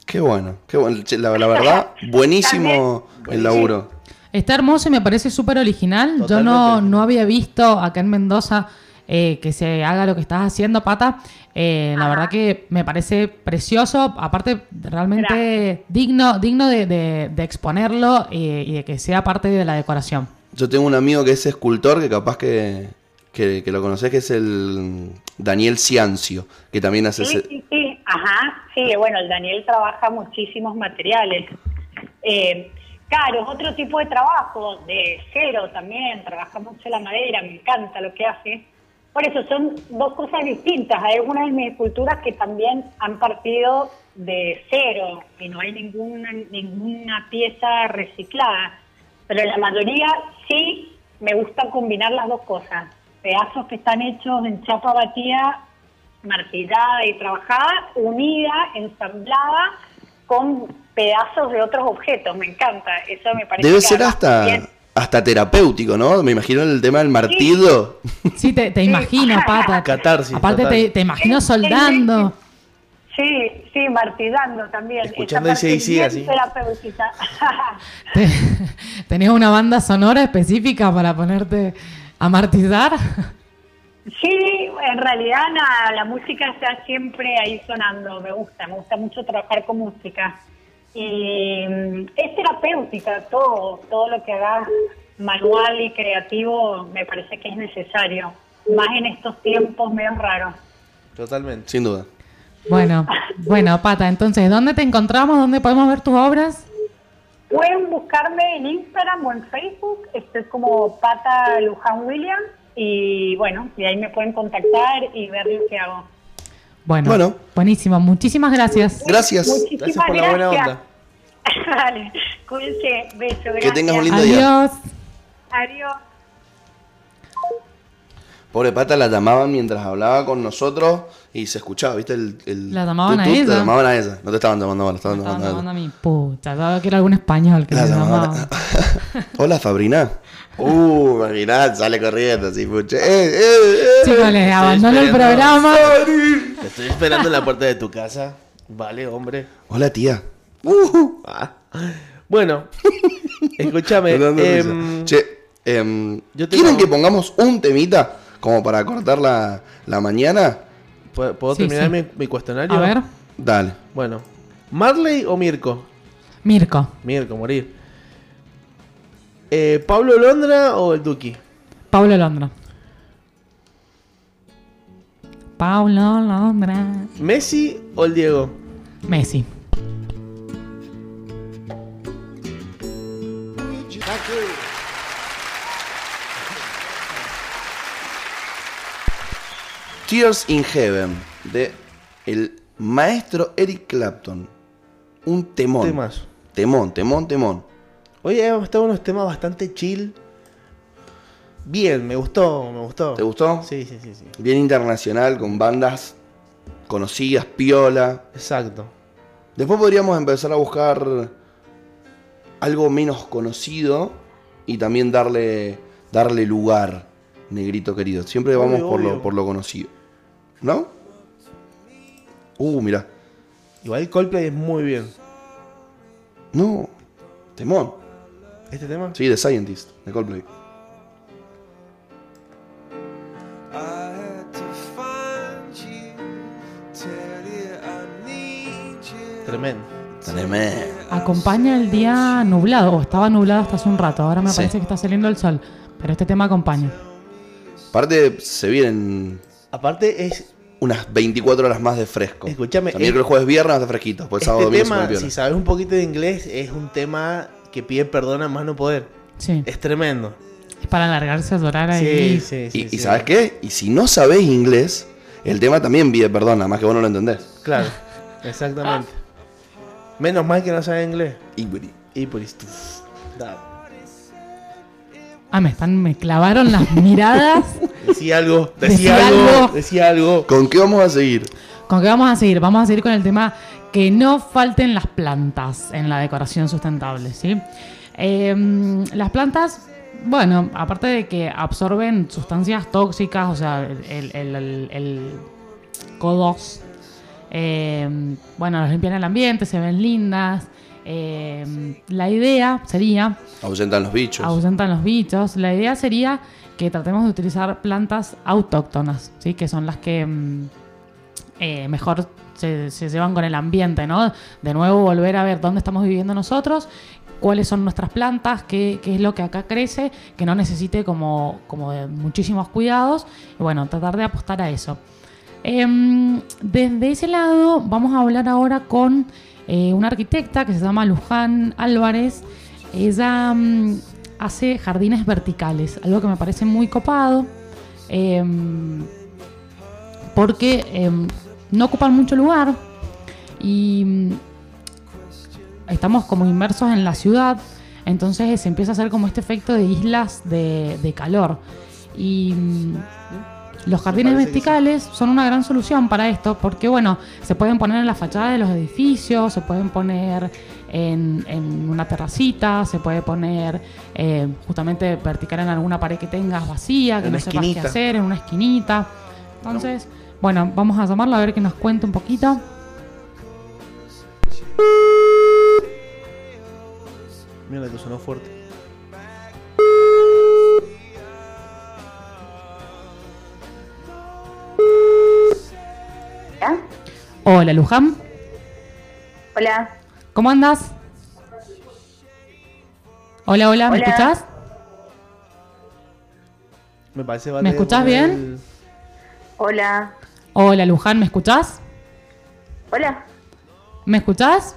Qué bueno, qué bueno. La, la verdad, buenísimo el laburo. Está hermoso y me parece súper original. Yo no, no había visto acá en Mendoza eh, que se haga lo que estás haciendo, Pata. Eh, la verdad que me parece precioso, aparte realmente Gracias. digno, digno de, de- de exponerlo eh, y de que sea parte de la decoración. Yo tengo un amigo que es escultor que capaz que, que, que lo conoces, que es el Daniel Ciancio, que también hace Sí, sí, sí, ajá, sí, bueno, el Daniel trabaja muchísimos materiales. Eh, claro, es otro tipo de trabajo, de cero también, trabaja mucho la madera, me encanta lo que hace. Por eso son dos cosas distintas. Hay algunas de mis esculturas que también han partido de cero y no hay ninguna, ninguna pieza reciclada. Pero la mayoría sí me gusta combinar las dos cosas. Pedazos que están hechos en chapa batida martillada y trabajada, unida, ensamblada con pedazos de otros objetos. Me encanta, eso me parece Debe que ser hasta, hasta terapéutico, ¿no? Me imagino el tema del martillo. Sí, te, te imagino, Pata. Catarsis, Aparte te, te imagino Sí, sí, soldando. Sí, sí, martillando también. Escuchando AC/DC bien así. terapéutica. Te- ¿Tenés una banda sonora específica para ponerte a martizar? Sí, en realidad nada, la música está siempre ahí sonando, me gusta, me gusta mucho trabajar con música. Y mm, es terapéutica todo, todo lo que hagas manual y creativo me parece que es necesario, más en estos tiempos medio raros. Totalmente. Sin duda. Bueno, bueno, Pata, entonces, ¿dónde te encontramos? ¿Dónde podemos ver tus obras? Pueden buscarme en Instagram o en Facebook, estoy como Pata Luján Williams y bueno, y ahí me pueden contactar y ver lo que hago. Bueno, Bueno. buenísimo. Muchísimas gracias. Gracias. Muchísimas Gracias por la buena onda. Dale, cuídense, beso, gracias. Que tengas un lindo día. Adiós. Adiós. Pobre pata la llamaban mientras hablaba con nosotros y se escuchaba, ¿viste? El, el La llamaban a ella. La llamaban a ella. No te estaban llamando a la estaban Estaban llamando a llamando ella. a mi puta. Yo que era algún español que La llamaba. Hola, Fabrina. Uh, imaginad, sale corriendo así, puche. Eh, eh, eh. Chicos, les abandono el programa. Te estoy esperando en la puerta de tu casa. Vale, hombre. Hola, tía. Uh, Ah. Bueno, escúchame. risa. em, Che, em, ¿quieren que pongamos un temita como para cortar la, la mañana. ¿Puedo, terminar. Mi, cuestionario? A ver. Dale. Bueno, ¿Marley o Mirko? Mirko. Mirko, morir. Eh, ¿Pablo Londra o el Duki? Pablo Londra. Pablo Londra. ¿Messi o el Diego? Messi. Thank. Tears in Heaven de el maestro Eric Clapton. Un temón. Temazo. Temón, temón, temón. Oye, hemos estado unos temas bastante chill. Bien, me gustó, me gustó. ¿Te gustó? Sí, sí, sí, sí. Bien internacional, con bandas conocidas, piola. Exacto. Después podríamos empezar a buscar algo menos conocido y también darle, darle lugar, negrito querido. Siempre Obvio, vamos por lo, por lo conocido. ¿No? Uh, mira. Igual Coldplay es muy bien. No. Temón. ¿Este tema? Sí, The Scientist, de Coldplay. Tremendo. Tremendo. Acompaña el día nublado, o estaba nublado hasta hace un rato, ahora me Sí. parece que está saliendo el sol, pero este tema acompaña. Aparte, se vienen Aparte es unas 24 horas más de fresco. Escúchame, miércoles, es- jueves, viernes, más de fresquito. Pues sábado, este domingo, se tema, si sabes un poquito de inglés, es un tema que pide perdón a más no poder. Sí, Es tremendo. es para alargarse a llorar Sí, ahí. sí, sí. y, y sí. ¿sabes qué? Y si no sabés inglés, el tema también pide perdón, nada más que vos no lo entendés. Claro, exactamente. Menos mal que no sabe inglés. Y esto. Da. Ah, me están, me clavaron las miradas. Decía algo, Decía decía algo, algo. decía algo. ¿Con qué vamos a seguir? ¿Con qué vamos a seguir? Vamos a seguir con el tema que no falten las plantas en la decoración sustentable, ¿sí? Eh, las plantas, bueno, aparte de que absorben sustancias tóxicas, o sea, el, el, el- el CO2, eh, bueno, nos limpian el ambiente, se ven lindas. Eh, la idea sería Ausentan los bichos. ausentan los bichos. La idea sería que tratemos de utilizar plantas autóctonas, ¿sí? que son las que mm, eh, mejor se, se llevan con el ambiente, ¿no? De nuevo volver a ver dónde estamos viviendo nosotros, cuáles son nuestras plantas, qué, qué es lo que acá crece, que no necesite como, como de muchísimos cuidados, y bueno, tratar de apostar a eso. Em, desde ese lado vamos a hablar ahora con eh, una arquitecta que se llama Luján Álvarez. Ella mm, hace jardines verticales, algo que me parece muy copado, em, porque em, no ocupan mucho lugar y mm, estamos como inmersos en la ciudad, entonces se empieza a hacer como este efecto de islas de, calor. Y mm, los jardines sí. verticales son una gran solución para esto, porque bueno, se pueden poner en la fachada de los edificios, se pueden poner en, en una terracita, se puede poner eh, justamente vertical en alguna pared que tengas vacía, que En no sepas qué hacer, en una esquinita. Entonces, bueno, vamos a llamarlo a ver que nos cuente un poquito. Mira que sonó fuerte. Hola, Luján, Hola. ¿cómo andas? Hola, hola, ¿me Hola. escuchás? Me parece ¿Me escuchás bien? Hola. Hola, Luján, ¿me escuchás? Hola. ¿Me escuchás?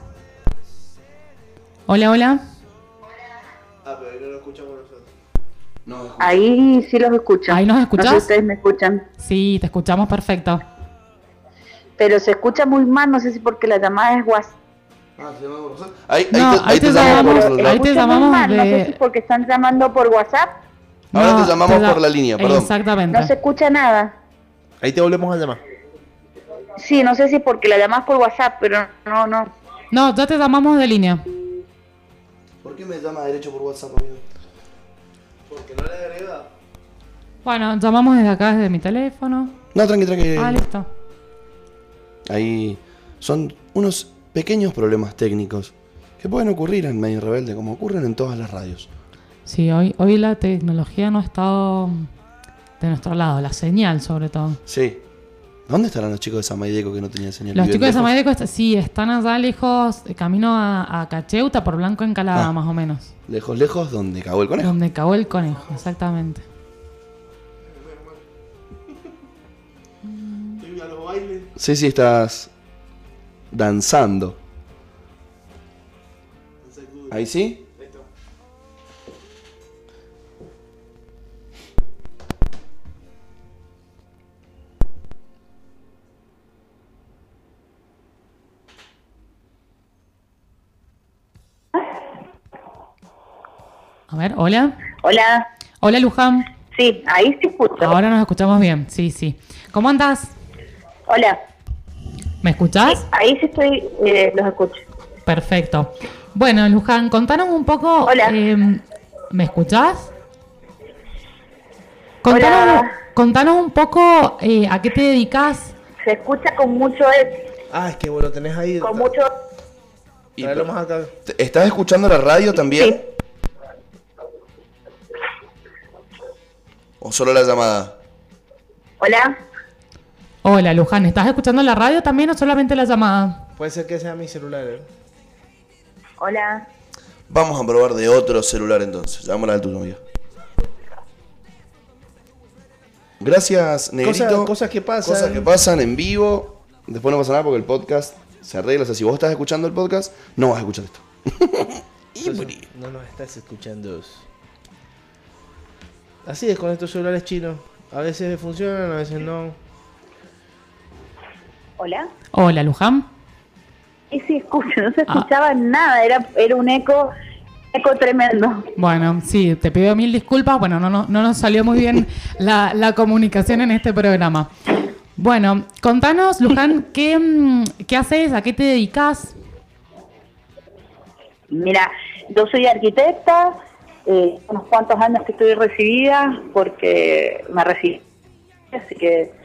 Hola, hola. Ahí sí los escucho. ¿Ahí nos No escuchás? sé si ustedes me escuchan. Sí, te escuchamos perfecto. Pero se escucha muy mal, no sé si porque la llamada es WhatsApp. Ahí, ahí No, te, ahí ahí te te llamamos por llamamos, el ahí te llamamos mal, No sé de- si porque están llamando por WhatsApp. Ahora te llamamos la- por la línea, perdón. Exactamente. No se escucha nada. Ahí te volvemos a llamar. Sí, no sé si porque la llamás por WhatsApp, pero no, no. No, ya te llamamos de línea. ¿Por qué me llama derecho por WhatsApp, amigo? Bueno, llamamos desde acá, desde mi teléfono. No, tranqui, tranqui. Ah, listo. Ahí son unos pequeños problemas técnicos que pueden ocurrir en Medio Rebelde, como ocurren en todas las radios. Sí, hoy, hoy la tecnología no ha estado de nuestro lado, la señal sobre todo. Sí. ¿Dónde estarán los chicos de Samaideco que no tenían señal? Los ¿Viven chicos de? Samaideco est- sí, están allá lejos, eh, camino a, a Cacheuta por Blanco Encalada, Ah. más o menos. Lejos, lejos, donde cagó el conejo. Donde cagó el conejo, exactamente. sé si estás danzando. ¿Ahí sí? A ver, hola. Hola. Hola, Luján. Sí, ahí sí escucho. Ahora nos escuchamos bien, sí, sí. ¿Cómo andás? Hola. ¿Me escuchás? Ahí sí estoy, eh, los escucho. Perfecto. Bueno, Luján, contanos un poco. Hola. eh, ¿Me escuchás? Contanos, Hola. contanos un poco eh, a qué te dedicas. Se escucha con mucho, Ah, es que vos lo tenés ahí. con mucho. Y Tráelo pero- más acá. ¿te- ¿Estás escuchando la radio también? ¿O solo la llamada? Hola. Hola, Luján, ¿estás escuchando la radio también o solamente la llamada? Puede ser que sea mi celular, ¿eh? Hola. Vamos a probar de otro celular entonces. Llamémosla al tuyo, amigo. Gracias, Negrito. Cosas- cosas que pasan. Cosas que pasan en vivo. Después no pasa nada porque el podcast se arregla. O sea, si vos estás escuchando el podcast, no vas a escuchar esto. Entonces, no nos estás escuchando. Así es con estos celulares chinos. A veces funcionan, a veces no. Hola. Hola, Luján. Y sí, escucho, no se escuchaba nada, era, era un eco, eco tremendo. Bueno, sí, te pido mil disculpas. Bueno, no, no, no nos salió muy bien la, la comunicación en este programa. Bueno, contanos, Luján, ¿qué, mm, qué haces? ¿A qué te dedicas? Mira, yo soy arquitecta, eh, unos cuantos años que estoy recibida porque me recibí, así que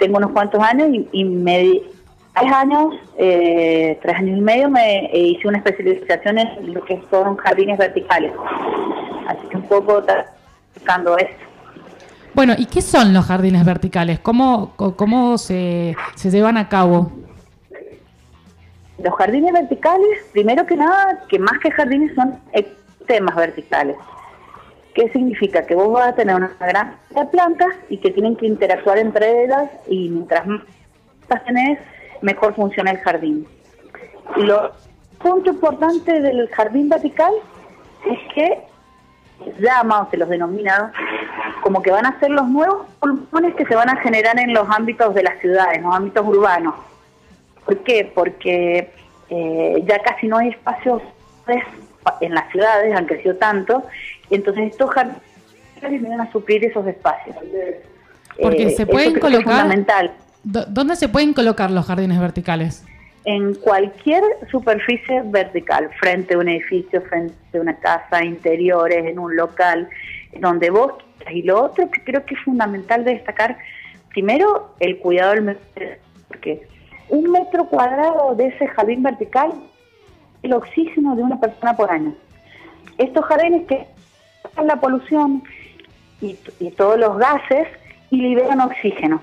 tengo unos cuantos años y, y me tres años, eh, tres años y medio me eh, hice una especialización en lo que son jardines verticales, así que un poco buscando eso. Bueno, ¿y qué son los jardines verticales? ¿Cómo, cómo se, se llevan a cabo? Los jardines verticales, primero que nada, que más que jardines son temas verticales. ¿Qué significa? Que vos vas a tener una gran de plantas y que tienen que interactuar entre ellas y mientras más plantas tenés, mejor funciona el jardín. Lo punto importante del jardín vertical es que llama o se los denomina como que van a ser los nuevos pulmones que se van a generar en los ámbitos de las ciudades, en los ámbitos urbanos. ¿Por qué? Porque eh, ya casi no hay espacios en las ciudades, han crecido tanto, y entonces estos jardines vienen a suplir esos espacios. Porque Eh, se pueden colocar- fundamental. ¿Dónde se pueden colocar los jardines verticales? En cualquier superficie vertical, frente a un edificio, frente a una casa, interiores, en un local, donde vos. Y lo otro que creo que es fundamental de destacar, primero el cuidado del medio, porque un metro cuadrado de ese jardín vertical el oxígeno de una persona por año. Estos jardines que la polución y, y todos los gases y liberan oxígeno,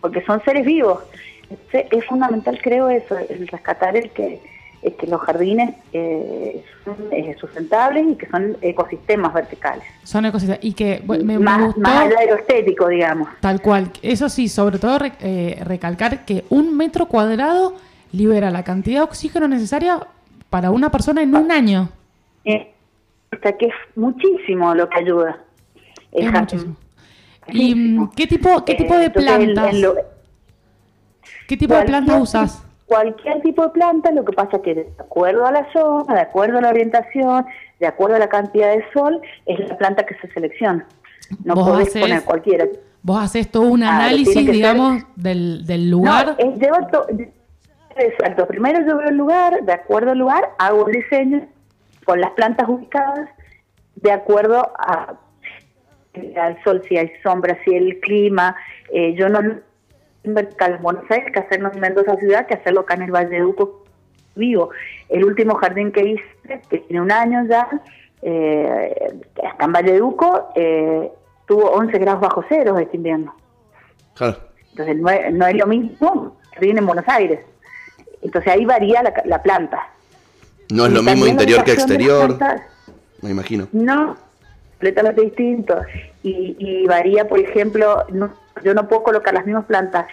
porque son seres vivos. Entonces, es fundamental, creo, eso, el rescatar el que, el que los jardines eh, son eh, sustentables y que son ecosistemas verticales. Son ecosistemas. Y que bueno, me, me más, gustó más allá de lo estético, digamos. tal cual. Eso sí, sobre todo re- eh, recalcar que un metro cuadrado libera la cantidad de oxígeno necesaria para una persona en un año. Eh, hasta que es muchísimo lo que ayuda. el Es jardín. muchísimo. ¿Y mm, qué tipo, qué tipo de Eh, en- plantas? en lo- ¿Qué tipo de plantas usas? Cualquier tipo de planta, lo que pasa que de acuerdo a la zona, de acuerdo a la orientación, de acuerdo a la cantidad de sol, es la planta que se selecciona. No podés haces- poner cualquiera. Vos haces todo un Claro, análisis, ser- digamos, del, del lugar. No, es to- Exacto. Primero yo veo el lugar, de acuerdo al lugar, hago el diseño con las plantas ubicadas, de acuerdo a al sol, si hay sombra, si el clima. Eh, yo no en Buenos Aires que hacerlo en Mendoza ciudad, que hacerlo acá en el Valle de Uco vivo. El último jardín que hice, que tiene un año ya, eh, acá en Valle de Uco, eh, tuvo 11 grados bajo cero este invierno. Claro. Entonces no es, no es lo mismo jardín en Buenos Aires. Entonces ahí varía la, la planta. No es Y lo mismo interior que exterior. Me imagino. no, completamente distinto. Y, y varía, por ejemplo, no- yo no puedo colocar las mismas plantas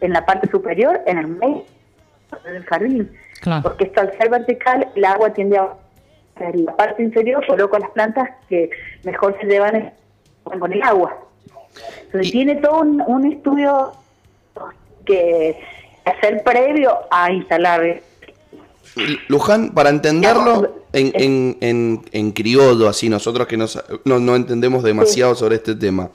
en la parte superior, en el medio del jardín. Claro. Porque esto al ser vertical, el agua tiende a... En la parte inferior coloco las plantas que mejor se llevan en- con el agua. Entonces tiene todo un, un estudio que hacer previo a instalar Luján, para entenderlo en, en, en, en criollo, así nosotros que no, sa- no, no entendemos demasiado sobre este tema.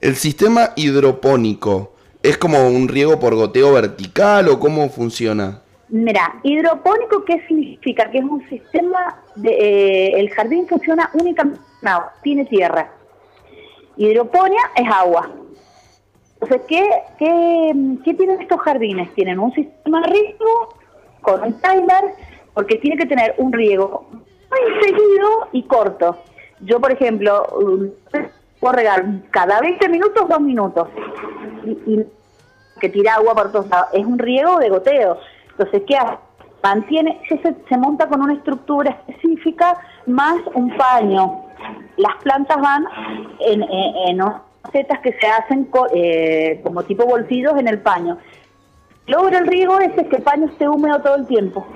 ¿El sistema hidropónico es como un riego por goteo vertical o cómo funciona? Mira, hidropónico, ¿qué significa? Que es un sistema, de, eh, el jardín funciona únicamente agua, tiene tierra. Hidroponía es agua. Entonces, ¿qué, qué, qué tienen estos jardines? Tienen un sistema riego con un timer, porque tiene que tener un riego muy seguido y corto. Yo, por ejemplo, puedo regar cada 20 minutos, dos minutos. Y, que tira agua por todos lados. Es un riego de goteo. Entonces, ¿qué hace? Mantiene, se, se- monta con una estructura específica más un paño. Las plantas van en, en, en setas que se hacen eh, como tipo bolsillos en el paño. Logra el riego ese que el paño esté húmedo todo el tiempo.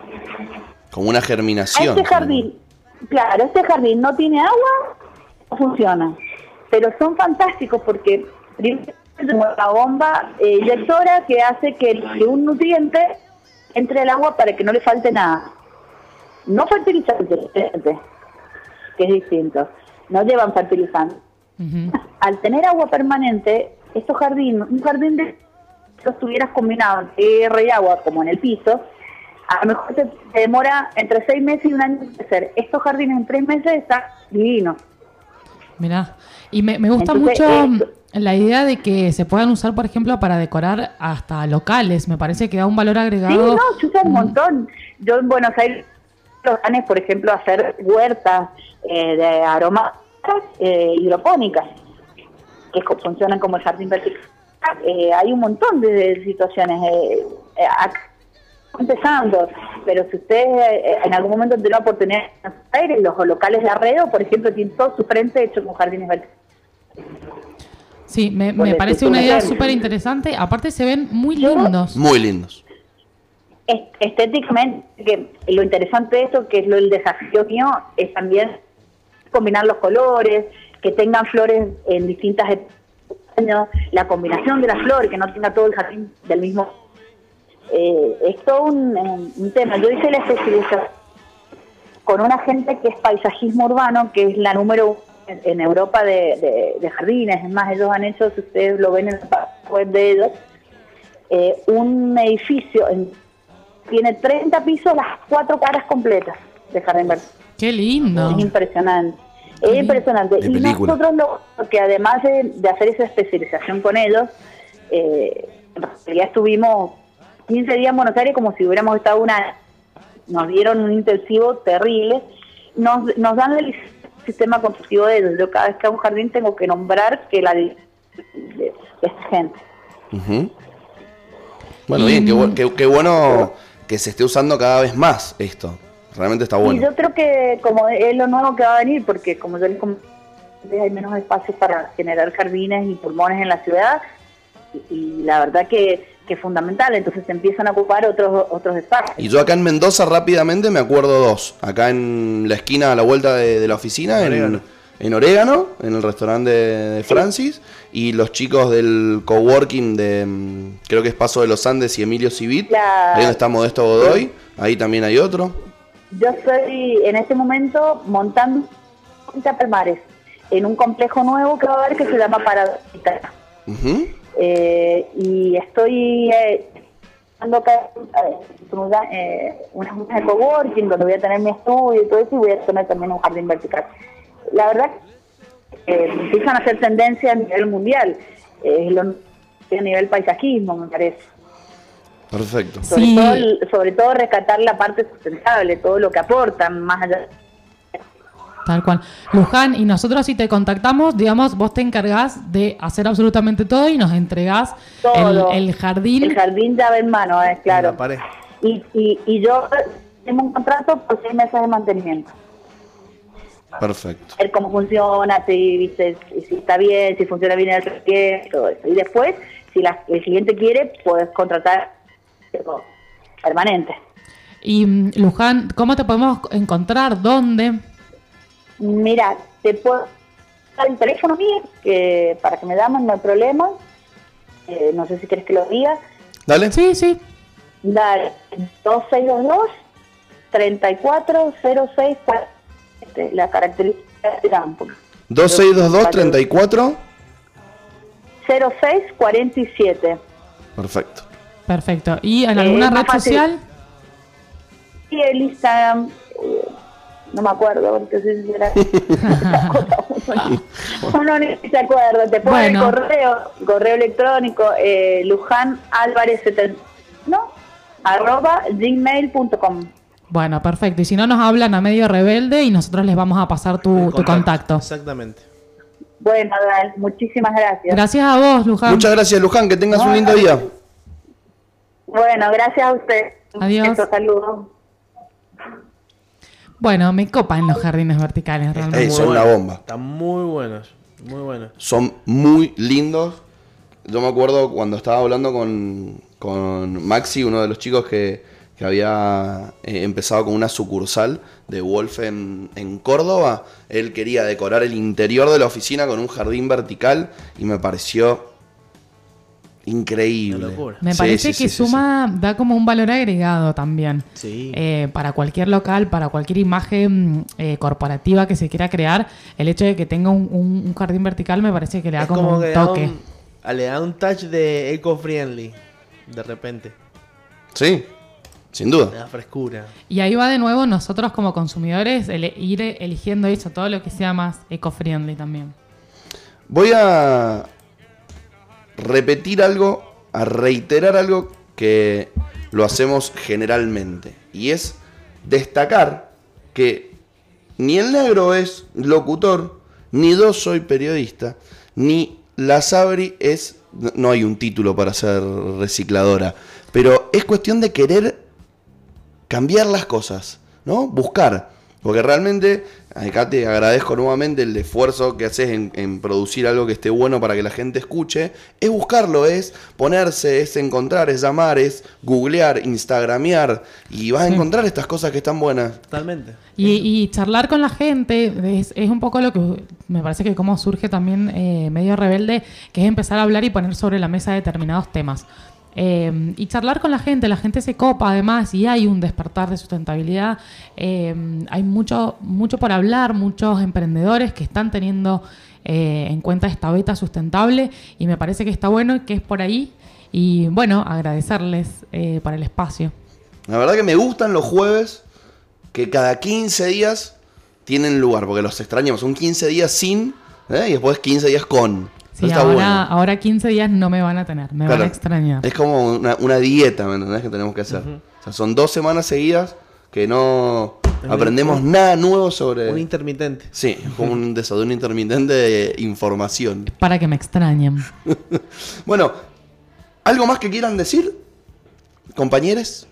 Como una A germinación. este jardín, claro, este jardín no tiene agua, no funciona. Pero son fantásticos porque primero tenemos la bomba eh, inyectora que hace que, que un nutriente entre al agua para que no le falte nada. No fertilizante, que es distinto. No llevan fertilizante. Al tener agua permanente, estos jardines, un jardín de estuvieras combinado en tierra y agua como en el piso, a lo mejor te, te demora entre seis meses y un año crecer. Estos jardines en tres meses están divinos. Mirá. Y me, me gusta Entonces, mucho esto- la idea de que se puedan usar, por ejemplo, para decorar hasta locales. Me parece que da un valor Sí, agregado. no, se usa un montón. Yo en Buenos Aires, los planes, por ejemplo, hacer huertas eh, de aromáticas eh, hidropónicas, que funcionan como el jardín vertical. Eh, hay un montón de, de situaciones. Eh, eh, acá empezando, pero si usted eh, en algún momento tiene la oportunidad de los locales de arreo, por ejemplo, tienen todo su frente hecho con jardines verticales. Sí, me, me parece un una idea súper interesante. Aparte se ven muy lindos. Muy lindos. Est- estéticamente, que lo interesante de esto, que es lo el desafío mío, es también combinar los colores, que tengan flores en distintas etapas año, la combinación de las flores, que no tenga todo el jardín del mismo. Eh, es todo un, tema. Yo hice la especialización con una gente que es paisajismo urbano, que es la número uno en, en Europa de, de- de jardines. Es más, ellos han hecho, si ustedes lo ven en la web de ellos, eh, un edificio en tiene 30 pisos, las cuatro caras completas de jardín vertical. Qué lindo. Es impresionante. Es impresionante. De Y película. nosotros, lo, que además de, de hacer esa especialización con ellos, eh, en realidad estuvimos 15 días en Buenos Aires como si hubiéramos estado una... Nos dieron un intensivo terrible. Nos, nos dan el sistema constructivo de ellos. Yo cada vez que hago un jardín tengo que nombrar que la de, de- de esta gente. Bueno, bien, qué, qué- qué bueno que se esté usando cada vez más esto. Realmente está Y bueno. yo creo que como es lo nuevo que va a venir, porque como yo les comenté, hay menos espacios para generar jardines y pulmones en la ciudad, y, y la verdad que, que es fundamental, entonces se empiezan a ocupar otros otros espacios. Y yo acá en Mendoza rápidamente me acuerdo dos. Acá en la esquina a la vuelta de, de la oficina, en, Orégano. en Orégano, en el restaurante de, de Francis. Y los chicos del coworking de, mm, creo que es Paso de los Andes y Emilio Civit. La- Ahí donde está Modesto Godoy. Ahí también hay otro. Yo estoy en este momento montando 30 palmares en un complejo nuevo que va a haber que se llama Paradita. Eh, y estoy eh, dando acá, eh, eh, unas unas de coworking donde voy a tener mi estudio y todo eso y voy a tener también un jardín vertical. La verdad eh, empiezan a hacer tendencia a nivel mundial, eh, lo- a nivel paisajismo me parece. Perfecto. Sobre, Sí. todo, el- sobre todo rescatar la parte sustentable, todo lo que aportan, más allá Tal cual. Luján, y nosotros si te contactamos, digamos, vos te encargás de hacer absolutamente todo y nos entregás el, todo. el jardín. El jardín llave en mano, es En claro. la pared. Y, y, y yo tengo un contrato por seis meses de mantenimiento. Perfecto. ver cómo funciona, si, viste, si, si está bien, si funciona bien el cliente, todo eso. Y después, si la- el cliente quiere, puedes contratar permanente. Y mm, Luján, ¿cómo te podemos encontrar? ¿Dónde? Mira, te puedo dar el teléfono mío que para que me llamen, no hay problema. Eh, no sé si quieres que lo diga. Dale. Sí, sí. Dar 2622 3406 este, la característica de campo. 2622 34. 0647. Perfecto. Perfecto. ¿Y en Eh, alguna más red social? Y el Instagram, eh, no me acuerdo, porque soy sincera. Uno ni se acuerda, te pone Bueno. el correo, correo electrónico, eh, Luján Álvarez 70, ¿no? arroba gmail.com. Bueno, perfecto. Y si no, nos hablan a medio rebelde y nosotros les vamos a pasar tu, tu contacto. Exactamente. Bueno, Dal, muchísimas gracias. Gracias a vos, Luján. Muchas gracias, Luján. Que tengas un lindo día. Bueno, gracias a usted. Adiós. Saludos. Bueno, me copan los jardines verticales, realmente. Son buenos. bomba. Están muy buenos. Muy buenos. Son muy lindos. Yo me acuerdo cuando estaba hablando con, con Maxi, uno de los chicos que, que había eh, empezado con una sucursal de Wolf en, en Córdoba. Él quería decorar el interior de la oficina con un jardín vertical y me pareció increíble. Me Sí, parece sí, que sí, sí, suma, da como un valor agregado también. Sí. Eh, para cualquier local, para cualquier imagen eh, corporativa que se quiera crear, el hecho de que tenga un, un- un jardín vertical me parece que le da Es como, como un da toque. un, ah, le da un touch de eco-friendly. De repente. Sí, sin Le duda. da frescura. Y ahí va de nuevo nosotros como consumidores ir eligiendo eso, todo lo que sea más eco-friendly también. Voy a repetir algo, a reiterar algo que lo hacemos generalmente. Y es destacar que ni el negro es locutor, ni yo soy periodista, ni la Sabri es... No hay un título para ser recicladora, pero es cuestión de querer cambiar las cosas, ¿no? Buscar. Porque realmente, acá te agradezco nuevamente el esfuerzo que haces en, en producir algo que esté bueno para que la gente escuche. Es buscarlo, es ponerse, es encontrar, es llamar, es googlear, instagramear. Y vas a Sí. encontrar estas cosas que están buenas. Totalmente. Y, y charlar con la gente es, es un poco lo que me parece que como surge también eh, medio rebelde, que es empezar a hablar y poner sobre la mesa determinados temas. Eh, y charlar con la gente, la gente se copa además y hay un despertar de sustentabilidad. Eh, hay mucho, mucho por hablar, muchos emprendedores que están teniendo eh, en cuenta esta beta sustentable y me parece que está bueno que es por ahí. Y bueno, agradecerles eh, por el espacio. La verdad que me gustan los jueves que cada 15 días tienen lugar, porque los extrañamos. Son 15 días sin ¿eh? y después 15 días con. Sí, Eso está ahora, bueno. ahora 15 días no me van a tener, me Claro. van a extrañar. Es como una, una dieta, ¿me entendés? Que tenemos que hacer. O sea, son dos semanas seguidas que no Es aprendemos un- nada nuevo sobre... Un intermitente. Sí, como un desayuno intermitente de información. Para que me extrañen. Bueno, ¿algo más que quieran decir, compañeros?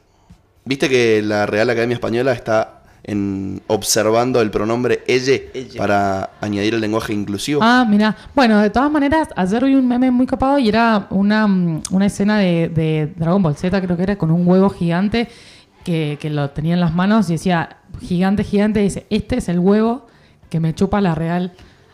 Viste que la Real Academia Española está en, observando el pronombre elle, Elle. para añadir el lenguaje inclusivo. Ah, mira. Bueno, de todas maneras, ayer vi un meme muy copado y era una, mm, una escena de, de Dragon Ball Z, creo que era con un huevo gigante que, que lo tenía en las manos y decía, gigante, gigante, dice, este es el huevo que me chupa la Real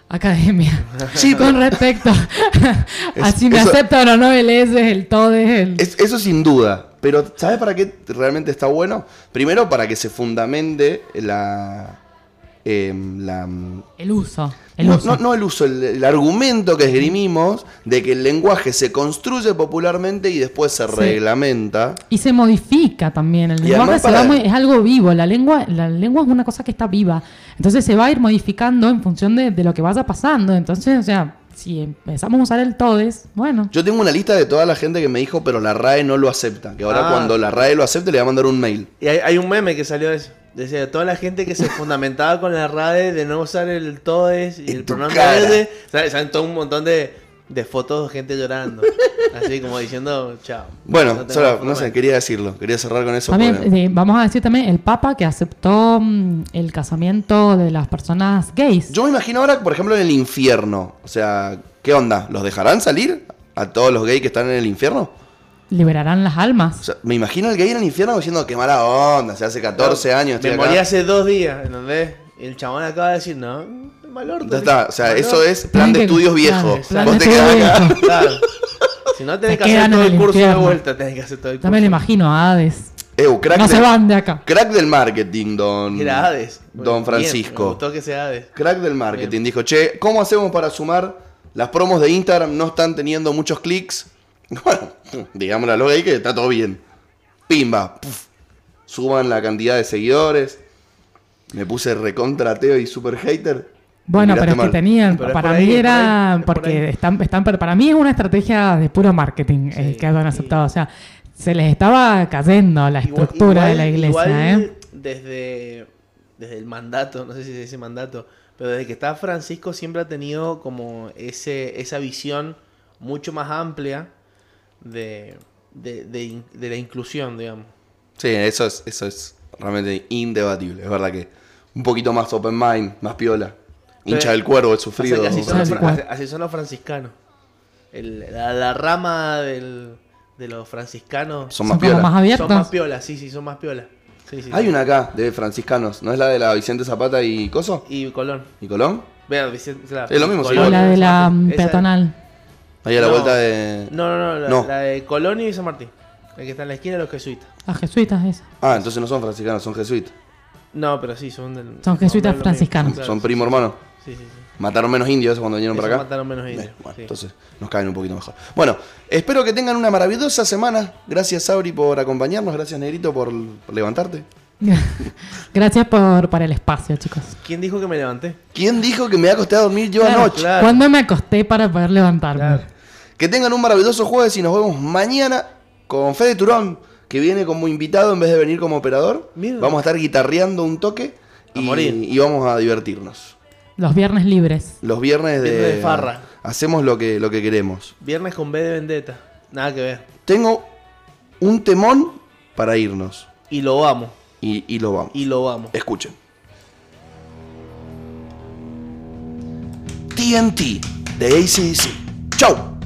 Academia. Sí, con respecto a Es- si me eso- aceptan o no el S, el TODE, el... Es- eso sin duda. Pero ¿sabes para qué realmente está bueno? Primero para que se fundamente la... em, la el uso. El no, uso. no- no el uso, el, el argumento que esgrimimos de que el lenguaje se construye popularmente y después se Sí. reglamenta. Y se modifica también. El Y lenguaje se va muy- es algo vivo. La lengua, la lengua es una cosa que está viva. Entonces se va a ir modificando en función de, de lo que vaya pasando. Entonces, o sea, si empezamos a usar el todes, bueno. Yo tengo una lista de toda la gente que me dijo, pero la RAE no lo acepta. Que ahora Ah. cuando la RAE lo acepte le va a mandar un mail. Y hay, hay un meme que salió de eso. Decía, toda la gente que se fundamentaba con la RAE de no usar el todes y En el pronombre ¿sabes? Salen todo un montón de, de fotos de gente llorando. Así como diciendo, chao. Bueno, No solo, sé, quería decirlo. Quería cerrar con eso. También, porque- eh, vamos a decir también el Papa que aceptó mm, el casamiento de las personas gays. Yo me imagino ahora, por ejemplo, en el infierno. O sea, ¿qué onda? ¿Los dejarán salir a todos los gays que están en el infierno? Liberarán las O almas. sea, me imagino el gay en el infierno diciendo qué mala onda, se hace 14 años. estoy Me acá". morí hace dos días, ¿entendés? Y el chabón acaba de decir, no, mal orto. Ya está, o sea, Mal eso orto". es plan de estudios viejo. plan Vos te quedás acá. Claro. Si no tenés que hacer quedan todo el curso de vuelta, tenés que hacer todo el curso. me lo imagino a Hades. Crack no del- se van de acá. Crack del marketing, don, Era Hades. don Bien, Francisco. me gustó que sea Hades. Crack del marketing. Bien. Dijo, che, ¿cómo hacemos para sumar? Las promos de Instagram no están teniendo muchos clics. Bueno, digámoslo ahí que está todo bien. Pimba. puf. Suban la cantidad de seguidores. Me puse recontrateo y super hater. Bueno, pero es que tenían, Pero para ahí, mí por era, ahí, es por porque están, están, pero para mí es una estrategia de puro marketing el que hayan aceptado. O sea, se les estaba cayendo la Igual- estructura de la iglesia, igual ¿eh? Desde, desde el mandato, no sé si se dice mandato, pero desde que está Francisco siempre ha tenido como ese, esa visión mucho más amplia de, de, de de la inclusión, digamos. Sí, eso es, eso es realmente indebatible. Es verdad que un poquito más open mind, más piola. Hincha del cuervo, el sufrido. así, son los, así- son franciscanos. El- la, la rama del- de los franciscanos Son más Son como piola. más son abiertos. más piolas, sí, sí, son más piolas. Sí, sí, Hay sí. una acá de franciscanos, ¿no es la de la Vicente Zapata y Coso? Y Colón. ¿Y Colón? Vean, Vicente- claro, Es lo mismo, sí. Colón O la de la mm, Esa- peatonal. Ahí a la No. vuelta de. No, no, no, la, No. la de Colón y San Martín. El que está en la esquina de los jesuitas. Las jesuitas, es. Ah, entonces no son franciscanos, son jesuitas. No, pero sí, son del. Son jesuitas franciscanos. claro, son sí, primo hermano. Sí, sí, sí. Mataron menos indios cuando vinieron Esos para acá. mataron menos indios. Eh, bueno, sí. entonces nos caen un poquito mejor. Bueno, espero que tengan una maravillosa semana. Gracias, Sabri, por acompañarnos. Gracias, Negrito, por, por levantarte. Gracias por, por el espacio, chicos. ¿Quién dijo que me levanté? ¿Quién dijo que me acosté a dormir yo Claro, anoche? claro. ¿Cuándo me acosté para poder levantarme? Claro. Que tengan un maravilloso jueves y nos vemos mañana con Fede Turón, que viene como invitado en vez de venir como operador. Vamos a estar guitarreando un toque A y, morir. y vamos a divertirnos. Los viernes libres. Los viernes de, Viernes de farra. Hacemos lo que, lo que queremos. Viernes con B de Vendetta. Nada que ver. Tengo un temón para irnos. Y lo vamos. Y, y lo vamos. Y lo vamos. Escuchen. TNT de ACDC. Chau.